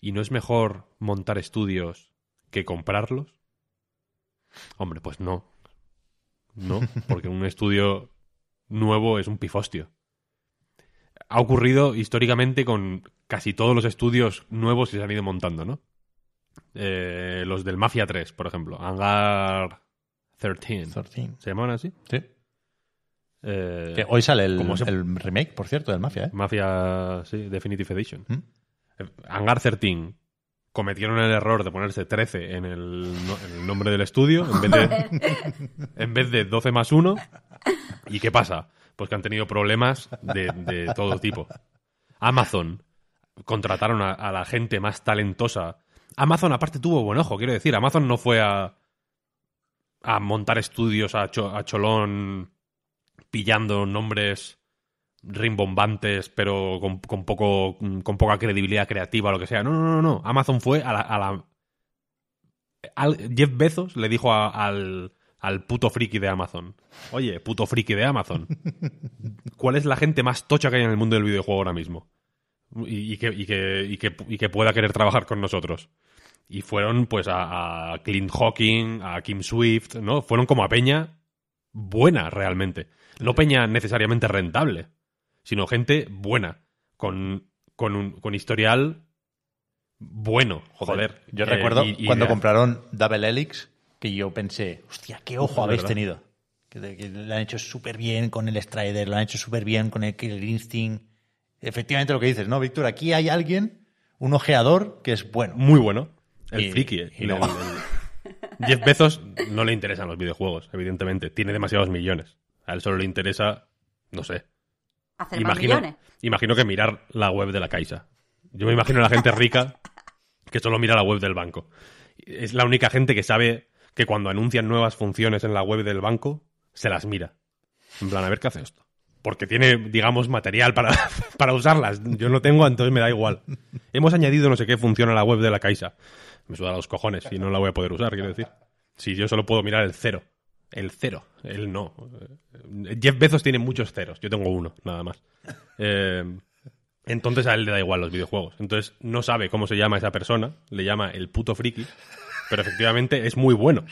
¿y no es mejor montar estudios que comprarlos? Hombre, pues no. No, porque un estudio nuevo es un pifostio. Ha ocurrido históricamente con casi todos los estudios nuevos que se han ido montando, ¿no? Eh, los del Mafia 3, por ejemplo. Hangar 13. 13. ¿Se llamaban así? Sí. Eh, Que hoy sale el, ¿Cómo se- el remake, por cierto, del Mafia, ¿eh? Mafia, sí, Definitive Edition. ¿Mm? Eh, Hangar 13 cometieron el error de ponerse 13 en el, no- en el nombre del estudio en vez, de, en vez de 12 más 1. ¿Y qué pasa? Pues que han tenido problemas de, todo tipo. Amazon contrataron a, la gente más talentosa. Amazon aparte tuvo buen ojo, quiero decir. Amazon no fue a, a montar estudios a, a cholón pillando nombres rimbombantes, pero con, con poco, con poca credibilidad creativa lo que sea. No, no, no, no. Amazon fue a la. a Jeff Bezos le dijo a- al, al puto friki de Amazon: Oye, puto friki de Amazon, ¿cuál es la gente más tocha que hay en el mundo del videojuego ahora mismo? Y, y que, y, que, y, que, y que pueda querer trabajar con nosotros. Y fueron pues a, a Clint Hawking, a Kim Swift, ¿no? Fueron como a Peña buena realmente. No Peña necesariamente rentable, sino gente buena, con, con, un, con historial bueno, joder. Yo Eh, recuerdo y cuando compraron Double Helix que yo pensé, hostia, qué ojo habéis ¿verdad? tenido. Que, lo han hecho súper bien con el Strider, lo han hecho súper bien con el Killer Instinct. Efectivamente lo que dices, ¿no, Víctor? Aquí hay alguien, un ojeador, que es bueno. Muy bueno. El Y- friki. eh. y El- no. el- Jeff Bezos no le interesan los videojuegos, evidentemente. Tiene demasiados millones. A él solo le interesa, no sé, Hacer más imagino, millones. imagino que mirar la web de la Caixa. Yo me imagino a la gente rica que solo mira la web del banco. Es la única gente que sabe que cuando anuncian nuevas funciones en la web del banco, se las mira. En plan, a ver qué hace esto. Porque tiene, digamos, material para, para usarlas. Yo no tengo, entonces me da igual. Hemos añadido no sé qué función a la web de la Caixa. Me suda los cojones y no la voy a poder usar, quiero decir. Si yo solo puedo mirar el cero. El cero. Él no. Jeff Bezos tiene muchos ceros. Yo tengo uno, nada más. Eh, entonces a él le da igual los videojuegos. Entonces no sabe cómo se llama esa persona. Le llama el puto friki. Pero efectivamente es muy bueno.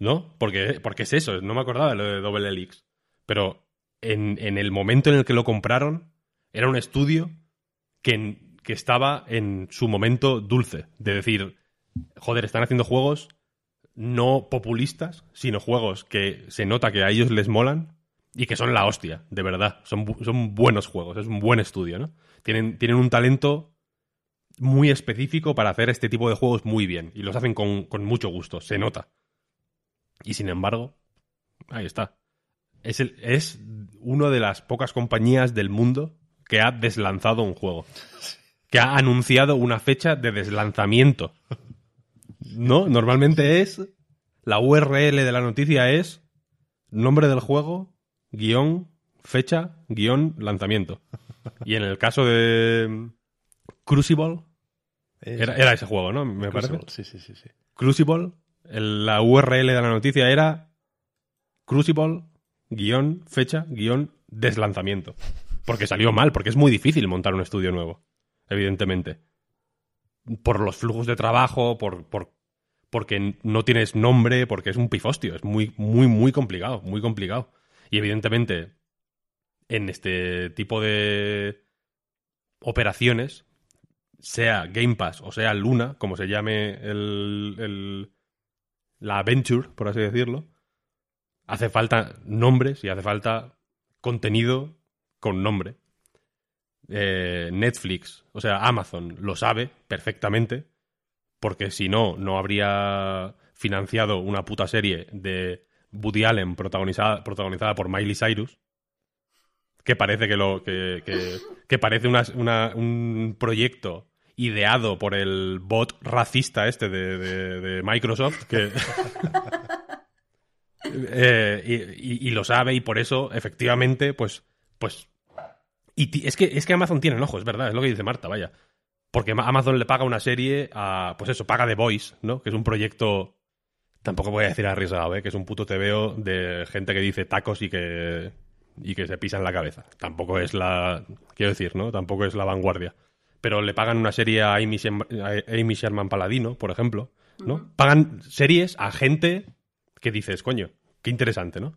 ¿No? Porque, porque es eso. No me acordaba de lo de Double Helix. Pero en, en el momento en el que lo compraron, era un estudio que, que estaba en su momento dulce. De decir, joder, están haciendo juegos no populistas, sino juegos que se nota que a ellos les molan y que son la hostia, de verdad. Son, son buenos juegos, es un buen estudio, ¿no? Tienen, tienen un talento muy específico para hacer este tipo de juegos muy bien y los hacen con, con mucho gusto, se nota. Y sin embargo, ahí está. Es, el, es una de las pocas compañías del mundo que ha deslanzado un juego. Que ha anunciado una fecha de deslanzamiento. No, normalmente es. La URL de la noticia es nombre del juego, guion, fecha, guion, lanzamiento. Y en el caso de mm, Crucible, era, era ese juego, ¿no? Me parece. Sí, sí, sí, sí. Crucible, el- la URL de la noticia era Crucible, guion, fecha, guion, deslanzamiento. Porque salió mal, porque es muy difícil montar un estudio nuevo, evidentemente. Por los flujos de trabajo, por, por, porque no tienes nombre, porque es un pifostio, es muy, muy, muy complicado, muy complicado. Y evidentemente, en este tipo de operaciones, sea Game Pass o sea Luna, como se llame el, el- la Venture, por así decirlo, hace falta nombres y hace falta contenido con nombre. eh, Netflix, o sea, Amazon lo sabe perfectamente, porque si no, no habría financiado una puta serie de Woody Allen protagonizada, protagonizada por Miley Cyrus, que parece que lo que, que- parece una- un proyecto ideado por el bot racista este de, de- Microsoft que Eh, y, lo sabe y por eso efectivamente pues pues y es que es que Amazon tiene el ojo es verdad es lo que dice Marta vaya. Porque Ma- Amazon le paga una serie a pues eso paga The Voice no que es un proyecto tampoco voy a decir arriesgado ¿eh? que es un puto tebeo de gente que dice tacos y que y que se pisan la cabeza. Tampoco es la quiero decir no tampoco es la vanguardia. Pero le pagan una serie a Amy, a Amy Sherman Paladino por ejemplo no pagan series a gente que dices coño qué interesante no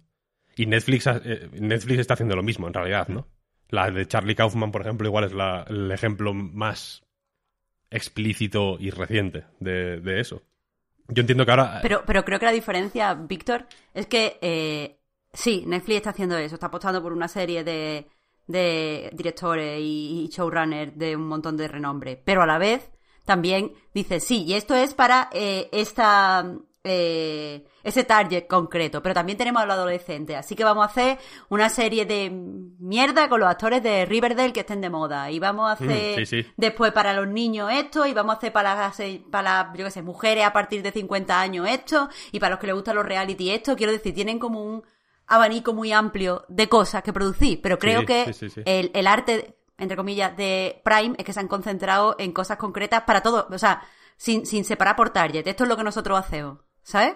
y Netflix, eh, Netflix está haciendo lo mismo, en realidad, ¿no? La de Charlie Kaufman, por ejemplo, igual es la- el ejemplo más explícito y reciente de, de eso. Yo entiendo que ahora... Pero, pero creo que la diferencia, Víctor, es que eh, sí, Netflix está haciendo eso, está apostando por una serie de, de directores y, y showrunners de un montón de renombre, pero a la vez también dice, sí, y esto es para eh, esta eh, ese target concreto, pero también tenemos a los adolescentes, así que vamos a hacer una serie de mierda con los actores de Riverdale que estén de moda. Y vamos a hacer Mm, sí, sí. después para los niños esto y vamos a hacer para las, para las, yo qué sé, mujeres a partir de 50 años esto y para los que les gustan los reality esto, quiero decir, tienen como un abanico muy amplio de cosas que producir, pero creo Sí, que sí, sí, sí. El, el arte, entre comillas, de Prime es que se han concentrado en cosas concretas para todo, o sea, sin, sin separar por target. Esto es lo que nosotros hacemos, ¿sabes?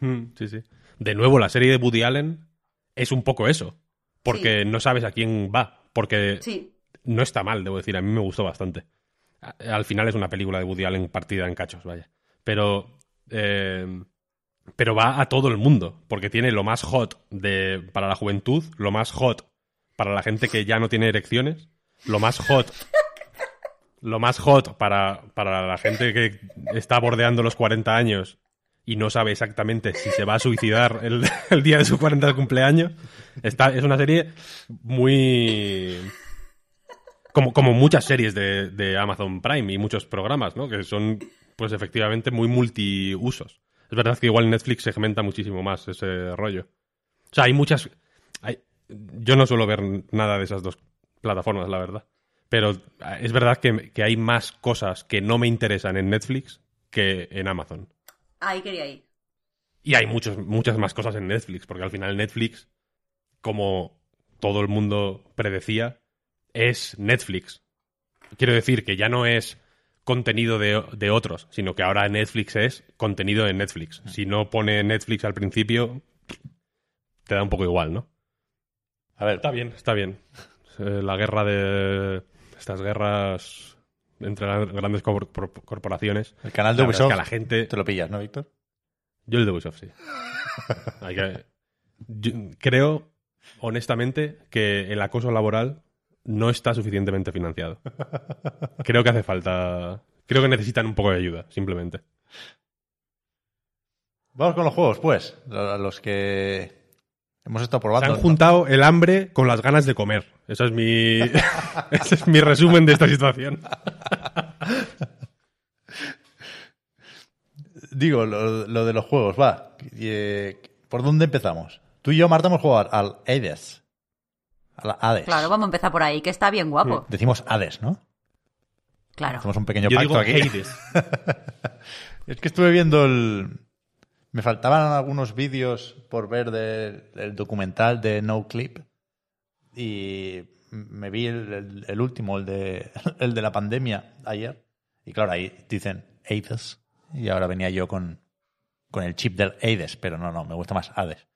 Mm, sí, sí. De nuevo, la serie de Woody Allen es un poco eso. Porque no sabes a quién va. Porque Sí. no está mal, debo decir. A mí me gustó bastante. Al final es una película de Woody Allen partida en cachos, vaya. Pero. eh, pero va a todo el mundo. Porque tiene lo más hot de, para la juventud, lo más hot para la gente que ya no tiene erecciones, lo más hot. Lo más hot para, para la gente que está bordeando los 40 años y no sabe exactamente si se va a suicidar el, día de su 40 de cumpleaños. Está, es una serie muy como, como muchas series de, de Amazon Prime y muchos programas, ¿no? Que son, pues efectivamente, muy multiusos. Es verdad que igual Netflix segmenta muchísimo más ese rollo. O sea, hay muchas... Hay, yo no suelo ver nada de esas dos plataformas, la verdad. Pero es verdad que, que hay más cosas que no me interesan en Netflix que en Amazon. Ahí quería ir. Y hay muchos, muchas más cosas en Netflix, porque al final Netflix, como todo el mundo predecía, es Netflix. Quiero decir que ya no es contenido de, de otros, sino que ahora Netflix es contenido de Netflix. Si no pone Netflix al principio, te da un poco igual, ¿no? A ver, Está bien, está bien. Eh, La guerra de... Estas guerras entre las grandes cor- cor- corporaciones. el canal de La verdad es Ubisoft que a la gente... te lo pillas, ¿no, Víctor? Yo el de Ubisoft, sí. Hay que- yo creo, honestamente, que el acoso laboral no está suficientemente financiado. Creo que hace falta... Creo que necesitan un poco de ayuda, simplemente. Vamos con los juegos, pues. Los que hemos estado Se probando. han juntado el hambre con las ganas de comer. Eso es mi... Ese es mi resumen de esta situación. Digo, lo, lo de los juegos, va. Eh, ¿Por dónde empezamos? Tú y yo, Marta, hemos jugado al Hades. Al Hades. Claro, vamos a empezar por ahí, que está bien guapo. Decimos Hades, ¿no? Claro. Hacemos un pequeño Yo pacto digo aquí. Hades. Es que estuve viendo el... Me faltaban algunos vídeos por ver del del documental de No Clip y me vi el, el- el último, el de, el de la pandemia, ayer. Y claro, ahí dicen Hades y ahora venía yo con, con el chip del Hades, pero no, no, me gusta más Hades.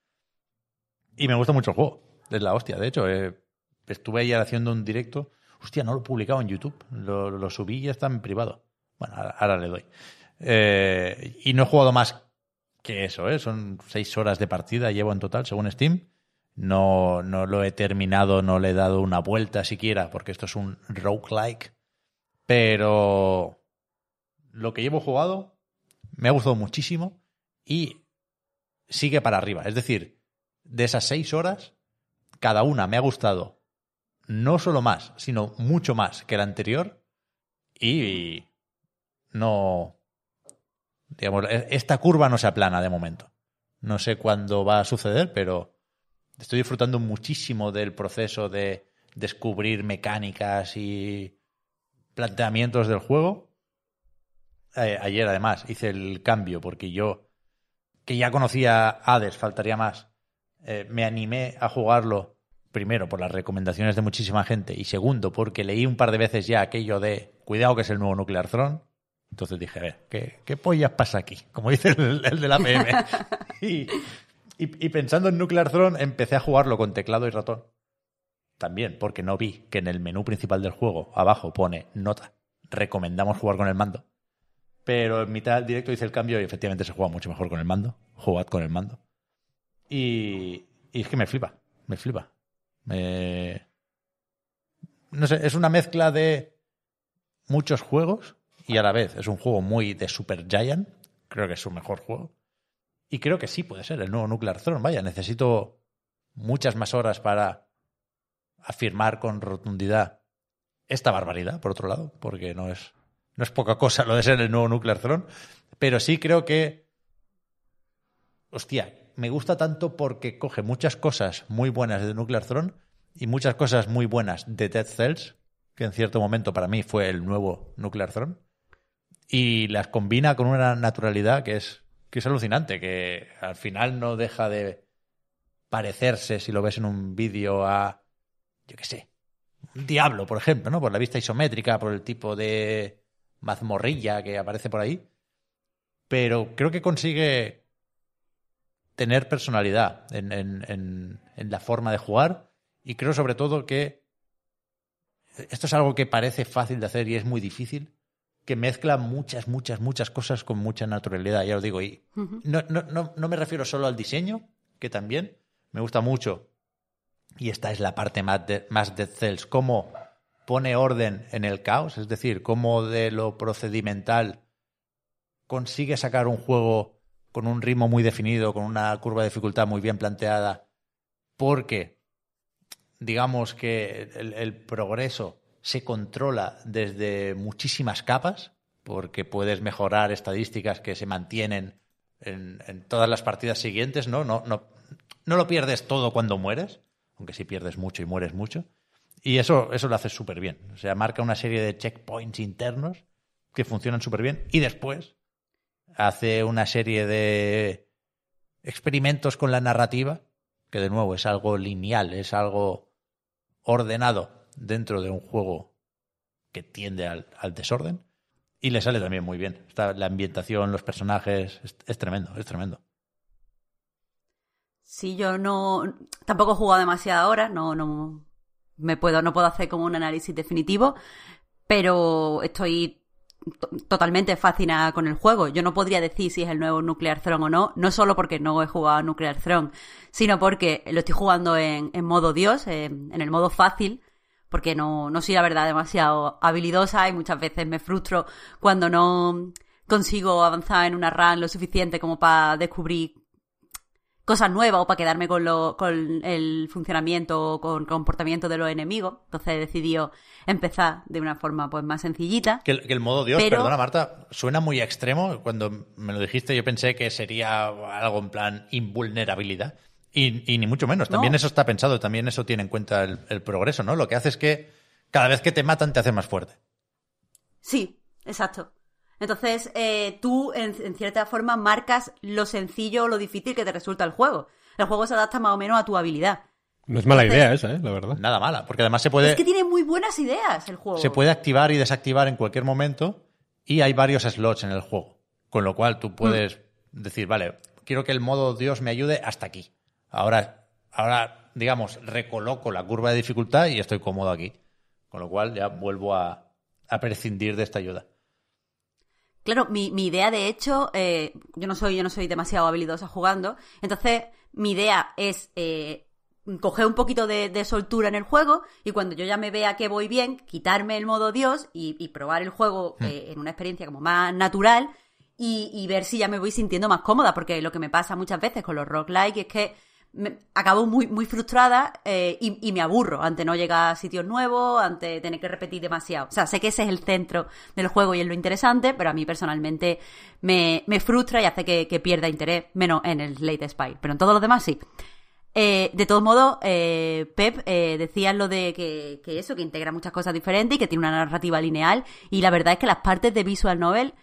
Y me gusta mucho el juego, es la hostia. De hecho, eh, estuve ayer haciendo un directo. Hostia, no lo he publicado en YouTube, lo, subí y ya está en privado. Bueno, ahora, ahora le doy. Eh, y no he jugado más que eso, ¿eh? Son seis horas de partida, llevo en total, según Steam. No, no lo he terminado, no le he dado una vuelta siquiera, porque esto es un roguelike. Pero lo que llevo jugado me ha gustado muchísimo y sigue para arriba. Es decir, de esas seis horas, cada una me ha gustado no solo más, sino mucho más que el anterior y no, digamos, e- esta curva no se aplana de momento. No sé cuándo va a suceder, pero estoy disfrutando muchísimo del proceso de descubrir mecánicas y planteamientos del juego. Ayer, además, hice el cambio porque yo, que ya conocía Hades, faltaría más, eh, me animé a jugarlo primero por las recomendaciones de muchísima gente y segundo porque leí un par de veces ya aquello de cuidado que es el nuevo Nuclear Throne. Entonces dije, a ver, ¿qué, qué pollas pasa aquí? Como dice el, el de la PM. y, y- y pensando en Nuclear Throne, empecé a jugarlo con teclado y ratón. También porque no vi que en el menú principal del juego, abajo, pone nota. Recomendamos jugar con el mando. Pero en mitad del directo hice el cambio y efectivamente se juega mucho mejor con el mando. Jugad con el mando. Y, es que me flipa, me flipa. Me... No sé, es una mezcla de muchos juegos y a la vez es un juego muy de Super Giant. Creo que es su mejor juego. Y creo que sí puede ser el nuevo Nuclear Throne. Vaya, necesito muchas más horas para afirmar con rotundidad esta barbaridad, por otro lado, porque no es, no es poca cosa lo de ser el nuevo Nuclear Throne. Pero sí creo que. Hostia, me gusta tanto porque coge muchas cosas muy buenas de Nuclear Throne y muchas cosas muy buenas de Dead Cells, que en cierto momento para mí fue el nuevo Nuclear Throne, y las combina con una naturalidad que es, que es alucinante, que al final no deja de parecerse, si lo ves en un vídeo, a, yo qué sé, un diablo, por ejemplo, ¿no? Por la vista isométrica, por el tipo de mazmorrilla que aparece por ahí. Pero creo que consigue tener personalidad en, en- en- en la forma de jugar. Y creo sobre todo que esto es algo que parece fácil de hacer y es muy difícil, que mezcla muchas, muchas, muchas cosas con mucha naturalidad, ya os digo, y no, no, no, no me refiero solo al diseño, que también me gusta mucho, y esta es la parte más de, más de Cells, cómo pone orden en el caos, es decir, cómo de lo procedimental consigue sacar un juego con un ritmo muy definido, con una curva de dificultad muy bien planteada, porque digamos que el, progreso se controla desde muchísimas capas, porque puedes mejorar estadísticas que se mantienen en, todas las partidas siguientes, ¿no? No, no, no lo pierdes todo cuando mueres, aunque sí pierdes mucho y mueres mucho. Y eso, eso lo hace súper bien. O sea, marca una serie de checkpoints internos que funcionan súper bien. Y después hace una serie de experimentos con la narrativa, que de nuevo es algo lineal, es algo ordenado dentro de un juego que tiende al, al desorden. Y le sale también muy bien. Está, la ambientación, los personajes, es, tremendo, es tremendo. Sí, yo no. Tampoco he jugado demasiadas horas, no, no. Me puedo, no puedo hacer como un análisis definitivo, pero estoy to- totalmente fascinada con el juego. Yo no podría decir si es el nuevo Nuclear Throne o no, no solo porque no he jugado Nuclear Throne, sino porque lo estoy jugando en, en modo Dios, en, en el modo fácil, porque no, no soy la verdad demasiado habilidosa y muchas veces me frustro cuando no consigo avanzar en una run lo suficiente como para descubrir cosas nuevas o para quedarme con, lo, con el funcionamiento o con el comportamiento de los enemigos. Entonces he decidido empezar de una forma pues más sencillita. Que el, que el modo Dios, Pero- perdona Marta, suena muy extremo. Cuando me lo dijiste yo pensé que sería algo en plan invulnerabilidad. Y, y ni mucho menos. También No. eso está pensado, también eso tiene en cuenta el, el progreso, ¿no? Lo que hace es que cada vez que te matan te hace más fuerte. Sí, exacto. Entonces, eh, tú, en, en cierta forma, marcas lo sencillo o lo difícil que te resulta el juego. El juego se adapta más o menos a tu habilidad. No es mala idea esa, ¿eh? La verdad. Nada mala, porque además se puede, Es que tiene muy buenas ideas el juego. se puede activar y desactivar en cualquier momento y hay varios slots en el juego. Con lo cual tú puedes decir, vale, quiero que el modo Dios me ayude hasta aquí. Ahora, ahora, digamos, recoloco la curva de dificultad y estoy cómodo aquí. Con lo cual ya vuelvo a, a prescindir de esta ayuda. Claro, mi, mi idea, de hecho, eh, yo no soy, yo no soy demasiado habilidosa jugando. Entonces, mi idea es eh, coger un poquito de, de soltura en el juego y cuando yo ya me vea que voy bien, quitarme el modo Dios y, y probar el juego eh, en una experiencia como más natural y, y ver si ya me voy sintiendo más cómoda, porque lo que me pasa muchas veces con los roguelike es que me- acabo muy, muy frustrada eh, y, me aburro ante no llegar a sitios nuevos, ante tener que repetir demasiado. O sea, sé que ese es el centro del juego y es lo interesante, pero a mí personalmente me, me frustra y hace que, pierda interés, menos en el Late Spy, pero en todos los demás sí. Eh, de todos modos, eh, Pep decía lo de que, que eso, que integra muchas cosas diferentes y que tiene una narrativa lineal. Y la verdad es que las partes de Visual Novel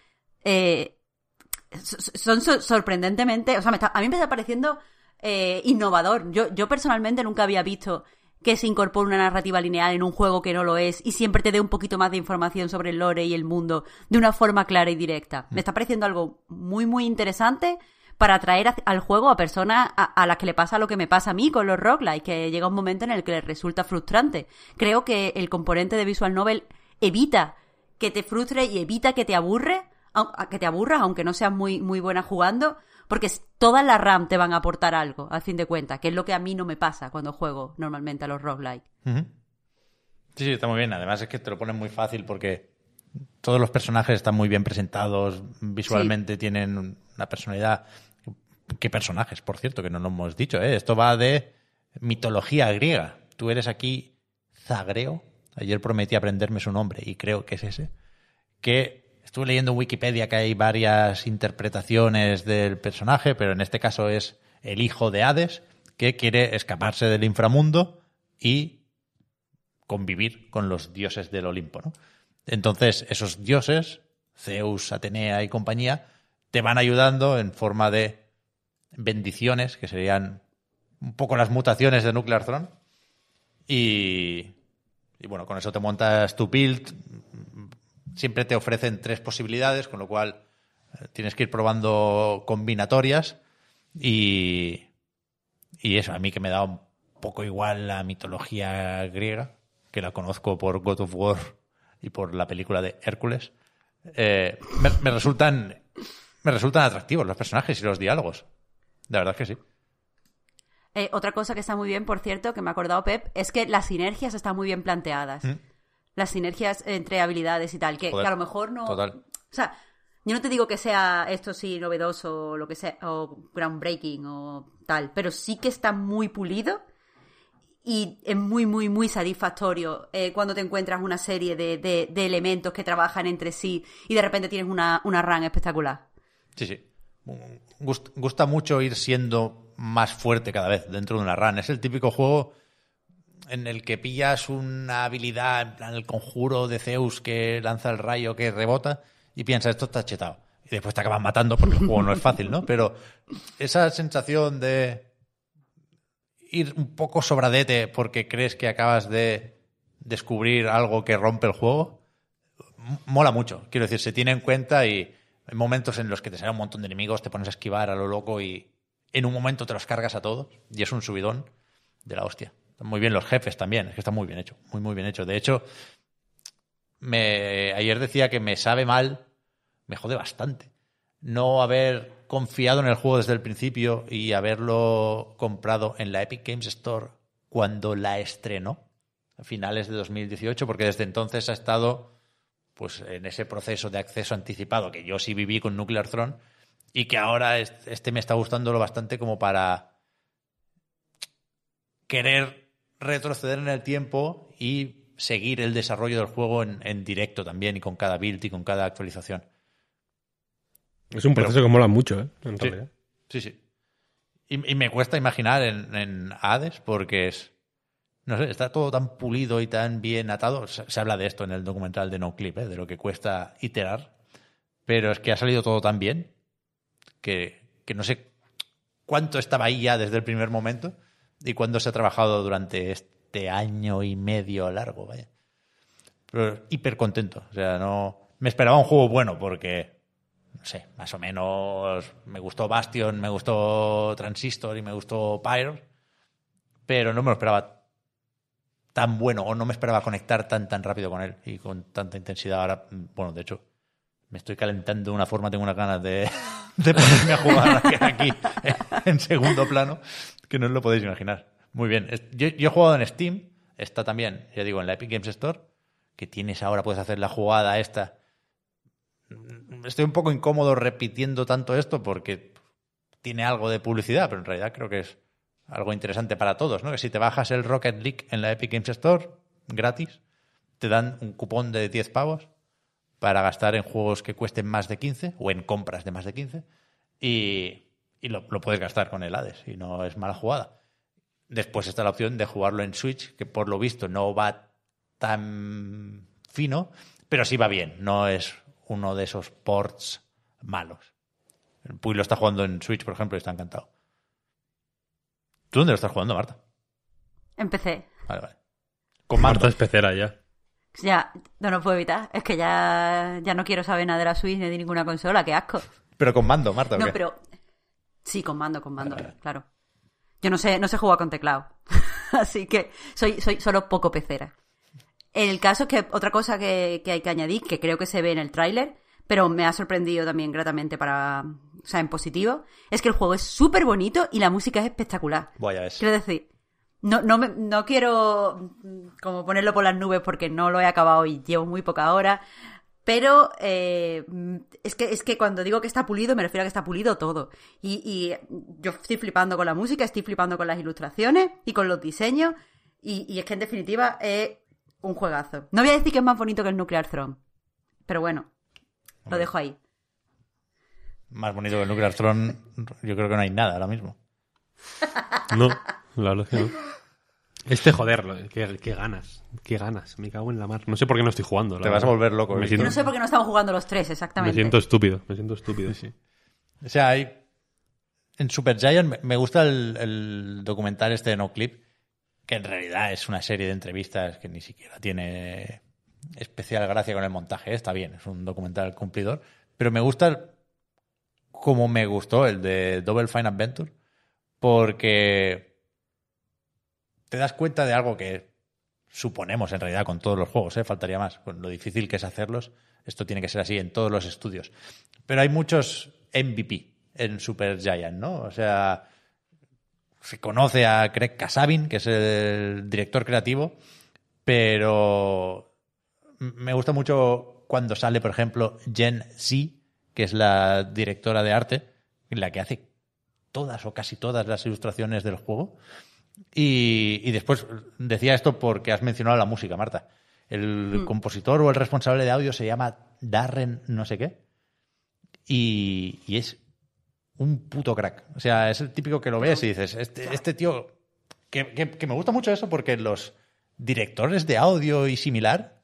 so- son so- sorprendentemente. O sea, me está- a mí me está pareciendo eh, innovador. Yo, yo personalmente nunca había visto que se incorpore una narrativa lineal en un juego que no lo es y siempre te dé un poquito más de información sobre el lore y el mundo de una forma clara y directa. Me está pareciendo algo muy, muy interesante para atraer al juego a personas a, a las que le pasa lo que me pasa a mí con los roguelikes, que llega un momento en el que les resulta frustrante. Creo que el componente de Visual Novel evita que te frustre y evita que te aburre, que te aburras, aunque no seas muy, muy buena jugando, porque todas las RAM te van a aportar algo, al fin de cuentas, que es lo que a mí no me pasa cuando juego normalmente a los roguelikes. Ujú. Sí, sí, está muy bien. Además es que te lo ponen muy fácil porque todos los personajes están muy bien presentados, visualmente tienen una personalidad. ¿Qué personajes, por cierto, que no lo hemos dicho? ¿eh? Esto va de mitología griega. Tú eres aquí Zagreo. Ayer prometí aprenderme su nombre y creo que es ese. Que estuve leyendo en Wikipedia que hay varias interpretaciones del personaje, pero en este caso es el hijo de Hades que quiere escaparse del inframundo y convivir con los dioses del Olimpo. Entonces, esos dioses, Zeus, Atenea y compañía, te van ayudando en forma de bendiciones, que serían un poco las mutaciones de Nuclear Throne. Y, y bueno, con eso te montas tu build. Siempre te ofrecen tres posibilidades, con lo cual eh, tienes que ir probando combinatorias. Y, y eso, a mí que me da un poco igual la mitología griega, que la conozco por God of War y por la película de Hércules, eh, me, me resultan me resultan atractivos los personajes y los diálogos. De verdad que sí. Eh, otra cosa que está muy bien, por cierto, que me ha acordado Pep, es que las sinergias están muy bien planteadas. Las sinergias entre habilidades y tal, que, Joder, que a lo mejor no... total. O sea, yo no te digo que sea esto sí novedoso o lo que sea, o groundbreaking o tal, pero sí que está muy pulido y es muy, muy, muy satisfactorio eh, cuando te encuentras una serie de, de- de elementos que trabajan entre sí y de repente tienes una, una run espectacular. Sí, sí. Gust- gusta mucho ir siendo más fuerte cada vez dentro de una run. Es el típico juego en el que pillas una habilidad, en plan el conjuro de Zeus que lanza el rayo que rebota y piensas, esto está chetado. Y después te acaban matando porque el juego no es fácil, ¿no? Pero esa sensación de ir un poco sobradete porque crees que acabas de descubrir algo que rompe el juego, mola mucho. Quiero decir, se tiene en cuenta y hay momentos en los que te salen un montón de enemigos, te pones a esquivar a lo loco y en un momento te los cargas a todos y es un subidón de la hostia. Muy bien los jefes también, es que está muy bien hecho, muy muy bien hecho. De hecho, ayer decía que me sabe mal, me jode bastante, no haber confiado en el juego desde el principio y haberlo comprado en la Epic Games Store cuando la estrenó, a finales de 2018, porque desde entonces ha estado pues en ese proceso de acceso anticipado que yo sí viví con Nuclear Throne y que ahora es- este me está gustando lo bastante como para querer retroceder en el tiempo y seguir el desarrollo del juego en, en directo también y con cada build y con cada actualización. Es un Pero- proceso que mola mucho, ¿eh? En Sí, realidad. sí. sí. Y, y me cuesta imaginar en, en Hades porque es. No sé, está todo tan pulido y tan bien atado. Se, se habla de esto en el documental de No Clip, ¿eh? de lo que cuesta iterar. Pero es que ha salido todo tan bien que, que no sé cuánto estaba ahí ya desde el primer momento y cuándo se ha trabajado durante este año y medio largo, vaya. Pero hiper contento. O sea, no. Me esperaba un juego bueno porque no sé, más o menos me gustó Bastion, me gustó Transistor y me gustó Pyre, pero no me lo esperaba tan bueno o no me esperaba conectar tan tan rápido con él y con tanta intensidad. Ahora, bueno, de hecho, me estoy calentando de una forma, tengo unas ganas de, de ponerme a jugar aquí en segundo plano que no os lo podéis imaginar. Muy bien. Yo, yo he jugado en Steam, está también, ya digo, en la Epic Games Store, que tienes ahora, puedes hacer la jugada esta estoy un poco incómodo repitiendo tanto esto porque tiene algo de publicidad, pero en realidad creo que es algo interesante para todos, ¿no? Que si te bajas el Rocket League en la Epic Games Store, gratis, te dan un cupón de 10 pavos para gastar en juegos que cuesten más de 15 o en compras de más de 15 y, y lo, lo puedes gastar con el Hades y no es mala jugada. Después está la opción de jugarlo en Switch, que por lo visto no va tan fino, pero sí va bien, no es uno de esos ports malos. El Puy lo está jugando en Switch, por ejemplo, y está encantado. ¿Tú dónde lo estás jugando, Marta? Empecé. Vale, vale. Con. Marta es pecera ya. Ya, no lo puedo evitar. Es que ya, ya no quiero saber nada de la Switch ni de ninguna consola, qué asco. Pero con mando, Marta. ¿o No, qué? pero. Sí, con mando, con mando, claro. Yo no sé, no sé jugar con teclado. Así que soy, soy solo poco pecera. El caso es que otra cosa que, que hay que añadir, que creo que se ve en el tráiler, pero me ha sorprendido también gratamente para. O sea, en positivo, es que el juego es súper bonito y la música es espectacular. Voy a ver. Quiero decir, no, no, me- no quiero mm, como ponerlo por las nubes porque no lo he acabado y llevo muy poca hora. Pero eh, mm, es, que, es que cuando digo que está pulido, me refiero a que está pulido todo. Y, y yo estoy flipando con la música, estoy flipando con las ilustraciones y con los diseños. Y, y es que en definitiva es un juegazo. No voy a decir que es más bonito que el Nuclear Throne. Pero bueno, lo dejo ahí. Más bonito que el Nuclear Throne, yo creo que no hay nada ahora mismo. No, la verdad es que no. Este, joder, qué, qué ganas, qué ganas, me cago en la mar. No sé por qué no estoy jugando. la Te vas a volver loco, Me siento, No sé por qué no estamos jugando los tres, me exactamente. siento estúpido, me siento estúpido. O sea, hay. En Supergiant me- me gusta el, el documental este de No Clip, que en realidad es una serie de entrevistas que ni siquiera tiene especial gracia con el montaje. Está bien, es un documental cumplidor. Pero me gusta el- como me gustó el de Double Fine Adventure, porque te das cuenta de algo que suponemos en realidad con todos los juegos, ¿eh? faltaría más, con lo difícil que es hacerlos. Esto tiene que ser así en todos los estudios. Pero hay muchos MVP en Supergiant, ¿no? O sea, se conoce a Craig Kasabin, que es el director creativo, pero me gusta mucho cuando sale, por ejemplo, Jen Z, que es la directora de arte, la que hace todas o casi todas las ilustraciones del juego. Y, y después decía esto porque has mencionado la música, Marta. El compositor o el responsable de audio se llama Darren no sé qué. Y, y es un puto crack. O sea, es el típico que lo ves y dices, este, este tío, que, que- que me gusta mucho eso porque los directores de audio y similar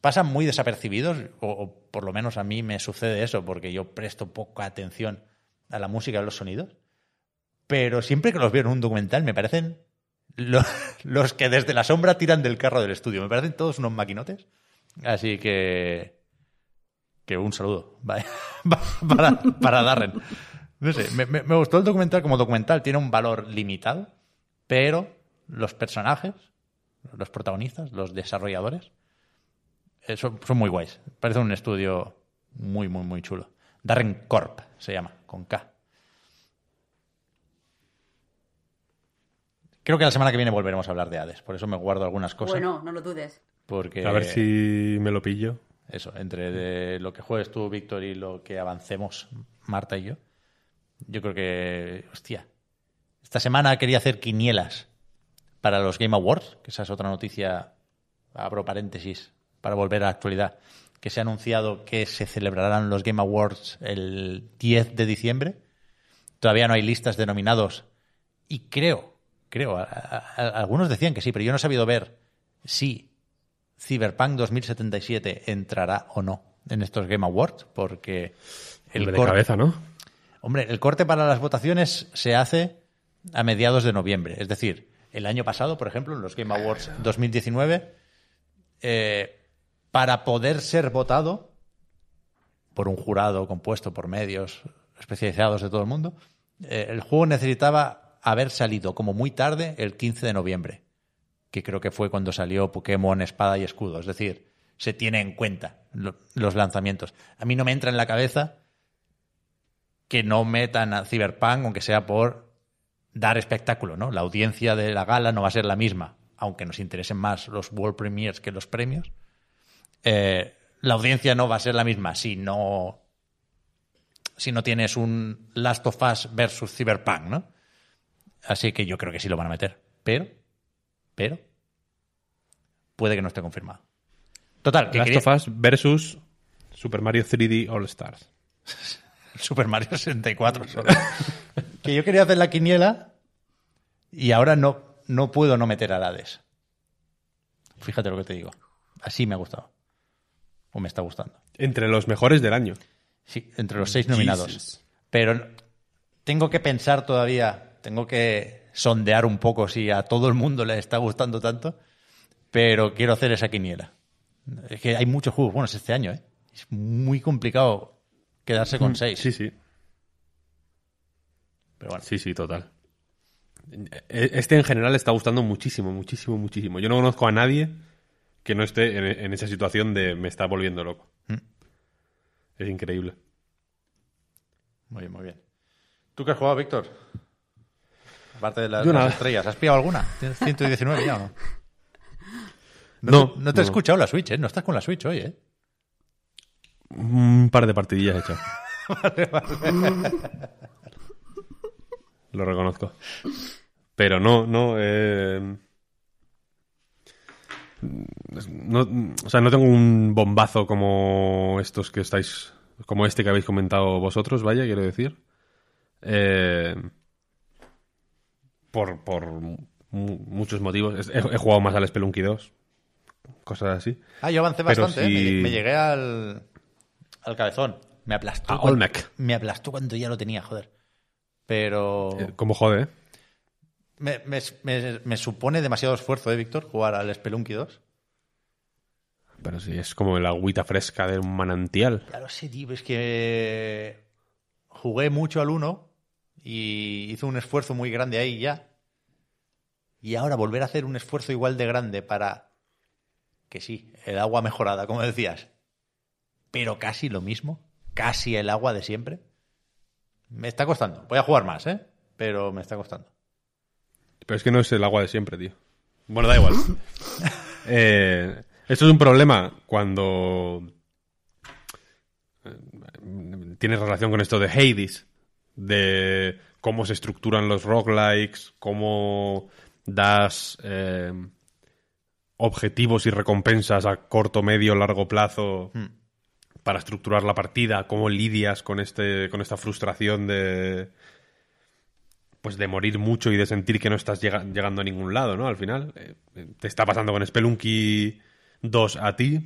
pasan muy desapercibidos, o, o por lo menos a mí me sucede eso, porque yo presto poca atención a la música y a los sonidos. Pero siempre que los veo en un documental me parecen lo- los que desde la sombra tiran del carro del estudio. Me parecen todos unos maquinotes. Así que. Que un saludo. Para, para Darren. No sé, me gustó el documental como documental. Tiene un valor limitado, pero los personajes, los protagonistas, los desarrolladores, eh, son, son muy guays. Parece un estudio muy, muy, muy chulo. Darren Corp se llama, con K. Creo que la semana que viene volveremos a hablar de Hades, por eso me guardo algunas cosas. Bueno, no lo dudes. Porque A ver si me lo pillo. eso, entre de lo que juegues tú, Víctor, y lo que avancemos Marta y yo, yo creo que, hostia, esta semana quería hacer quinielas para los Game Awards, que esa es otra noticia, abro paréntesis, para volver a la actualidad, que se ha anunciado que se celebrarán los Game Awards el 10 de diciembre. Todavía no hay listas de nominados y creo, creo, a- a- a- algunos decían que sí, pero yo no he sabido ver si Cyberpunk 2077 entrará o no en estos Game Awards, porque el Hombre, de corte- cabeza, ¿no? Hombre, el corte para las votaciones se hace a mediados de noviembre. Es decir, el año pasado, por ejemplo, en los Game Awards 2019, eh, para poder ser votado por un jurado compuesto por medios especializados de todo el mundo, eh, el juego necesitaba haber salido como muy tarde el 15 de noviembre, que creo que fue cuando salió Pokémon Espada y Escudo. Es decir, se tiene en cuenta lo- los lanzamientos. A mí no me entra en la cabeza que no metan a Cyberpunk, aunque sea por dar espectáculo, ¿no? La audiencia de la gala no va a ser la misma, aunque nos interesen más los World Premiers que los premios. Eh, la audiencia no va a ser la misma si no si no tienes un Last of Us versus Cyberpunk, ¿no? Así que yo creo que sí lo van a meter. Pero, pero, puede que no esté confirmado. Total, Last quería- of Us versus Super Mario 3D All Stars. Super Mario 64 solo. que yo quería hacer la quiniela y ahora no, no puedo no meter a Hades. Fíjate lo que te digo. Así me ha gustado. O me está gustando. Entre los mejores del año. Sí, entre los seis nominados. Jesus. Pero tengo que pensar todavía, tengo que sondear un poco si a todo el mundo le está gustando tanto, pero quiero hacer esa quiniela. Es que hay muchos juegos buenos este año, ¿eh? Es muy complicado quedarse con seis. Mm, Sí, sí. Pero bueno, Sí, sí, total. E- Este en general está gustando muchísimo, muchísimo, muchísimo. Yo no conozco a nadie que no esté en, en esa situación de me está volviendo loco. Mm. Es increíble. muy bien, muy bien. ¿Tú qué has jugado, Víctor? Aparte de las, estrellas, ¿has pillado alguna? ¿Tienes 119 ya o no? No, te, no te he no. escuchado la Switch, ¿eh? No estás con la Switch hoy, ¿eh? Un par de partidillas he echado. Lo reconozco. Pero no, no. eh, no. O sea, no tengo un bombazo como estos que estáis. Como este que habéis comentado vosotros, vaya, quiero decir. Eh, por por mu- muchos motivos. He, he jugado más al Spelunky 2. Cosas así. Ah, yo avancé Pero bastante, ¿eh? me, me llegué al, al cabezón. Me aplastó. A cuando- Olmec. Me aplastó cuando ya lo tenía, joder. Pero Eh, Como jode, ¿eh? me, me- me- me supone demasiado esfuerzo, ¿eh, Víctor? Jugar al Spelunky 2. Pero sí, es como el agüita fresca de un manantial. Claro, sí, tío, es que jugué mucho al 1 y hizo un esfuerzo muy grande ahí ya. Y ahora volver a hacer un esfuerzo igual de grande para que sí, el agua mejorada, como decías, pero casi lo mismo, casi el agua de siempre. Me está costando. Voy a jugar más, ¿eh? Pero me está costando. Pero es que no es el agua de siempre, tío. Bueno, da igual. Eh, esto es un problema cuando eh, tiene relación con esto de Hades, de cómo se estructuran los roguelikes, cómo das eh, objetivos y recompensas a corto, medio, largo plazo Hmm. para estructurar la partida, cómo lidias con este con esta frustración de pues de morir mucho y de sentir que no estás llega- llegando a ningún lado, ¿no? Al final eh, te está pasando con Spelunky 2 a ti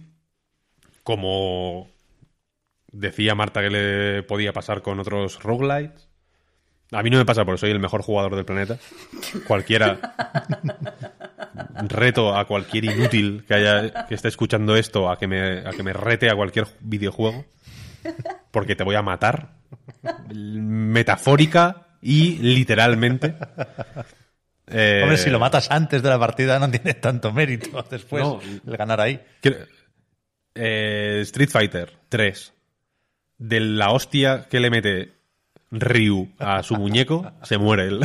como decía Marta que le podía pasar con otros roguelites. A mí no me pasa porque soy el mejor jugador del planeta. Cualquiera reto a cualquier inútil que haya que esté escuchando esto a que me a que me rete a cualquier videojuego porque te voy a matar metafórica y literalmente. Eh, Hombre, si lo matas antes de la partida no tiene tanto mérito después No. el ganar ahí. eh, Street Fighter 3 de la hostia que le mete Ryu a su muñeco se muere él.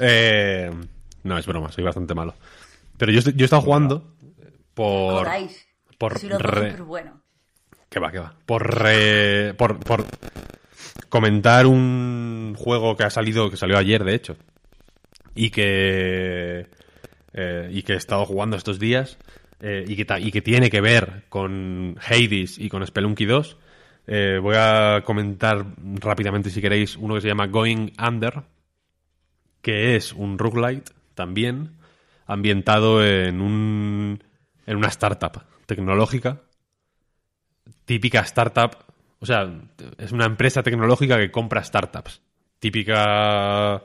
Eh, no, es broma, soy bastante malo. Pero yo, yo he estado jugando por... Por re- pero bueno. Que va, que va. Por, re- por, por comentar un juego que ha salido, que salió ayer, de hecho, y que, eh, y que he estado jugando estos días, eh, y, que y que tiene que ver con Hades y con Spelunky 2, eh, voy a comentar rápidamente, si queréis, uno que se llama Going Under, que es un roguelite también, ambientado en, un, en una startup tecnológica típica startup, o sea, es una empresa tecnológica que compra startups. Típica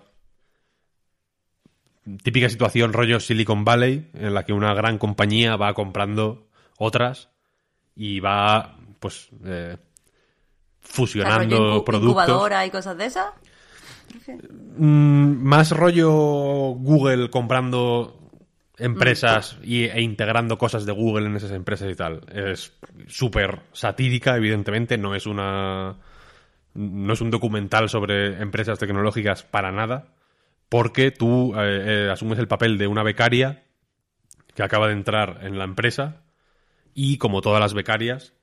típica situación rollo Silicon Valley en la que una gran compañía va comprando otras y va pues eh, fusionando productos. incubadora y cosas de esas. Mm, más rollo Google comprando empresas y, e integrando cosas de Google en esas empresas y tal. Es súper satírica, evidentemente, no es una. No es un documental sobre empresas tecnológicas para nada, porque tú eh, eh, asumes el papel de una becaria que acaba de entrar en la empresa y como todas las becarias,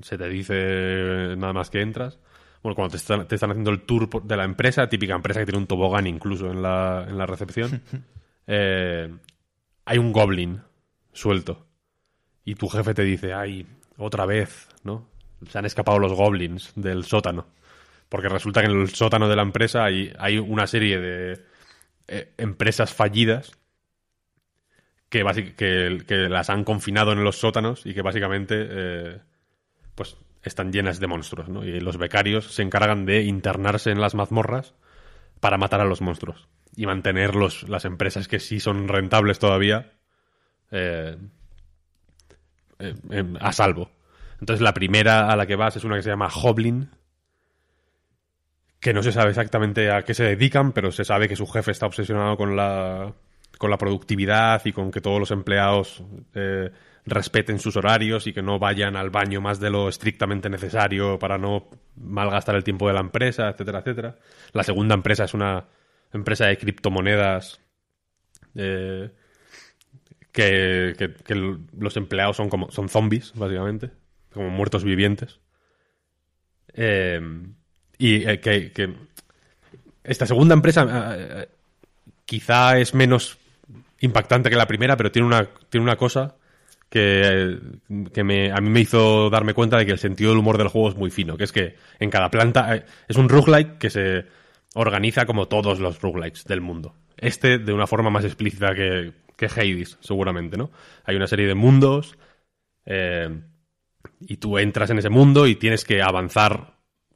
se te dice nada más que entras, bueno, cuando te están, te están haciendo el tour de la empresa, típica empresa que tiene un tobogán incluso en la, en la recepción, eh, hay un goblin suelto. Y tu jefe te dice, ay, otra vez, ¿no? Se han escapado los goblins del sótano. Porque resulta que en el sótano de la empresa hay, hay una serie de eh, empresas fallidas que, que, las han confinado en los sótanos y que básicamente eh, pues están llenas de monstruos, ¿no? Y los becarios se encargan de internarse en las mazmorras para matar a los monstruos y mantener los, las empresas que sí son rentables todavía eh, a salvo. Entonces la primera a la que vas es una que se llama Hoblin, que no se sabe exactamente a qué se dedican, pero se sabe que su jefe está obsesionado con la, con la productividad y con que todos los empleados eh, respeten sus horarios y que no vayan al baño más de lo estrictamente necesario para no malgastar el tiempo de la empresa, etcétera, etcétera. La segunda empresa es una empresa de criptomonedas eh, que, que- los empleados son como son zombies, básicamente, como muertos vivientes. Eh, y eh, que, esta segunda empresa eh, eh, quizá es menos impactante que la primera, pero tiene una, tiene una cosa que, que me, a mí me hizo darme cuenta de que el sentido del humor del juego es muy fino, que es que en cada planta es un roguelike que se organiza como todos los roguelikes del mundo. Este de una forma más explícita que, que Hades, seguramente, ¿no? Hay una serie de mundos y tú entras en ese mundo y tienes que avanzar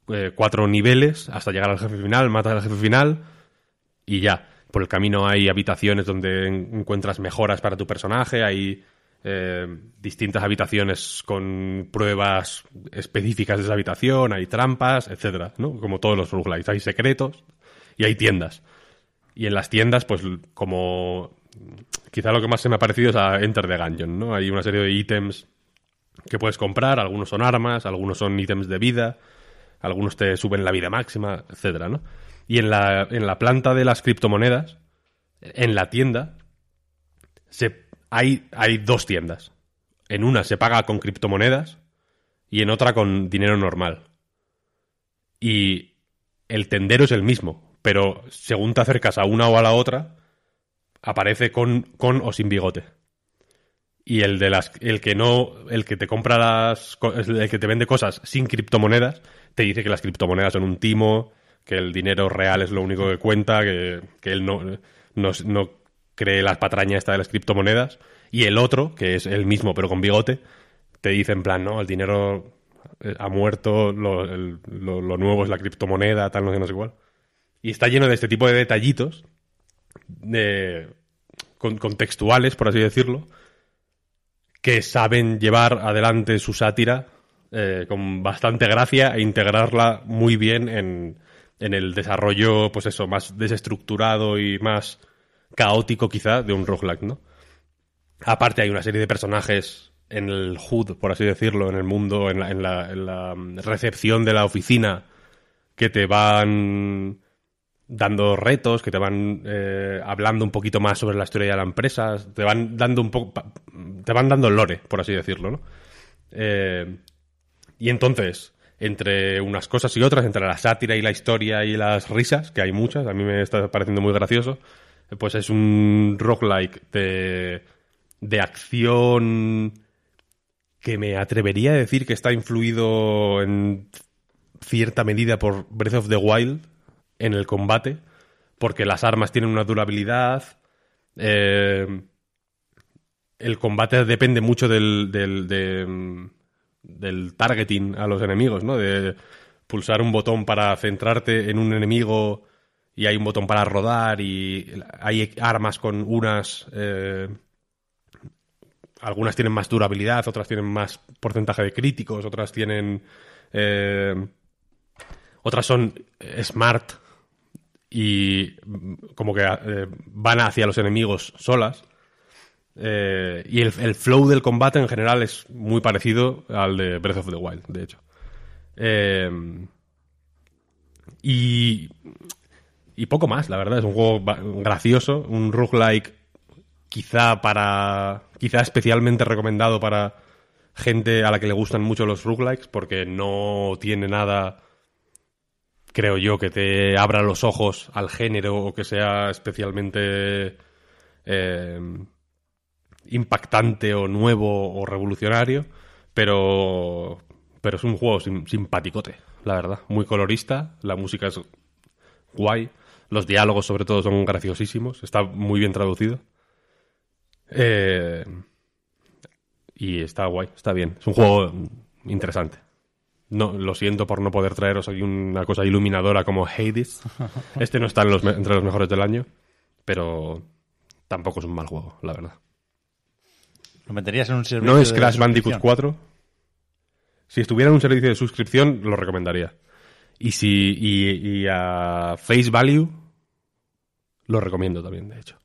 eh, cuatro niveles hasta llegar al jefe final, matas al jefe final y ya. Por el camino hay habitaciones donde en- encuentras mejoras para tu personaje, hay eh, distintas habitaciones con pruebas específicas de esa habitación, hay trampas, etcétera, ¿no? Como todos los roguelikes, hay secretos y hay tiendas. Y en las tiendas, pues como quizá lo que más se me ha parecido es a Enter the Gungeon, ¿no? Hay una serie de ítems que puedes comprar, algunos son armas, algunos son ítems de vida, algunos te suben la vida máxima, etcétera, ¿no? Y en la, en la planta de las criptomonedas, en la tienda, se, hay, hay dos tiendas. En una se paga con criptomonedas y en otra con dinero normal. Y el tendero es el mismo, pero según te acercas a una o a la otra, aparece con, con o sin bigote. Y el de las el que no, el que te compra las el que te vende cosas sin criptomonedas, te dice que las criptomonedas son un timo, que el dinero real es lo único que cuenta, que, que él no, no, no cree las patrañas esta de las criptomonedas. Y el otro, que es el mismo pero con bigote, te dice en plan, no, el dinero eh, ha muerto, lo, lo- nuevo es la criptomoneda, tal, no sé, no sé cuál. Y está lleno de este tipo de detallitos, de, con- contextuales, por así decirlo, que saben llevar adelante su sátira eh, con bastante gracia e integrarla muy bien en, en el desarrollo, pues eso, más desestructurado y más caótico quizá de un roguelike, ¿no? Aparte hay una serie de personajes en el HUD, por así decirlo, en el mundo, en la, mm, recepción de la oficina, que te van dando retos, que te van eh, hablando un poquito más sobre la historia de la empresa, te van dando un poco, te van dando lore, por así decirlo, ¿no? Eh, y entonces, entre unas cosas y otras, entre la sátira y la historia y las risas, que hay muchas, a mí me está pareciendo muy gracioso, pues es un roguelike de, de acción que me atrevería a decir que está influido en cierta medida por Breath of the Wild en el combate, porque las armas tienen una durabilidad, eh, el combate depende mucho del, del, de, mm, del targeting a los enemigos, ¿no? De pulsar un botón para centrarte en un enemigo y hay un botón para rodar y hay armas con unas... eh, algunas tienen más durabilidad, otras tienen más porcentaje de críticos, otras tienen... eh, otras son smart y como que eh, van hacia los enemigos solas. Eh, y el, el flow del combate en general es muy parecido al de Breath of the Wild, de hecho. Eh, y, y poco más, la verdad. Es un juego gracioso, un roguelike quizá para. quizá especialmente recomendado para gente a la que le gustan mucho los roguelikes, porque no tiene nada creo yo, que te abra los ojos al género o que sea especialmente eh, impactante o nuevo o revolucionario, pero, pero es un juego sim- simpaticote, la verdad. Muy colorista, la música es guay, los diálogos sobre todo son graciosísimos, está muy bien traducido. Eh, y está guay, está bien. Es un juego interesante. No, lo siento por no poder traeros aquí una cosa iluminadora como Hades. Este no está en los me- entre los mejores del año, pero tampoco es un mal juego, la verdad. ¿Lo meterías en un servicio No es de Crash Bandicoot suscripción? 4. Si estuviera en un servicio de suscripción, lo recomendaría. Y si y, y a Face Value, lo recomiendo también, de hecho.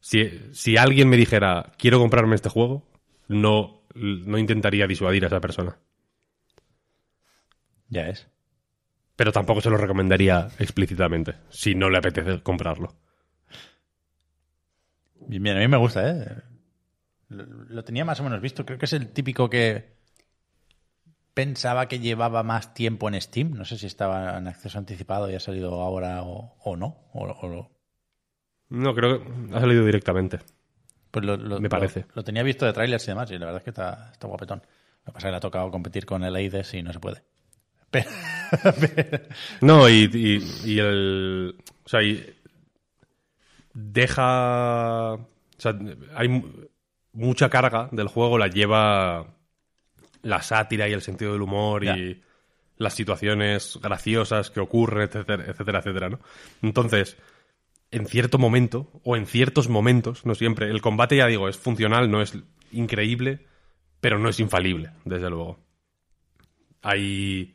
Si, si alguien me dijera, quiero comprarme este juego, no, no intentaría disuadir a esa persona. Ya es. Pero tampoco se lo recomendaría explícitamente, si no le apetece comprarlo. Bien, bien, a mí me gusta, ¿eh? Lo, lo tenía más o menos visto. Creo que es el típico que pensaba que llevaba más tiempo en Steam. No sé si estaba en acceso anticipado y ha salido ahora o, o no. O, o lo- No, creo que ha salido directamente. pues lo, lo- Me parece. Lo, lo tenía visto de trailers y demás y la verdad es que está, está guapetón. Lo que pasa es que le ha tocado competir con el Aides y no se puede. Pero- No, y, y- y el. O sea, y deja. O sea, hay mucha carga del juego, la lleva la sátira y el sentido del humor y las situaciones graciosas que ocurren, etcétera, etcétera, etcétera, ¿no? Entonces, en cierto momento, o en ciertos momentos, no siempre, el combate, ya digo, es funcional, no es increíble, pero no es infalible, desde luego. Hay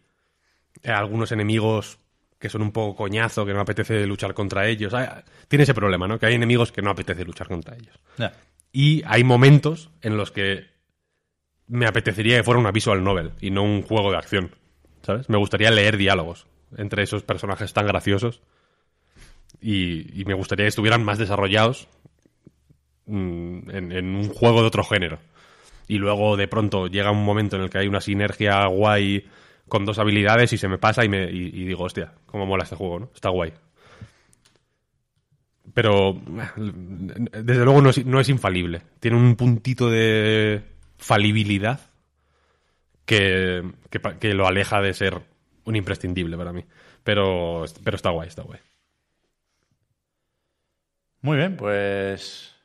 eh, algunos enemigos que son un poco coñazo, que no apetece luchar contra ellos. Tiene ese problema, ¿no? Que hay enemigos que no apetece luchar contra ellos. Y hay momentos en los que me apetecería que fuera una visual novel y no un juego de acción. ¿Sabes? Me gustaría leer diálogos entre esos personajes tan graciosos. Y, me gustaría que estuvieran más desarrollados mm, en, en un juego de otro género. Y luego de pronto llega un momento en el que hay una sinergia guay con dos habilidades y se me pasa y, me, y, y digo, hostia, cómo mola este juego, ¿no? Está guay. Pero desde luego no es, no es infalible. Tiene un puntito de falibilidad que, que, lo aleja de ser un imprescindible para mí. Pero, pero está guay, está guay. Muy bien, pues.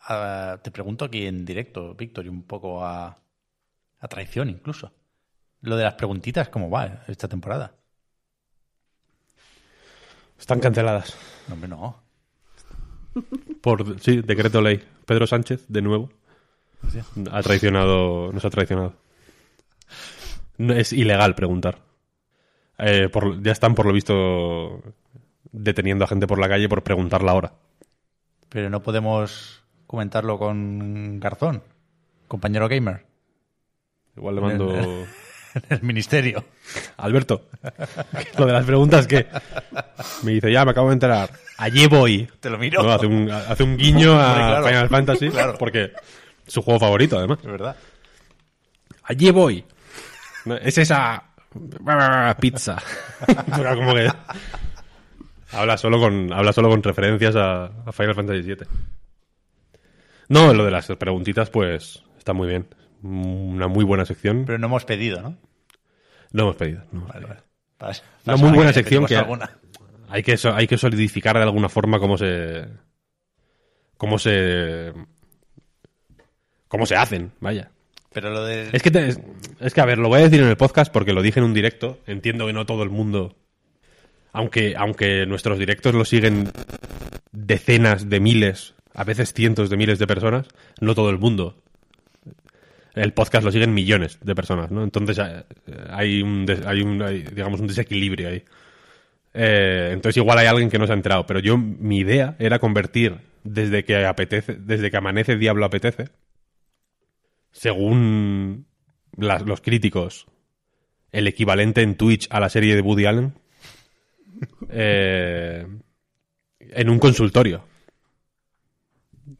ah, te pregunto aquí en directo, Víctor, y un poco a, a traición incluso. Lo de las preguntitas, ¿cómo va esta temporada? Están canceladas. No, hombre, no. Por, sí, decreto ley. Pedro Sánchez, de nuevo, ha traicionado, nos ha traicionado. No, es ilegal preguntar. Eh, por- ya están, por lo visto, deteniendo a gente por la calle por preguntar la hora. Pero no podemos comentarlo con Garzón, compañero gamer, Igual le mando... en el ministerio. Alberto, lo de las preguntas que me dice, ya me acabo de enterar. Allí voy. Te lo miro. No, hace, un, hace un guiño a claro. Final Fantasy, porque es su juego favorito, además. Es verdad. Allí voy. Es esa pizza. Pero como que habla solo con habla solo con referencias a, a Final Fantasy VII. No, lo de las preguntitas, pues está muy bien. Una muy buena sección. Pero no hemos pedido, ¿no? No hemos pedido. no hemos Vale, pedido. vale. Una muy buena que sección que- alguna. Hay que, hay que solidificar de alguna forma cómo se. cómo se. cómo se hacen, vaya. Pero lo de... Es que, te- es, es que, a ver, lo voy a decir en el podcast porque lo dije en un directo. Entiendo que no todo el mundo. Aunque, aunque nuestros directos lo siguen decenas de miles, a veces cientos de miles de personas, no todo el mundo. El podcast lo siguen millones de personas, ¿no? Entonces eh, hay un, hay un hay, digamos, un desequilibrio ahí. Eh, entonces igual hay alguien que no se ha enterado, pero yo mi idea era convertir desde que apetece, desde que amanece Diablo apetece, según las- los críticos, el equivalente en Twitch a la serie de Woody Allen, eh, en un consultorio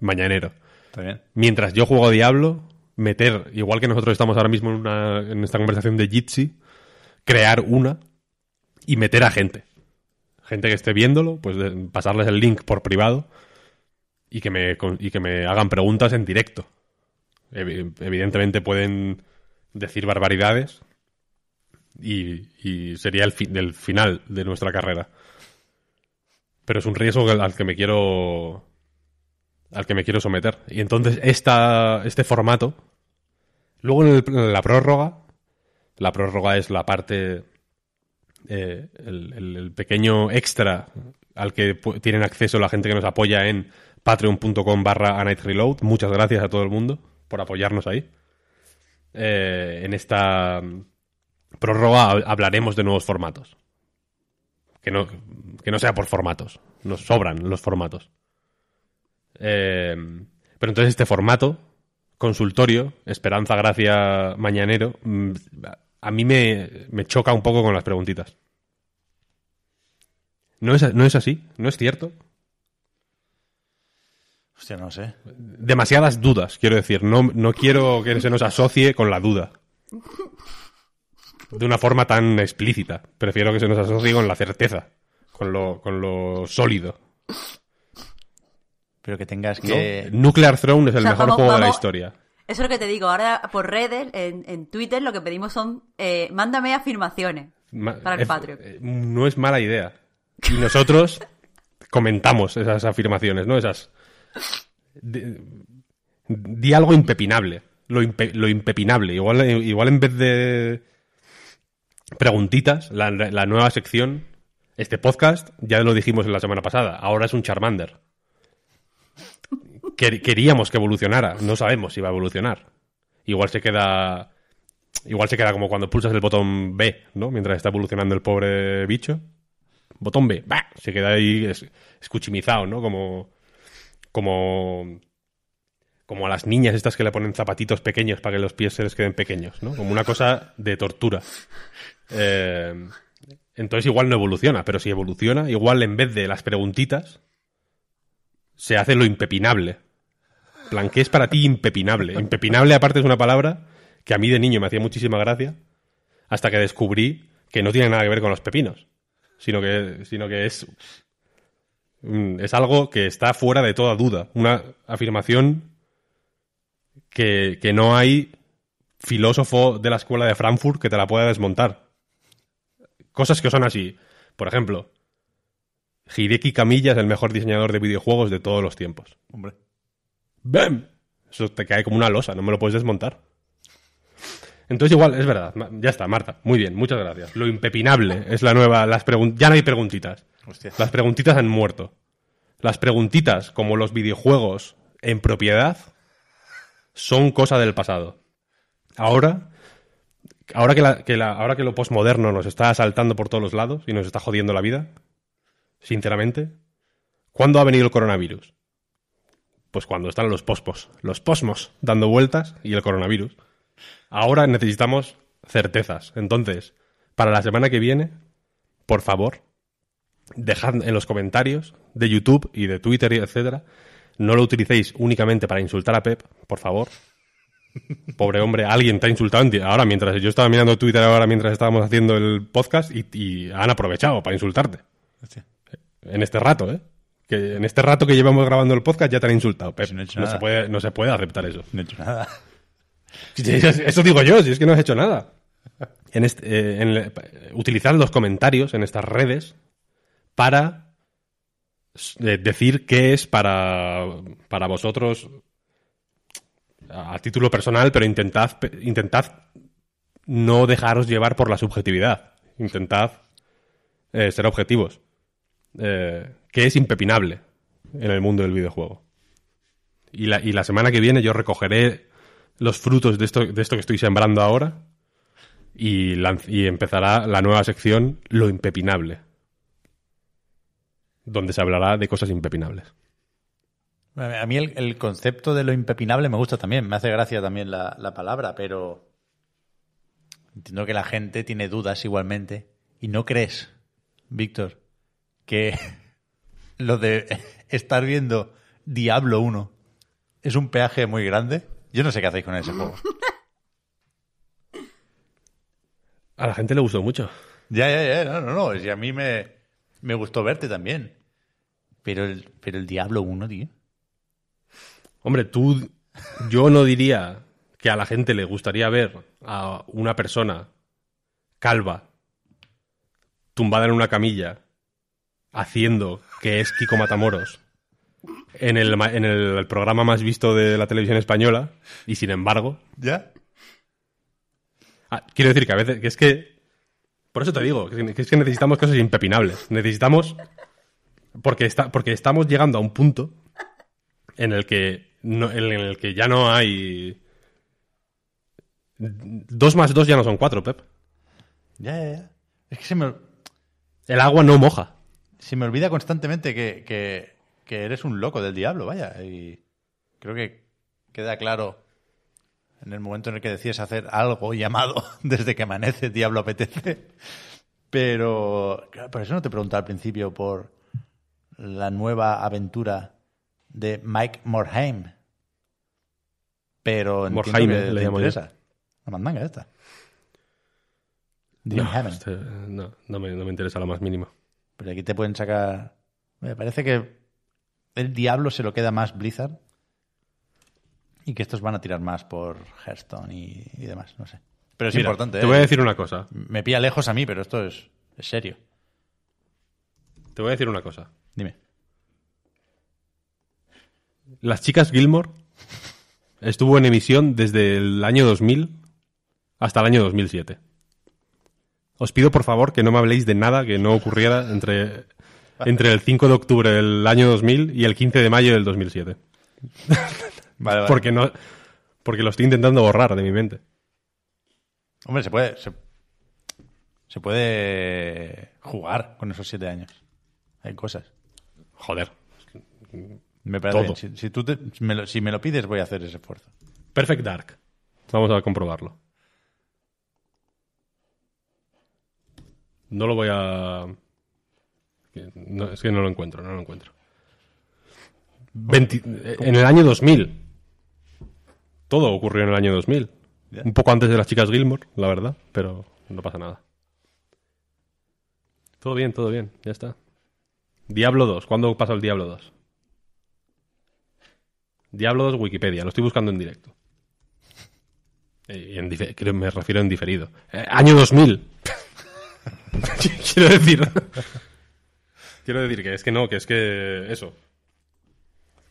mañanero. Mientras yo juego Diablo, meter, igual que nosotros estamos ahora mismo en, una, en esta conversación de Jitsi, crear una y meter a gente. Gente que esté viéndolo, pues pasarles el link por privado y que me, y que me hagan preguntas en directo. Evi- Evidentemente pueden decir barbaridades y, y sería el, fin del final de nuestra carrera. Pero es un riesgo al que me quiero al que me quiero someter. Y entonces esta, este formato, luego en, el- la prórroga, la prórroga es la parte, eh, el, pequeño extra al que tienen acceso la gente que nos apoya en patreon.com barra Reload. Muchas gracias a todo el mundo por apoyarnos ahí. Eh, en esta mm, prórroga hab- hablaremos de nuevos formatos. Que no, que no sea por formatos. Nos sobran los formatos. Eh, pero entonces este formato, consultorio, esperanza, gracia, mañanero, mm, a mí me, me choca un poco con las preguntitas. ¿No es, no es así? ¿No es cierto? Hostia, no sé. Demasiadas dudas, quiero decir. No, no quiero que se nos asocie con la duda. De una forma tan explícita. Prefiero que se nos asocie con la certeza. Con lo, con lo sólido. Pero que tengas ¿no? que... Nuclear Throne es el O sea, mejor vamos- juego de la historia. Eso es lo que te digo. Ahora por redes, en, en Twitter, lo que pedimos son, eh, mándame afirmaciones. Ma- Para el es- Patreon. eh, No es mala idea. Y nosotros comentamos esas afirmaciones, ¿no? Esas. Di, di algo impepinable. Lo, impe- lo impepinable. Igual, igual en vez de preguntitas, la, la nueva sección, este podcast, ya lo dijimos en la semana pasada, ahora es un Charmander. Quer- queríamos que evolucionara, no sabemos si va a evolucionar. Igual se queda Igual se queda como cuando pulsas el botón B, ¿no? Mientras está evolucionando el pobre bicho. Botón B, ¡bah! se queda ahí es- escuchimizado, ¿no? Como. Como. Como a las niñas estas que le ponen zapatitos pequeños para que los pies se les queden pequeños, ¿no? Como una cosa de tortura. Eh, entonces igual no evoluciona, pero si evoluciona, igual en vez de las preguntitas, se hace lo impepinable. Plan, ¿qué es para ti impepinable? Impepinable, aparte, es una palabra que a mí de niño me hacía muchísima gracia, hasta que descubrí que no tiene nada que ver con los pepinos, sino que, sino que es, mm, es algo que está fuera de toda duda. Una afirmación que, que no hay filósofo de la escuela de Frankfurt que te la pueda desmontar. Cosas que son así. Por ejemplo, Hideki Kamiya es el mejor diseñador de videojuegos de todos los tiempos. Hombre. ¡Bam! Eso te cae como una losa, no me lo puedes desmontar. Entonces igual, es verdad. Ya está, Marta. Muy bien, muchas gracias. Lo impepinable es la nueva... Las ya no hay preguntitas. Hostia. Las preguntitas han muerto. Las preguntitas, como los videojuegos en propiedad, son cosa del pasado. Ahora, ahora que, la- que la- ahora que lo posmoderno nos está asaltando por todos los lados y nos está jodiendo la vida, sinceramente, ¿cuándo ha venido el coronavirus? Pues cuando están los pospos, los posmos dando vueltas y el coronavirus. Ahora necesitamos certezas. Entonces, para la semana que viene, por favor, dejad en los comentarios de YouTube y de Twitter y etcétera, no lo utilicéis únicamente para insultar a Pep, por favor. Pobre hombre, alguien te ha insultado ahora mientras yo estaba mirando Twitter ahora mientras estábamos haciendo el podcast y, y han aprovechado para insultarte. En este rato, ¿eh? Que en este rato que llevamos grabando el podcast ya te han insultado. Pep. No he se puede, no se puede aceptar eso. No he hecho nada. Eso digo yo, si es que no has hecho nada. En este, eh, en el- utilizad los comentarios en estas redes para eh, decir qué es para, para vosotros a, a título personal, pero intentad, intentad no dejaros llevar por la subjetividad. Intentad eh, ser objetivos. Eh, que es impepinable en el mundo del videojuego. Y la, y la semana que viene yo recogeré los frutos de esto, de esto que estoy sembrando ahora y, y empezará la nueva sección Lo impepinable, donde se hablará de cosas impepinables. A mí el, el concepto de lo impepinable me gusta también, me hace gracia también la, la palabra, pero entiendo que la gente tiene dudas igualmente. ¿Y no crees, Víctor, que lo de estar viendo Diablo 1 es un peaje muy grande? Yo no sé qué hacéis con ese juego. A la gente le gustó mucho. Ya, ya, ya, no, no, no. Si a mí me, me gustó verte también. Pero el, pero el Diablo 1, tío. Hombre, tú. Yo no diría que a la gente le gustaría ver a una persona calva, tumbada en una camilla, haciendo que es Kiko Matamoros en el, en el programa más visto de la televisión española, y sin embargo. ¿Ya? Ah, quiero decir que a veces. que es que. Por eso te digo, que es que necesitamos cosas impepinables. Necesitamos. Porque, está, porque estamos llegando a un punto en el que. no- en el que ya no hay. Dos más dos ya no son cuatro, Pep. Ya, ya, ya. Es que se me, El agua no moja. Se me olvida constantemente que, que, que eres un loco del diablo, vaya. Y creo que queda claro en el momento en el que decides hacer algo llamado desde que amanece, diablo apetece. Pero, claro, por eso no te preguntaba al principio por la nueva aventura de Mike Morhaime. Pero entiendo Morhaime, que le interesa. La mandanga esta. No, este, no, no me, no me interesa lo más mínimo. Pero aquí te pueden sacar. Me parece que el diablo se lo queda más Blizzard. Y que estos van a tirar más por Hearthstone y, y demás, no sé. Pero es Mira, importante. Te ¿eh? voy a decir una cosa. Me pilla lejos a mí, pero esto es, es serio. Te voy a decir una cosa. Dime. Las chicas Gilmore estuvo en emisión desde el año 2000 hasta el año 2007. Os pido por favor que no me habléis de nada que no ocurriera entre, entre el 5 de octubre del año 2000 y el 15 de mayo del 2007. Vale, vale. Porque, no, porque lo estoy intentando borrar de mi mente. Hombre, se puede. Se, se puede jugar con esos siete años. Hay cosas. Joder. Me parece Todo. bien. Si, si tú te- si me lo, si me lo pides, voy a hacer ese esfuerzo. Perfect Dark. Vamos a comprobarlo. No lo voy a... no, es que no lo encuentro, no lo encuentro. Veinti- En el año 2000. Todo ocurrió en el año 2000. Ya. Un poco antes de las chicas Gilmore, la verdad, pero no pasa nada. Todo bien, todo bien, ya está. Diablo 2, ¿cuándo pasó el Diablo 2? Diablo 2 Wikipedia, lo estoy buscando en directo. Eh, en creo- me refiero en diferido. Eh, año 2000. quiero decir. quiero decir que es que no, que es que eso.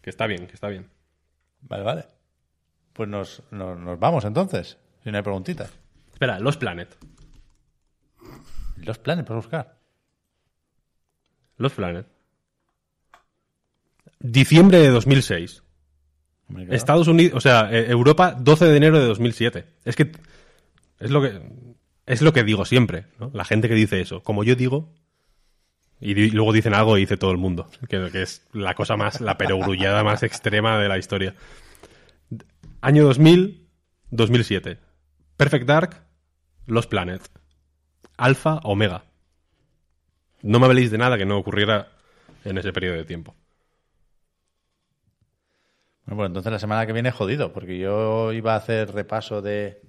Que está bien, que está bien. Vale, vale. Pues nos, nos, nos vamos entonces. Si no hay preguntitas. Espera, Los Planet. Los planes para buscar. Los Planet. Diciembre de 2006. Hombre, claro. Estados Unidos, o sea, eh, Europa, 12 de enero de 2007. Es que es lo que es lo que digo siempre, ¿no? La gente que dice eso, como yo digo, y luego dicen algo y dice todo el mundo, que, que es la cosa más, la perogrullada más extrema de la historia. Año 2000, 2007. Perfect Dark, Los Planet. Alpha, Omega. No me habléis de nada que no ocurriera en ese periodo de tiempo. Bueno, pues entonces la semana que viene jodido, porque yo iba a hacer repaso de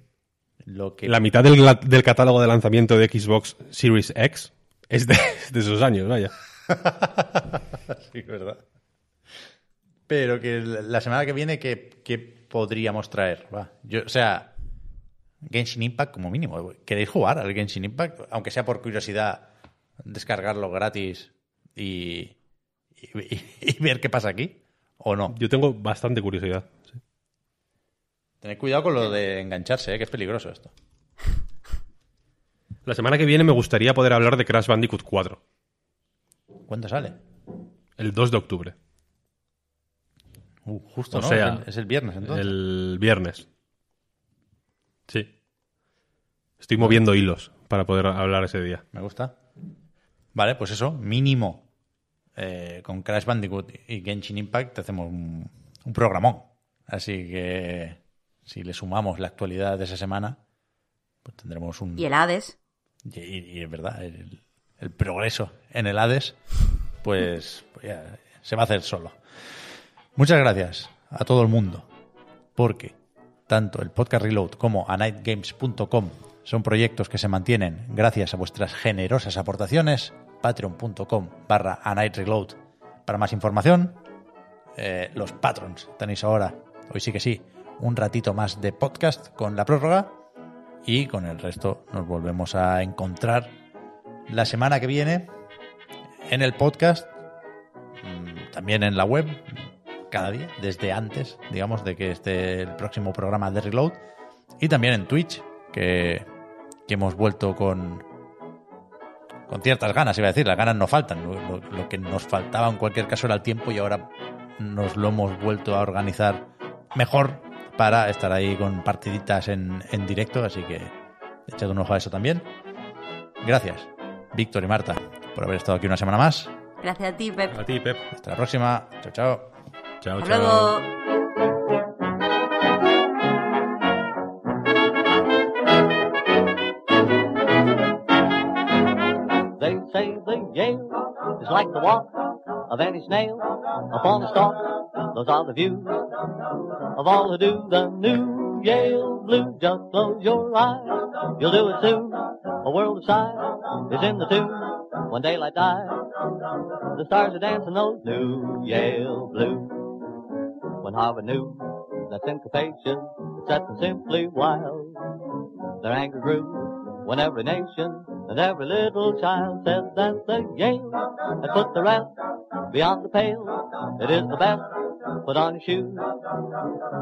lo que... La mitad del, del catálogo de lanzamiento de Xbox Series X es de, de esos años, vaya. Sí, verdad. Pero que la semana que viene, ¿qué, qué podríamos traer? Va. Yo, o sea, Genshin Impact como mínimo. ¿Queréis jugar al Genshin Impact? Aunque sea por curiosidad, descargarlo gratis y, y, y ver qué pasa aquí. ¿O no? Yo tengo bastante curiosidad. Tened cuidado con lo de engancharse, ¿eh? que es peligroso esto. La semana que viene me gustaría poder hablar de Crash Bandicoot 4, ¿Cuándo sale? el 2 de octubre, Uh, justo, O ¿no? sea, es, el, es el viernes, entonces. el viernes. Sí. Estoy moviendo hilos para poder hablar ese día. Me gusta. Vale, pues eso, mínimo. eh, con Crash Bandicoot y Genshin Impact hacemos un, un programón. Así que si le sumamos la actualidad de esa semana, pues tendremos un... Y el Hades. Y, y- y es verdad, el, el progreso en el Hades, pues, pues ya se va a hacer solo. Muchas gracias a todo el mundo, porque tanto el podcast Reload como a nightgames.com Son proyectos que se mantienen gracias a vuestras generosas aportaciones. Patreon.com barra Reload. Para más información, eh, los patrons tenéis ahora, hoy sí que sí, un ratito más de podcast con la prórroga y con el resto nos volvemos a encontrar la semana que viene en el podcast, mm, también en la web, cada día, desde antes, digamos, de que esté el próximo programa de Reload, y también en Twitch, que, que hemos vuelto con, con ciertas ganas, iba a decir, las ganas no faltan, lo, lo, que nos faltaba en cualquier caso era el tiempo y ahora nos lo hemos vuelto a organizar mejor para estar ahí con partiditas en, en directo, así que echad un ojo a eso también. Gracias, Víctor y Marta, por haber estado aquí una semana más. Gracias a ti, Pep. A ti, Pep. Hasta la próxima. Chao, chao. Chao, Hasta chao. luego. They say the Yale is like the walk of any snail upon a stalk. Those are the views of all who do the new Yale Blue. Just close your eyes, you'll do it soon. A world of size is in the tune. When daylight dies, the stars are dancing those new Yale Blue. When Harvard knew that syncopation set them simply wild, their anger grew when every nation and every little child said that the Yale had put the rest beyond the pale. It is the best. Put on shoes.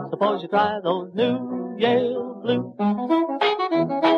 Suppose you try those new Yale blues.